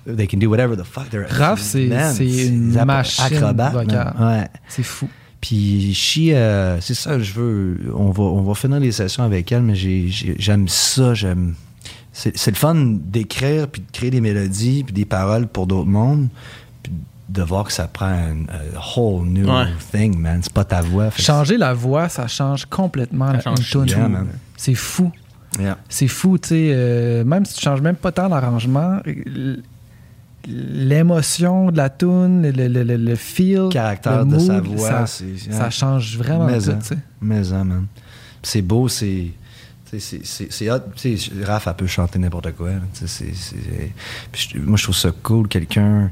D: they can do whatever the fuck they're
C: Raph, c'est- une machine vocale.
D: Ouais.
C: C'est fou.
D: Puis Chi, euh, c'est ça, je veux. On va, on va finir les sessions avec elle, mais j'ai- j'ai- j'aime ça, j'aime. C'est le fun d'écrire, puis de créer des mélodies, puis des paroles pour d'autres mondes, puis de voir que ça prend un a whole new
B: Ouais.
D: thing, man. C'est pas ta voix.
C: Changer la voix, ça change complètement
B: Ça
C: la
B: change
D: man.
C: C'est fou.
D: c'est- Yeah.
C: C'est fou, tu sais. euh, même si tu changes même pas tant l'arrangement, l- l'émotion de la tune, le, le, le, le feel,
D: caractère
C: le
D: de sa voix,
C: ça, ça change vraiment
D: Mais
C: tout,
D: hein. hein, man. C'est beau, c'est. C'est hot. Raph, elle peut chanter n'importe quoi. c'est- moi, je trouve ça cool, quelqu'un.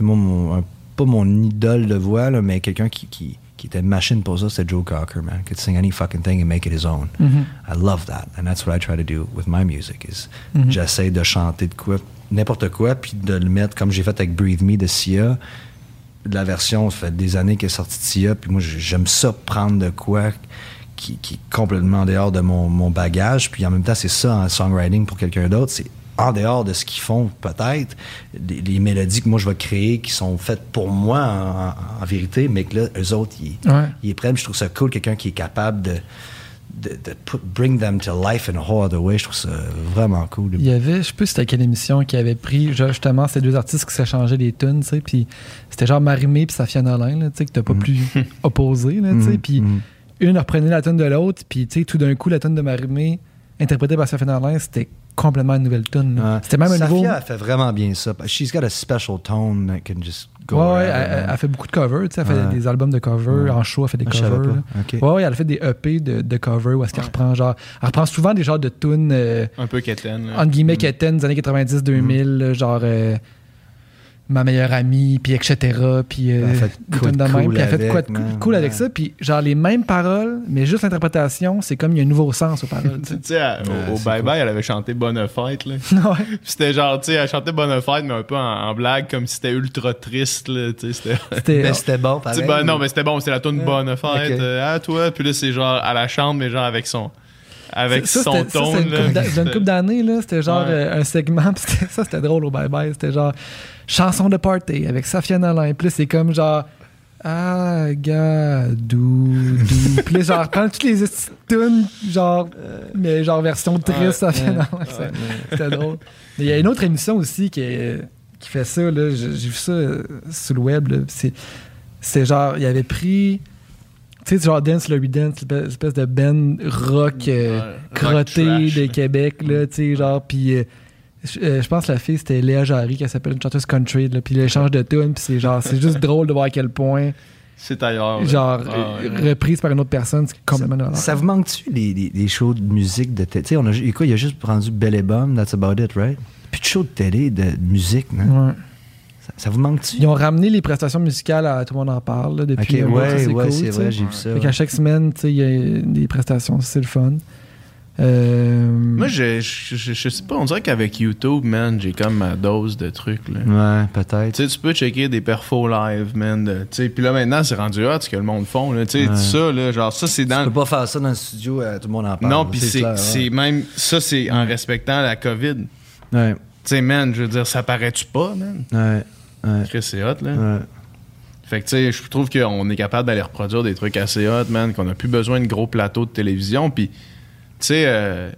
D: Moi, mon- un- pas mon idole de voix, là, mais quelqu'un qui, qui, qui était machine pour ça, c'était Joe Cocker, man. Could sing any fucking thing and make it his own.
C: Mhm.
D: I love that. And that's what I try to do with my music. Is
C: Mhm.
D: J'essaie de chanter de quoi, n'importe quoi, puis de le mettre comme j'ai fait avec Breathe Me de Sia. La version, ça fait des années qu'elle est sortie de Sia, puis moi, j'aime ça prendre de quoi qui, qui est complètement en dehors de mon, mon bagage, puis en même temps, c'est ça en songwriting pour quelqu'un d'autre. C'est en dehors de ce qu'ils font, peut-être, les, les mélodies que moi je vais créer qui sont faites pour moi en, vérité, mais que là, eux autres, ils,
C: Ouais.
D: ils prennent. Je trouve ça cool, quelqu'un qui est capable de de, de put- bring them to life in a whole other way. Je trouve ça vraiment cool.
C: Il y avait, je sais plus c'était quelle émission qui avait pris justement ces deux artistes qui s'échangeaient des tunes, tu sais, puis c'était genre Marimé puis Safia Nolin, là, tu sais, que t'as pas pu opposer, là, tu sais,
D: Mhm,
C: puis
D: mhm.
C: une reprenait la tune de l'autre, puis tu sais, tout d'un coup, la tune de Marimé, interprétée par Safia Nolin, c'était complètement une nouvelle tune.
D: Ouais.
C: C'était même un
D: Safia,
C: nouveau...
D: elle fait vraiment bien ça. She's got a special tone that can just go.
C: Ouais, elle, fait beaucoup de covers, tu sais, elle fait
D: Ouais.
C: des albums de covers, en show, elle fait des
D: Ah, je savais
C: covers.
D: pas.
C: là.
D: Ok.
C: Ouais, ouais, elle fait des EP de, de covers où est-ce qu'elle reprend genre. Elle reprend souvent des genres de tunes, euh,
B: Un peu quétaine.
C: entre guillemets, étaient des années 90-2000, là, genre euh, Ma meilleure amie, puis etc. Puis euh,
D: Elle a fait
C: des
D: quoi
C: tunes
D: de
C: de même,
D: cool
C: puis elle a fait
D: man.
C: cool avec ça. Puis genre les mêmes paroles, mais juste l'interprétation, c'est comme il y a un nouveau sens aux paroles. tu
B: sais, au- au
D: c'est
B: Bye Bye, elle avait chanté Bonne Fête. Là.
C: ouais.
B: Puis C'était genre, tu sais, elle chantait Bonne Fête, mais un peu en, en blague, comme si c'était ultra triste. Là, tu sais, c'était.
C: C'était.
D: Mais c'était bon, pareil.
B: ben, non, mais c'était bon, c'était la tune Bonne Fête. Euh, à toi. Puis là, c'est genre à la chambre, mais genre avec son. Avec
C: ça,
B: son ton.
C: c'était une
B: là.
C: couple d'années, là, c'était genre
B: Ouais.
C: euh, un segment, puis c'était- ça c'était drôle au Bye Bye, c'était genre chanson de party avec Safia Nolin, puis c'est comme genre ah gars dou dou, puis genre prendre toutes les tunes, genre mais genre version triste
B: Ouais,
C: Safia
D: ouais,
C: c'était drôle. Mais il y a une autre émission aussi qui est- qui fait ça là, j'ai vu ça euh, sur le web, c'est genre il avait pris tu sais, genre Dance Larry Dance, l'espèce espèce de band rock euh,
B: Ouais,
C: crotté de. Québec, là, tu sais, genre, puis euh, je euh, je pense que la fille, c'était Léa Jarry, qui s'appelle une chanteuse country, là, puis l'échange de tunes, puis c'est genre, c'est juste drôle de voir à quel point,
B: C'est ailleurs.
C: genre,
B: Ah, ouais.
C: reprise par une autre personne, c'est complètement normal.
D: Ça vous manque-tu les, les, les shows de musique de télé? Tu sais, on a, quoi, il a juste rendu Belle et Bum, that's about it, right? Plus de shows de télé, de musique, man.
C: Ouais.
D: Ça, ça vous manque-tu?
C: Ils ont ramené les prestations musicales à Tout le monde en parle, là,
D: Ok,
C: depuis ça,
D: ouais, ouais,
C: cool,
D: c'est
C: tu
D: vrai, j'ai vu ça.
C: Fait qu'à chaque semaine, tu sais, il y a des prestations, c'est le fun. Euh,
B: Moi, je, je, je- je sais pas, on dirait qu'avec YouTube, man, j'ai comme ma dose de trucs. Là.
D: Ouais, peut-être.
B: Tu sais, tu peux checker des perfos live, man. Tu sais, puis là, maintenant, c'est rendu hot ce que le monde font. Là. Tu sais,
D: Ouais.
B: ça, là, genre, ça, c'est
D: Tu
B: dans.
D: peux pas faire ça dans le studio, euh, tout le monde en parle.
B: Non, puis c'est
D: ouais.
B: même. Ça, c'est en respectant la COVID. Tu
D: Ouais,
B: sais, man, je veux dire, ça paraît-tu pas, man?
D: ouais, ouais.
B: C'est hot, là.
D: ouais.
B: Fait que, tu sais, je trouve qu'on est capable d'aller reproduire des trucs assez hot, man, qu'on a plus besoin de gros plateaux de télévision. Puis, tu sais, euh,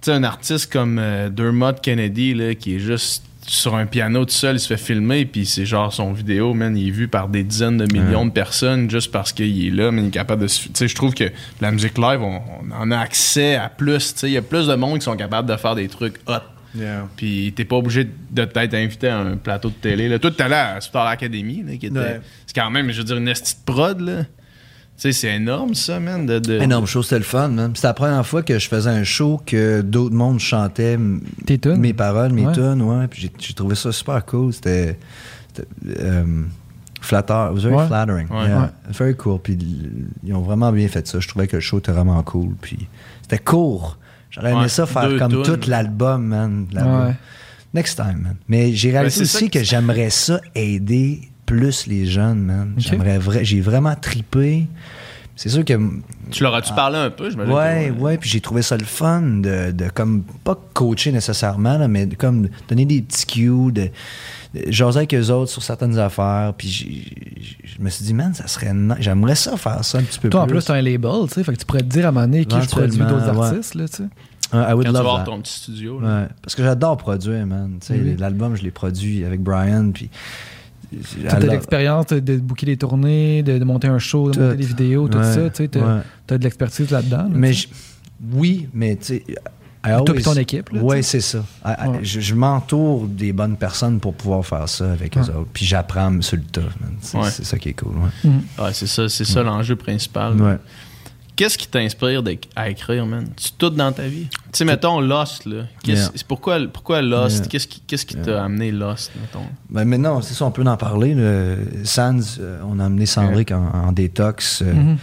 B: tu sais, un artiste comme euh, Dermot Kennedy, là, qui est juste sur un piano tout seul, il se fait filmer, puis c'est genre son vidéo, man, il est vu par des dizaines de millions de personnes juste parce qu'il est là, mais il est capable de se. Tu sais, je trouve que la musique live, on, on en a accès à plus, tu sais, il y a plus de monde qui sont capables de faire des trucs hot. Puis t'es pas obligé de t'être invité à un plateau de télé. Là. Toi, t'es allé à Star Academy, là, qui était.
D: Ouais.
B: C'est quand même, je veux dire, une esti de prod, là. Sais, c'est énorme, ça, man. De, de-
D: Énorme show, c'était le fun, man. C'était la première fois que je faisais un show que d'autres mondes chantaient m-
C: Tes tunes?
D: mes paroles, mes
C: Ouais.
D: tunes, ouais. Puis j'ai- j'ai trouvé ça super cool. C'était c'était, euh, flatteur. It was very
C: Ouais.
D: flattering.
B: Ouais.
D: Yeah.
C: Ouais.
D: Very cool. Puis ils ont vraiment bien fait ça. Je trouvais que le show était vraiment cool. Puis c'était court. J'aurais aimé ça faire
B: deux
D: comme
B: tunes.
D: tout l'album, man. l'album.
C: Ouais.
D: Next time, man. Mais j'ai réalisé aussi
B: que
D: j'aimerais ça aider plus les jeunes, man. J'aimerais vra- J'ai vraiment tripé. C'est sûr que
B: Tu leur as-tu parlé un peu, je me
D: Ouais, ouais, puis j'ai trouvé ça le fun de, de comme, pas coacher nécessairement, là, mais de, comme donner des petits cues, de, de jaser avec eux autres sur certaines affaires, puis je me suis dit, man, ça serait nice. j'aimerais ça faire ça un petit peu
C: Toi, en
D: plus.
C: plus, t'as un label, tu sais, fait que tu pourrais te dire à un moment donné qui je produis d'autres
D: ouais.
C: artistes, là, tu sais.
D: Uh, I would
B: Quand tu vas
D: love
B: avoir
D: that.
B: ton petit studio. là.
D: Ouais, parce que j'adore produire, man. Tu sais,
C: Oui.
D: L'album, je l'ai produit avec Brian, puis...
C: T'as de l'expérience de, de booker les tournées, de, de monter un show, de
D: Tout.
C: monter des vidéos, tout
D: Ouais,
C: ça, tu sais, t'as
D: ouais.
C: t'as de l'expertise là-dedans. là,
D: Mais oui, mais tu sais.
C: Toi puis ton équipe, sais.
D: c'est ça. I- I-
C: Ouais.
D: Je, je m'entoure des bonnes personnes pour pouvoir faire ça avec eux autres. Puis j'apprends sur le tas, man. C'est ça qui est cool. Ouais.
B: Ouais, c'est ça, c'est ça l'enjeu principal. Qu'est-ce qui t'inspire à écrire, man? Tu tout dans ta vie? Tu sais, mettons Lost, là. Qu'est-ce-
D: Yeah.
B: c'est Pourquoi, pourquoi Lost?
D: Yeah.
B: Qu'est-ce qui qu'est-ce qui t'a
D: Yeah.
B: amené Lost, mettons?
D: Ben maintenant, c'est ça, on peut en parler. Le Sands, euh, on a amené Sandrick en, en détox. euh,
C: Mhm.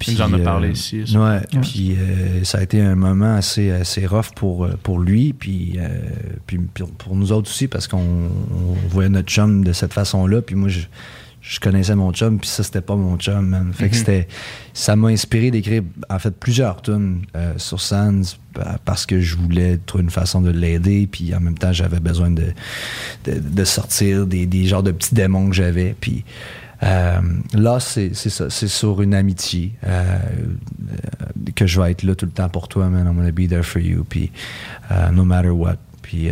D: puis,
B: Il nous en a
D: euh,
B: parlé ici, ça.
D: Ouais, puis euh, ça a été un moment assez, assez rough pour, pour lui, puis, euh, puis pour, pour nous autres aussi, parce qu'on on voyait notre chum de cette façon-là, puis moi, je, je connaissais mon chum, puis ça, c'était pas mon chum, man. Fait que
B: Mhm.
D: c'était... Ça m'a inspiré d'écrire, en fait, plusieurs tunes euh, sur Sands, pa- parce que je voulais trouver une façon de l'aider, puis en même temps, j'avais besoin de, de, de sortir des, des genres de petits démons que j'avais, puis... Euh, là, c'est ça. C'est sur une amitié. euh, que je vais être là tout le temps pour toi, man. I'm gonna be there for you. Puis, no matter what. Puis,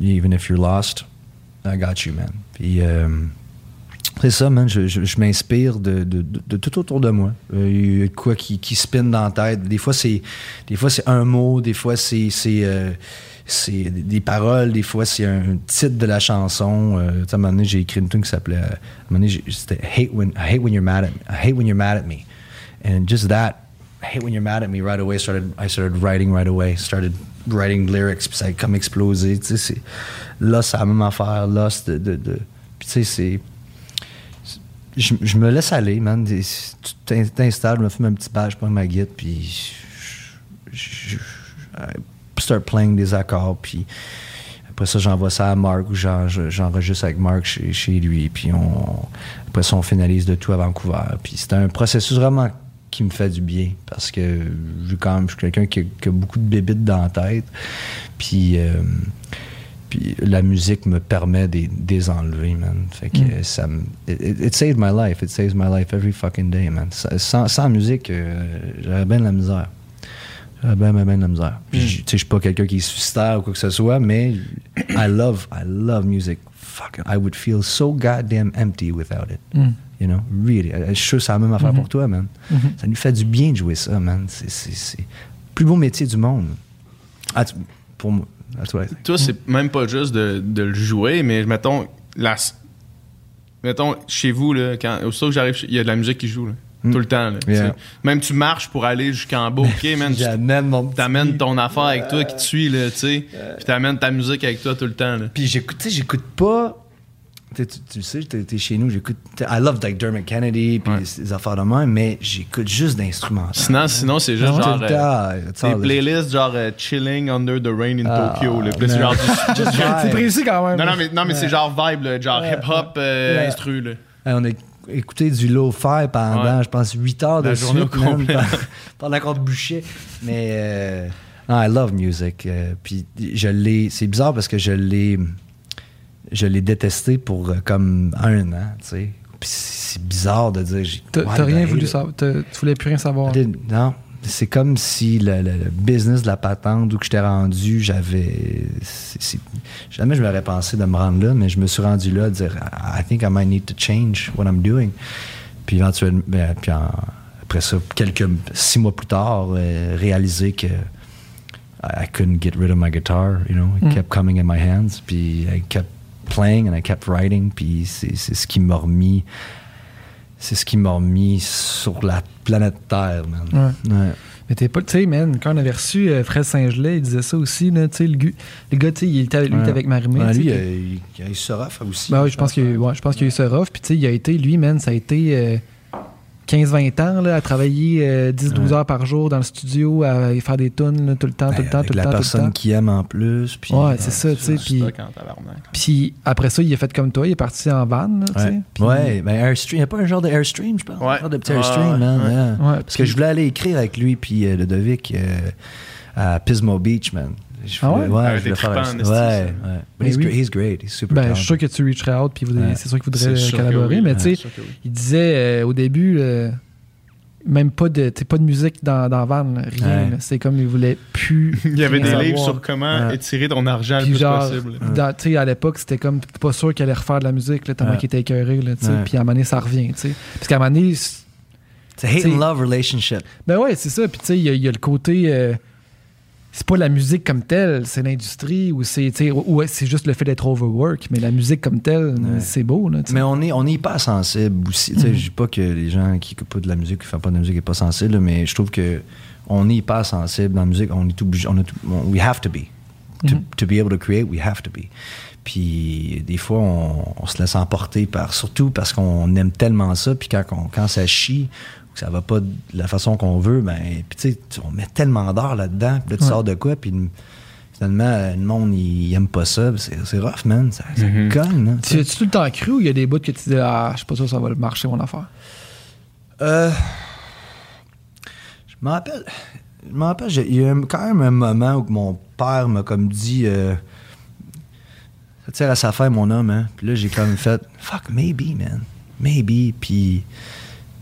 D: even if you're lost, I got you, man. Puis, c'est ça, man. Je, je- m'inspire de, de- tout autour de moi. Euh, quoi qui, qui spin dans la tête. Des fois, c'est, des fois, c'est un mot. Des fois, c'est, euh, des paroles. Des fois, c'est un titre de la chanson. Euh, à un moment donné, j'ai écrit une tune qui s'appelait. à un moment donné, c'était hate when, I hate when you're mad at me. I hate when you're mad at me. And just that, I hate when you're mad at me right away. Started, I started writing right away. Started writing lyrics. Puis ça a comme explosé. Là, c'est la même affaire. Là, de, de, tu sais, c'est je, me laisse aller, man. Tu t'in- t'installes, je me fume un petit badge, je prends ma guitare, puis je, je- je- start playing des accords, puis après ça, j'envoie ça à Mark, ou j'en- je- j'enregistre avec Mark chez, lui, puis après ça, on finalise de tout à Vancouver. Puis c'est un processus vraiment qui me fait du bien, parce que je, quand même, je suis quelqu'un qui, a- qui a beaucoup de bébites dans la tête, puis... euh, puis la musique me permet de les enlever, man. Fait que
C: Mm.
D: ça me. It, it- saved my life. It saves my life every fucking day, man. Sa- Sans, sans musique, euh, j'aurais bien de la misère. J'aurais bien, bien, bien de la misère. Puis,
C: Mm.
D: tu sais, je suis pas quelqu'un qui est suicidaire ou quoi que ce soit, mais I love, I love music. Fucking, I would feel so goddamn empty without it.
C: Mm.
D: You know, really. Je suis sûr que c'est la même affaire
C: Mhm.
D: pour toi, man.
C: Mhm.
D: Ça nous fait du bien de jouer ça, man. C'est le plus beau métier du monde. Ah, tu- pour moi. That's what I think.
B: Toi, c'est même pas juste de, de le jouer, mais mettons, la, mettons chez vous, là, quand, aussitôt que j'arrive, il y a de la musique qui joue, là,
D: Mm.
B: tout le temps. là,
D: Yeah.
B: Même tu marches pour aller jusqu'en bas, ok, man, t'amènes ton affaire avec toi qui te suit, là, tu sais, puis t'amènes ta musique avec toi tout le temps. Là.
D: Puis j'écoute, tu sais, j'écoute pas. Tu, tu- tu le sais, t'es chez nous, j'écoute. I love like Dermot Kennedy, puis
B: Ouais.
D: ces affaires de même, mais j'écoute juste d'instrumentales.
B: Sinon, sinon c'est juste genre.
D: le
B: euh, des playlists genre euh, Chilling Under the Rain in
D: Ah,
B: Tokyo. C'est
D: man.
B: genre du-
C: C'est précis quand même.
B: Non, non, mais, non, mais c'est genre vibe, là, genre
C: Ouais.
B: hip-hop euh, instru. Là.
D: On a écouté du lo-fi pendant,
B: Ouais.
D: je pense, 8 heures
B: La
D: de
B: journée
D: suite, pendant- qu'on bouchait. Mais euh, non, I love music. euh, puis je l'ai. C'est bizarre parce que je l'ai. Je l'ai détesté pour euh, comme un an, tu sais. Puis c'est bizarre de dire. j'ai-
C: T'as rien
D: hate
C: voulu savoir. Tu voulais plus rien savoir.
D: Non. C'est comme si le, le- le business de la patente où que j'étais rendu, j'avais. Jamais je m'aurais pensé de me rendre là, mais je me suis rendu là à dire I think I might need to change what I'm doing. Puis éventuellement, ben, puis en- après ça, quelques six mois plus tard, euh, réaliser que I, I couldn't get rid of my guitar, you know, it
C: Mm.
D: kept coming in my hands, puis I kept playing and I kept writing, puis c'est ce qui m'a remis c'est ce qui m'a remis sur la planète Terre, man. Ouais.
C: Mais t'es pas, tu sais, man, quand on avait reçu euh, Fred Saint-Gelais, il disait ça aussi, là, tu sais, le, le gars, tu sais, il était, lui, il était
D: Ouais.
C: avec Marimé.
D: Ouais,
C: sais,
D: lui,
C: puis-
D: euh, il, il a eu rough aussi.
C: Ben oui, je pense qu'il y a eu- ouais, je pense qu'il y a eu rough. Puis, tu sais, il a été, lui, man, ça a été euh, 15-20 ans, là, à travailler euh, 10-12
D: Ouais.
C: heures par jour dans le studio, à faire des tunes, là, tout le temps,
D: Ben,
C: tout le temps,
D: avec
C: tout le
D: la
C: temps, tout le
D: personne
C: temps.
D: qui aime en plus. Puis,
C: Ouais, c'est ça, tu sais. Puis, après ça, il a fait comme toi, il est parti en van, là, tu sais.
D: Ouais, ouais ben Airstream, il n'y a pas un genre de Airstream, je pense.
B: Ouais.
D: Un genre de petit Airstream.
B: Ouais,
D: Parce que je voulais aller écrire avec lui puis euh, Ludovic euh, à Pismo Beach, man. Je
C: Ah
D: voulais-
C: ouais?
B: Ah,
D: je voulais faire Ouais, ouais. But he's,
C: oui.
D: great, he's great, he's super
C: Ben, je suis sûr que tu reacherais out, puis
D: Ouais.
C: c'est sûr qu'il voudrait collaborer,
B: oui.
C: mais
B: Ouais,
C: tu sais,
B: oui.
C: il disait euh, au début, euh, même pas de, pas de musique dans, dans Van, là, rien.
D: Ouais.
C: C'est comme il voulait plus.
B: Il y avait des livres sur comment
D: Ouais.
B: étirer ton argent le plus
C: genre,
B: possible.
C: dans- tu sais, à l'époque, c'était comme t'es pas sûr qu'il allait refaire de la musique, là, tellement
D: Ouais.
C: qu'il était écœuré, là, tu sais.
D: Ouais.
C: Puis à un moment donné, ça revient, tu sais. Parce qu'à un moment donné, c'est-
D: hate and love relationship.
C: ben ouais, c'est ça. Puis tu sais, il y, a- il y a le côté. C'est pas la musique comme telle, c'est l'industrie, ou c'est tu sais, ou- ou c'est juste le fait d'être overwork, mais la musique comme telle, c'est beau, là.
D: Mais on est, on est hyper sensible aussi.
C: Mhm.
D: Je dis pas que les gens qui écoutent pas de la musique, qui font pas de la musique, sont pas sensibles, là, mais je trouve que on est hyper sensible dans la musique. On est obligé. On est, on- we have to be. To,
C: Mhm.
D: to be able to create, we have to be. Puis des fois, on, on se laisse emporter par, surtout parce qu'on aime tellement ça. Puis quand, quand ça chie, que ça va pas de la façon qu'on veut, ben, puis tu sais, on met tellement d'heures là-dedans. Puis là, tu
C: Ouais.
D: sors de quoi, puis finalement, euh, le monde, il, il aime pas ça. C'est rough, man. Ça, ça cogne, là, tu.
C: Tu tout le temps cru ou il y a des bouts que tu dis, ah, je suis pas sûr que ça va marcher, mon affaire?
D: Euh, je me rappelle. Je me rappelle, j'ai- il y a quand même un moment où mon père m'a comme dit euh, Ça tire à sa fin, mon homme, hein. Puis là, j'ai comme fait Fuck, maybe, man. maybe. Puis,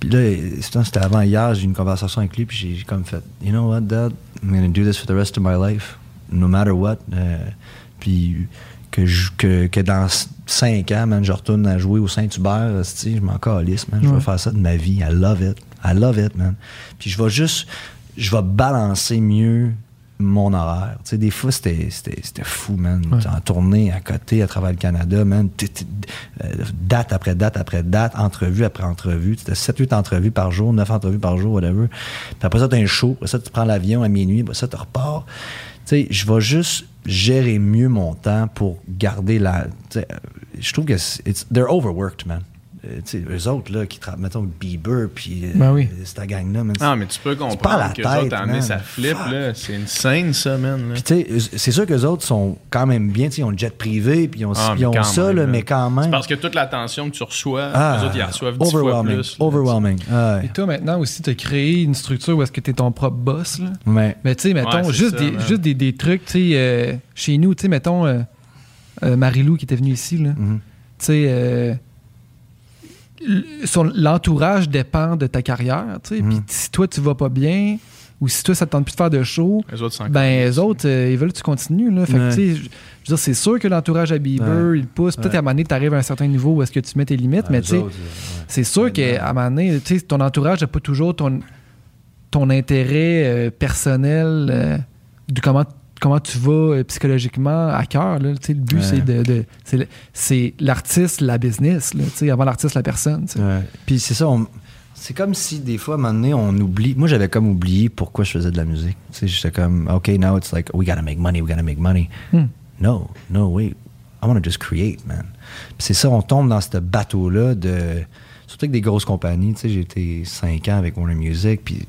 D: puis là, c'était avant hier, j'ai eu une conversation avec lui, puis j'ai comme fait, you know what, Dad, I'm gonna do this for the rest of my life, no matter what. Euh, puis que, je- que, que dans 5 ans, man, je retourne à jouer au Saint-Hubert, je m'en calisse, man. Je vais
C: Ouais.
D: faire ça de ma vie. I love it. I love it, man. Puis je vais juste, je vais balancer mieux mon horaire. Tu sais, des fois, c'était, fou, man.
C: Ouais.
D: En tournée à côté, à travers le Canada, man. T- t- euh, Date après date après date, entrevue après entrevue. C'était 7-8 entrevues par jour, 9 entrevues par jour, whatever. Puis après ça, t'as un show. Après ça, tu prends l'avion à minuit. Après ça, tu repars. Tu sais, je vais juste gérer mieux mon temps pour garder la. euh, Je trouve que c'est- it's- they're overworked, man. Euh, eux autres, là, qui travaillent, mettons, Bieber, puis euh,
C: Ben oui.
D: cette gang-là.
B: Ah, mais tu peux comprendre
D: la
B: que les
D: tête,
B: autres,
D: man.
B: ça flip, là. C'est une scène, ça, man. là.
D: Puis tu sais, c'est sûr que les autres sont quand même bien, tu sais, ils ont le jet privé, puis ils ont,
B: Ah,
D: ils ont ça,
B: même,
D: là, mais quand même.
B: C'est parce que toute l'attention que tu reçois,
D: Ah,
B: les autres, ils reçoivent 10 fois
D: overwhelming,
B: plus. là,
D: overwhelming. Ah,
C: Et toi, maintenant aussi, tu as créé une structure où est-ce que tu es ton propre boss. Là.
D: Mais,
C: Mais tu sais, mettons,
B: Ouais, c'est
C: juste,
B: ça,
C: des, juste des, des trucs, tu sais, euh, chez nous, tu sais, mettons, euh, euh, Marie-Lou qui était venue ici, là.
D: mhm.
C: Tu sais, euh, l'entourage dépend de ta carrière, tu sais. Puis si toi, tu vas pas bien, ou si toi, ça te tente plus de faire de show,
B: Les autres,
C: ben, les autres, euh, ils veulent que tu continues, là. Fait que,
D: Ouais.
C: tu sais, je je veux dire, c'est sûr que l'entourage à Bieber,
D: Ouais.
C: il pousse. Peut-être
D: Ouais.
C: à un moment donné, tu arrives à un certain niveau où est-ce que tu mets tes limites, mais tu sais,
D: euh, ouais.
C: c'est sûr
D: Ouais,
C: qu'à un moment donné, tu sais, ton entourage n'a pas toujours ton, ton intérêt euh, personnel euh, de comment, comment tu vas euh, psychologiquement à cœur. là. Le but,
D: Ouais.
C: c'est de, de- c'est l'artiste, la business. là, avant l'artiste, la personne.
D: Ouais. Puis c'est ça, on- c'est comme si des fois, à un moment donné, on oublie. Moi, j'avais comme oublié pourquoi je faisais de la musique. J'étais comme, OK, now it's like, we gotta make money, we gotta make money.
C: Hmm.
D: No, no, wait. I want to just create, man. C'est ça, on tombe dans ce bateau-là de. Surtout avec des grosses compagnies. Tu sais, j'ai été 5 ans avec Warner Music. Puis,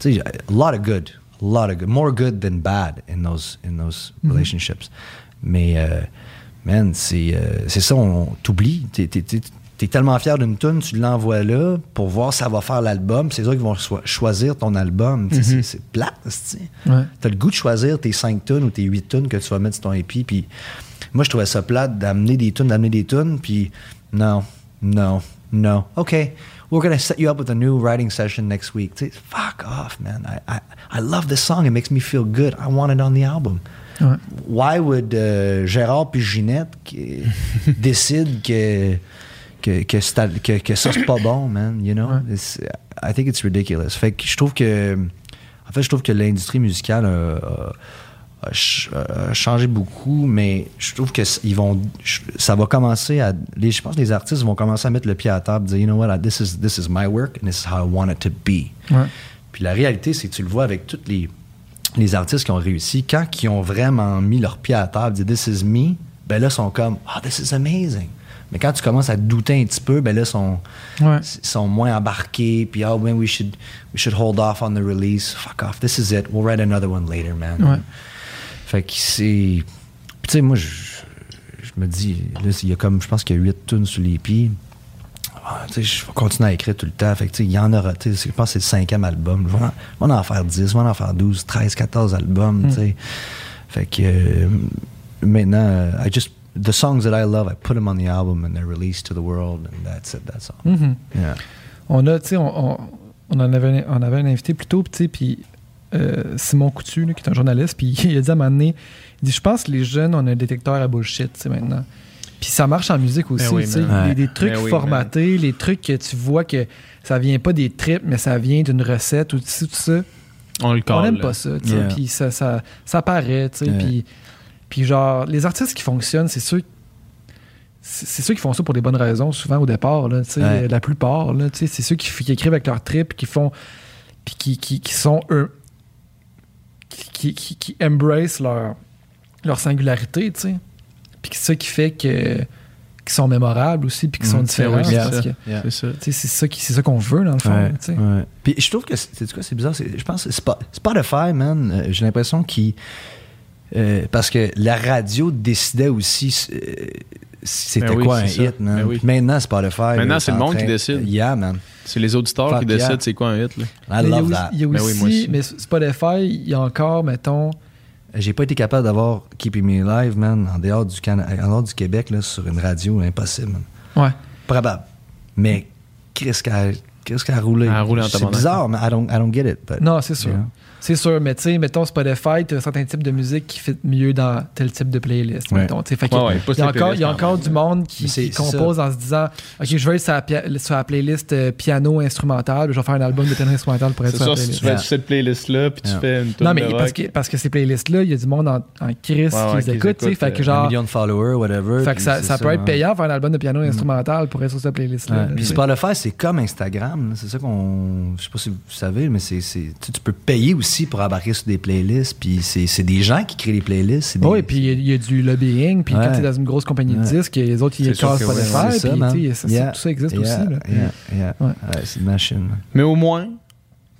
D: tu sais, a lot of good. A lot of good. More good than bad in those, in those relationships. Mais, euh, man, c'est euh, c'est ça, on t'oublie. T'es t'es tellement fier d'une tune, tu l'envoies là pour voir si ça va faire l'album. C'est eux qui vont cho- choisir ton album. Tu sais, c'est- plate.
C: Ouais.
D: T'as le goût de choisir tes 5 tonnes ou tes 8 tonnes que tu vas mettre sur ton EP. Puis moi, je trouvais ça plate d'amener des tunes, d'amener des tunes. Puis non, non, non. OK, we're going to set you up with a new writing session next week. Sais, fuck off, man. I, I, I love this song. It makes me feel good. I want it on the album.
C: Ouais.
D: Why would euh, Gérard puis Ginette qui- décident que, que, que, que, que ça, c'est pas bon, man? You know?
C: Ouais.
D: I think it's ridiculous. Fait que je trouve que. En fait, je trouve que l'industrie musicale a- a ch- a changé beaucoup, mais je trouve que ils vont, ça va commencer à. Les, je pense que les artistes vont commencer à mettre le pied à la table, dire, you know what, this is, this is my work and this is how I want it to be.
C: Ouais.
D: Puis la réalité, c'est que tu le vois avec tous les, les artistes qui ont réussi, quand ils ont vraiment mis leur pied à la table, dit This is me, ben là, ils sont comme Ah, this is amazing. Mais quand tu commences à douter un petit peu, ben là, ils sont,
C: Ouais.
D: sont moins embarqués, puis Ah, ben, we should, we should hold off on the release. Fuck off, this is it. We'll write another one later, man.
C: Ouais.
D: Fait que c'est. Puis tu sais, moi, je, je me dis, là, il y a comme, je pense qu'il y a 8 tunes sur les pieds. Ah, tu sais, je vais continuer à écrire tout le temps. Fait que, tu sais, il y en aura, je pense que c'est le cinquième album. Je vais en, en faire 10, je vais en faire 12, 13, 14 albums, tu sais. Fait que euh, maintenant, euh, I just, the songs that I love, I put them on the album and they're released to the world and that's it, that's all.
C: Mhm.
D: Yeah.
C: On a, tu sais, on, on, on en avait, on avait un invité plus tôt, tu sais, puis euh, Simon Coutu, là, qui est un journaliste, puis il a dit à un moment donné, il dit, je pense que les jeunes, on a un détecteur à bullshit, tu sais, maintenant. Puis ça marche en musique aussi,
B: Ben oui,
C: tu. Des, trucs
B: Ben oui,
C: formatés, les trucs que tu vois que ça vient pas des tripes, mais ça vient d'une recette ou tout ça, tout ça.
B: On le
C: on n'aime
B: là.
C: pas ça, tu sais.
D: Yeah.
C: Puis ça, ça, ça paraît, tu sais. Puis, puis genre, les artistes qui fonctionnent, c'est ceux c'est ceux qui font ça pour des bonnes raisons, souvent au départ, là, tu sais,
D: Ouais.
C: la plupart, là, tu sais, c'est ceux qui écrivent avec leur trip, qui font, puis qui, qui, qui sont eux, qui, qui, qui embrace leur, leur singularité, tu sais, puis c'est ça qui fait que qui sont mémorables aussi, puis qui sont
D: Mhm.
C: différents,
B: oui, c'est ça.
C: que,
D: Yeah.
B: C'est ça.
C: qu'on veut dans le fond,
D: Ouais, ouais. Puis je trouve que c'est quoi, c'est bizarre. c'est- Je pense que Spo- Spotify, man, euh, j'ai l'impression qu'ils euh, parce que la radio décidait aussi euh, c'était
B: Ben oui,
D: quoi un
B: ça.
D: hit, man.
B: Ben oui.
D: Maintenant, Spotify.
B: Maintenant, c'est le monde qui décide.
D: Yeah, man.
B: C'est les auditeurs
D: Fuck
B: qui
D: yeah.
B: décident c'est quoi un hit. Là.
D: I
C: Mais il y a
D: love
C: aussi-
D: that.
C: Il y a
B: Ben oui,
C: aussi,
B: moi aussi.
C: mais Spotify, il y a encore, mettons,
D: J'ai pas été capable d'avoir Keeping Me Alive, man, en dehors du, Cana- en dehors du Québec, là, sur une radio, impossible, man.
C: ouais.
D: Probable. Mais qu'est-ce qu'elle qu'est-ce qu'elle a roulé?
B: Elle a roulé en
D: C'est bizarre, mais I don't, I don't get it. but-
C: Non, c'est sûr. C'est sûr, mais tu sais, mettons Spotify, tu as certains types de musique qui fit mieux dans tel type de playlist.
D: Ouais.
C: mettons, tu sais. Fait
B: Ouais,
C: il y a encore, il y a encore du monde qui, qui compose en se disant Ok, je vais être sur la, pia- sur la playlist euh, piano instrumental, je vais faire un album de piano instrumental pour être sur la
B: si
C: playlist.
B: tu fais
D: Yeah.
B: cette playlist-là, puis tu fais une
C: Non, mais
B: de
C: parce que, parce que ces playlists-là, il y a du monde en, en crise qui les écoute, tu sais.
B: écoute,
C: Fait que
B: euh,
D: Un
C: genre.
D: million de followers, whatever.
C: Fait que ça, peut être
D: hein.
C: payant faire un album de piano instrumental pour être sur cette playlist-là.
D: Puis. Spotify, c'est comme Instagram. C'est ça qu'on. Je sais pas si vous savez, mais c'est. c'est- Tu, sais, tu peux payer aussi pour embarquer sur des playlists. Puis c'est c'est des gens qui créent les playlists. des-
C: Oui, puis il y a- il y, a du lobbying, puis quand tu es dans une grosse compagnie de
D: Ouais.
C: disques, les autres, ils cassent pas
D: ça,
C: puis tout ça existe
D: Yeah,
C: aussi. là.
D: yeah, yeah.
C: Ouais.
D: Ouais, c'est une machine.
B: Mais au moins,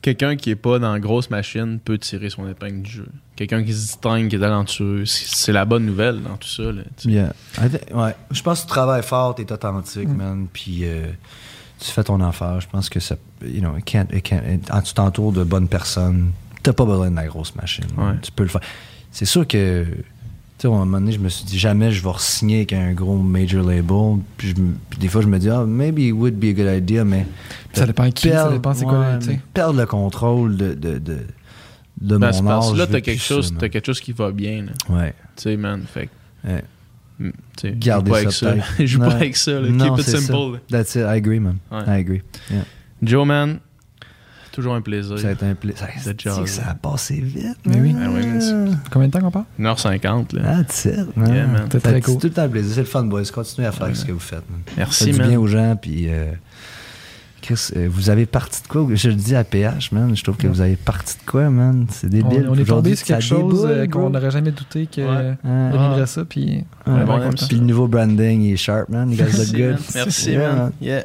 B: quelqu'un qui est pas dans la grosse machine peut tirer son épingle du jeu. Quelqu'un qui se distingue, qui est talentueux. C'est c'est la bonne nouvelle dans tout ça. Là.
D: Yeah. Ouais. Je pense que tu travailles fort, tu es authentique,
C: Mm.
D: man. Puis euh, tu fais ton affaire. Je pense que ça. You know, it can't- it can't- it- quand tu t'entoures de bonnes personnes, t'as pas besoin de la grosse machine.
B: Ouais.
D: Tu peux le faire. C'est sûr que. Tu sais, à un moment donné, je me suis dit jamais je vais re-signer avec un gros major label. Puis, je me- puis des fois, je me dis, ah, maybe it would be a good idea, mais.
C: Ça dépend qui, ça
D: perdre-
C: dépend c'est quoi,
D: ouais,
C: tu
D: Perdre le contrôle de, de, de, de
B: Ben,
D: mon
B: que là, t'as quelque, chose,
D: ça,
B: t'as quelque chose qui va bien. là.
D: Ouais.
B: Tu sais, man. Fait
D: ouais.
B: mm, tu sais,
D: Garder
B: joue pas avec
D: ça,
B: ça.
D: peut-être.
B: Je joue
D: Non.
B: pas avec ça. là.
D: Non,
B: Keep it
D: c'est ça.
B: simple.
D: That's it. I agree, man.
B: Ouais.
D: I agree. Yeah.
B: Joe, man, toujours un plaisir.
D: Ça a été un plaisir. Ça,
B: C'est
D: ça, a passé vite.
C: Mais oui.
B: Ah oui, mais c'est-
C: Combien de temps qu'on parle?
B: 1h50. Là. Yeah, man.
C: C'est très cool.
D: Tout le temps un plaisir. C'est le fun, boys. Continuez à faire ce que vous faites. Man.
B: Merci,
D: Faites du
B: man.
D: bien aux gens. Puis, euh, Chris, euh, vous avez parti de quoi? Je le dis à PH, man. Je trouve que vous avez parti de quoi, man? C'est
C: On,
D: débile.
C: on est
D: Aujourd'hui,
C: tombé sur quelque chose euh, qu'on n'aurait jamais douté que
B: Ouais.
C: euh, deviendrait ça, puis on est
D: Ouais,
C: bien
B: bon,
C: content.
D: Puis le nouveau branding, il est sharp, man. You guys look
B: Merci,
D: good.
B: man. Merci, man. Yeah.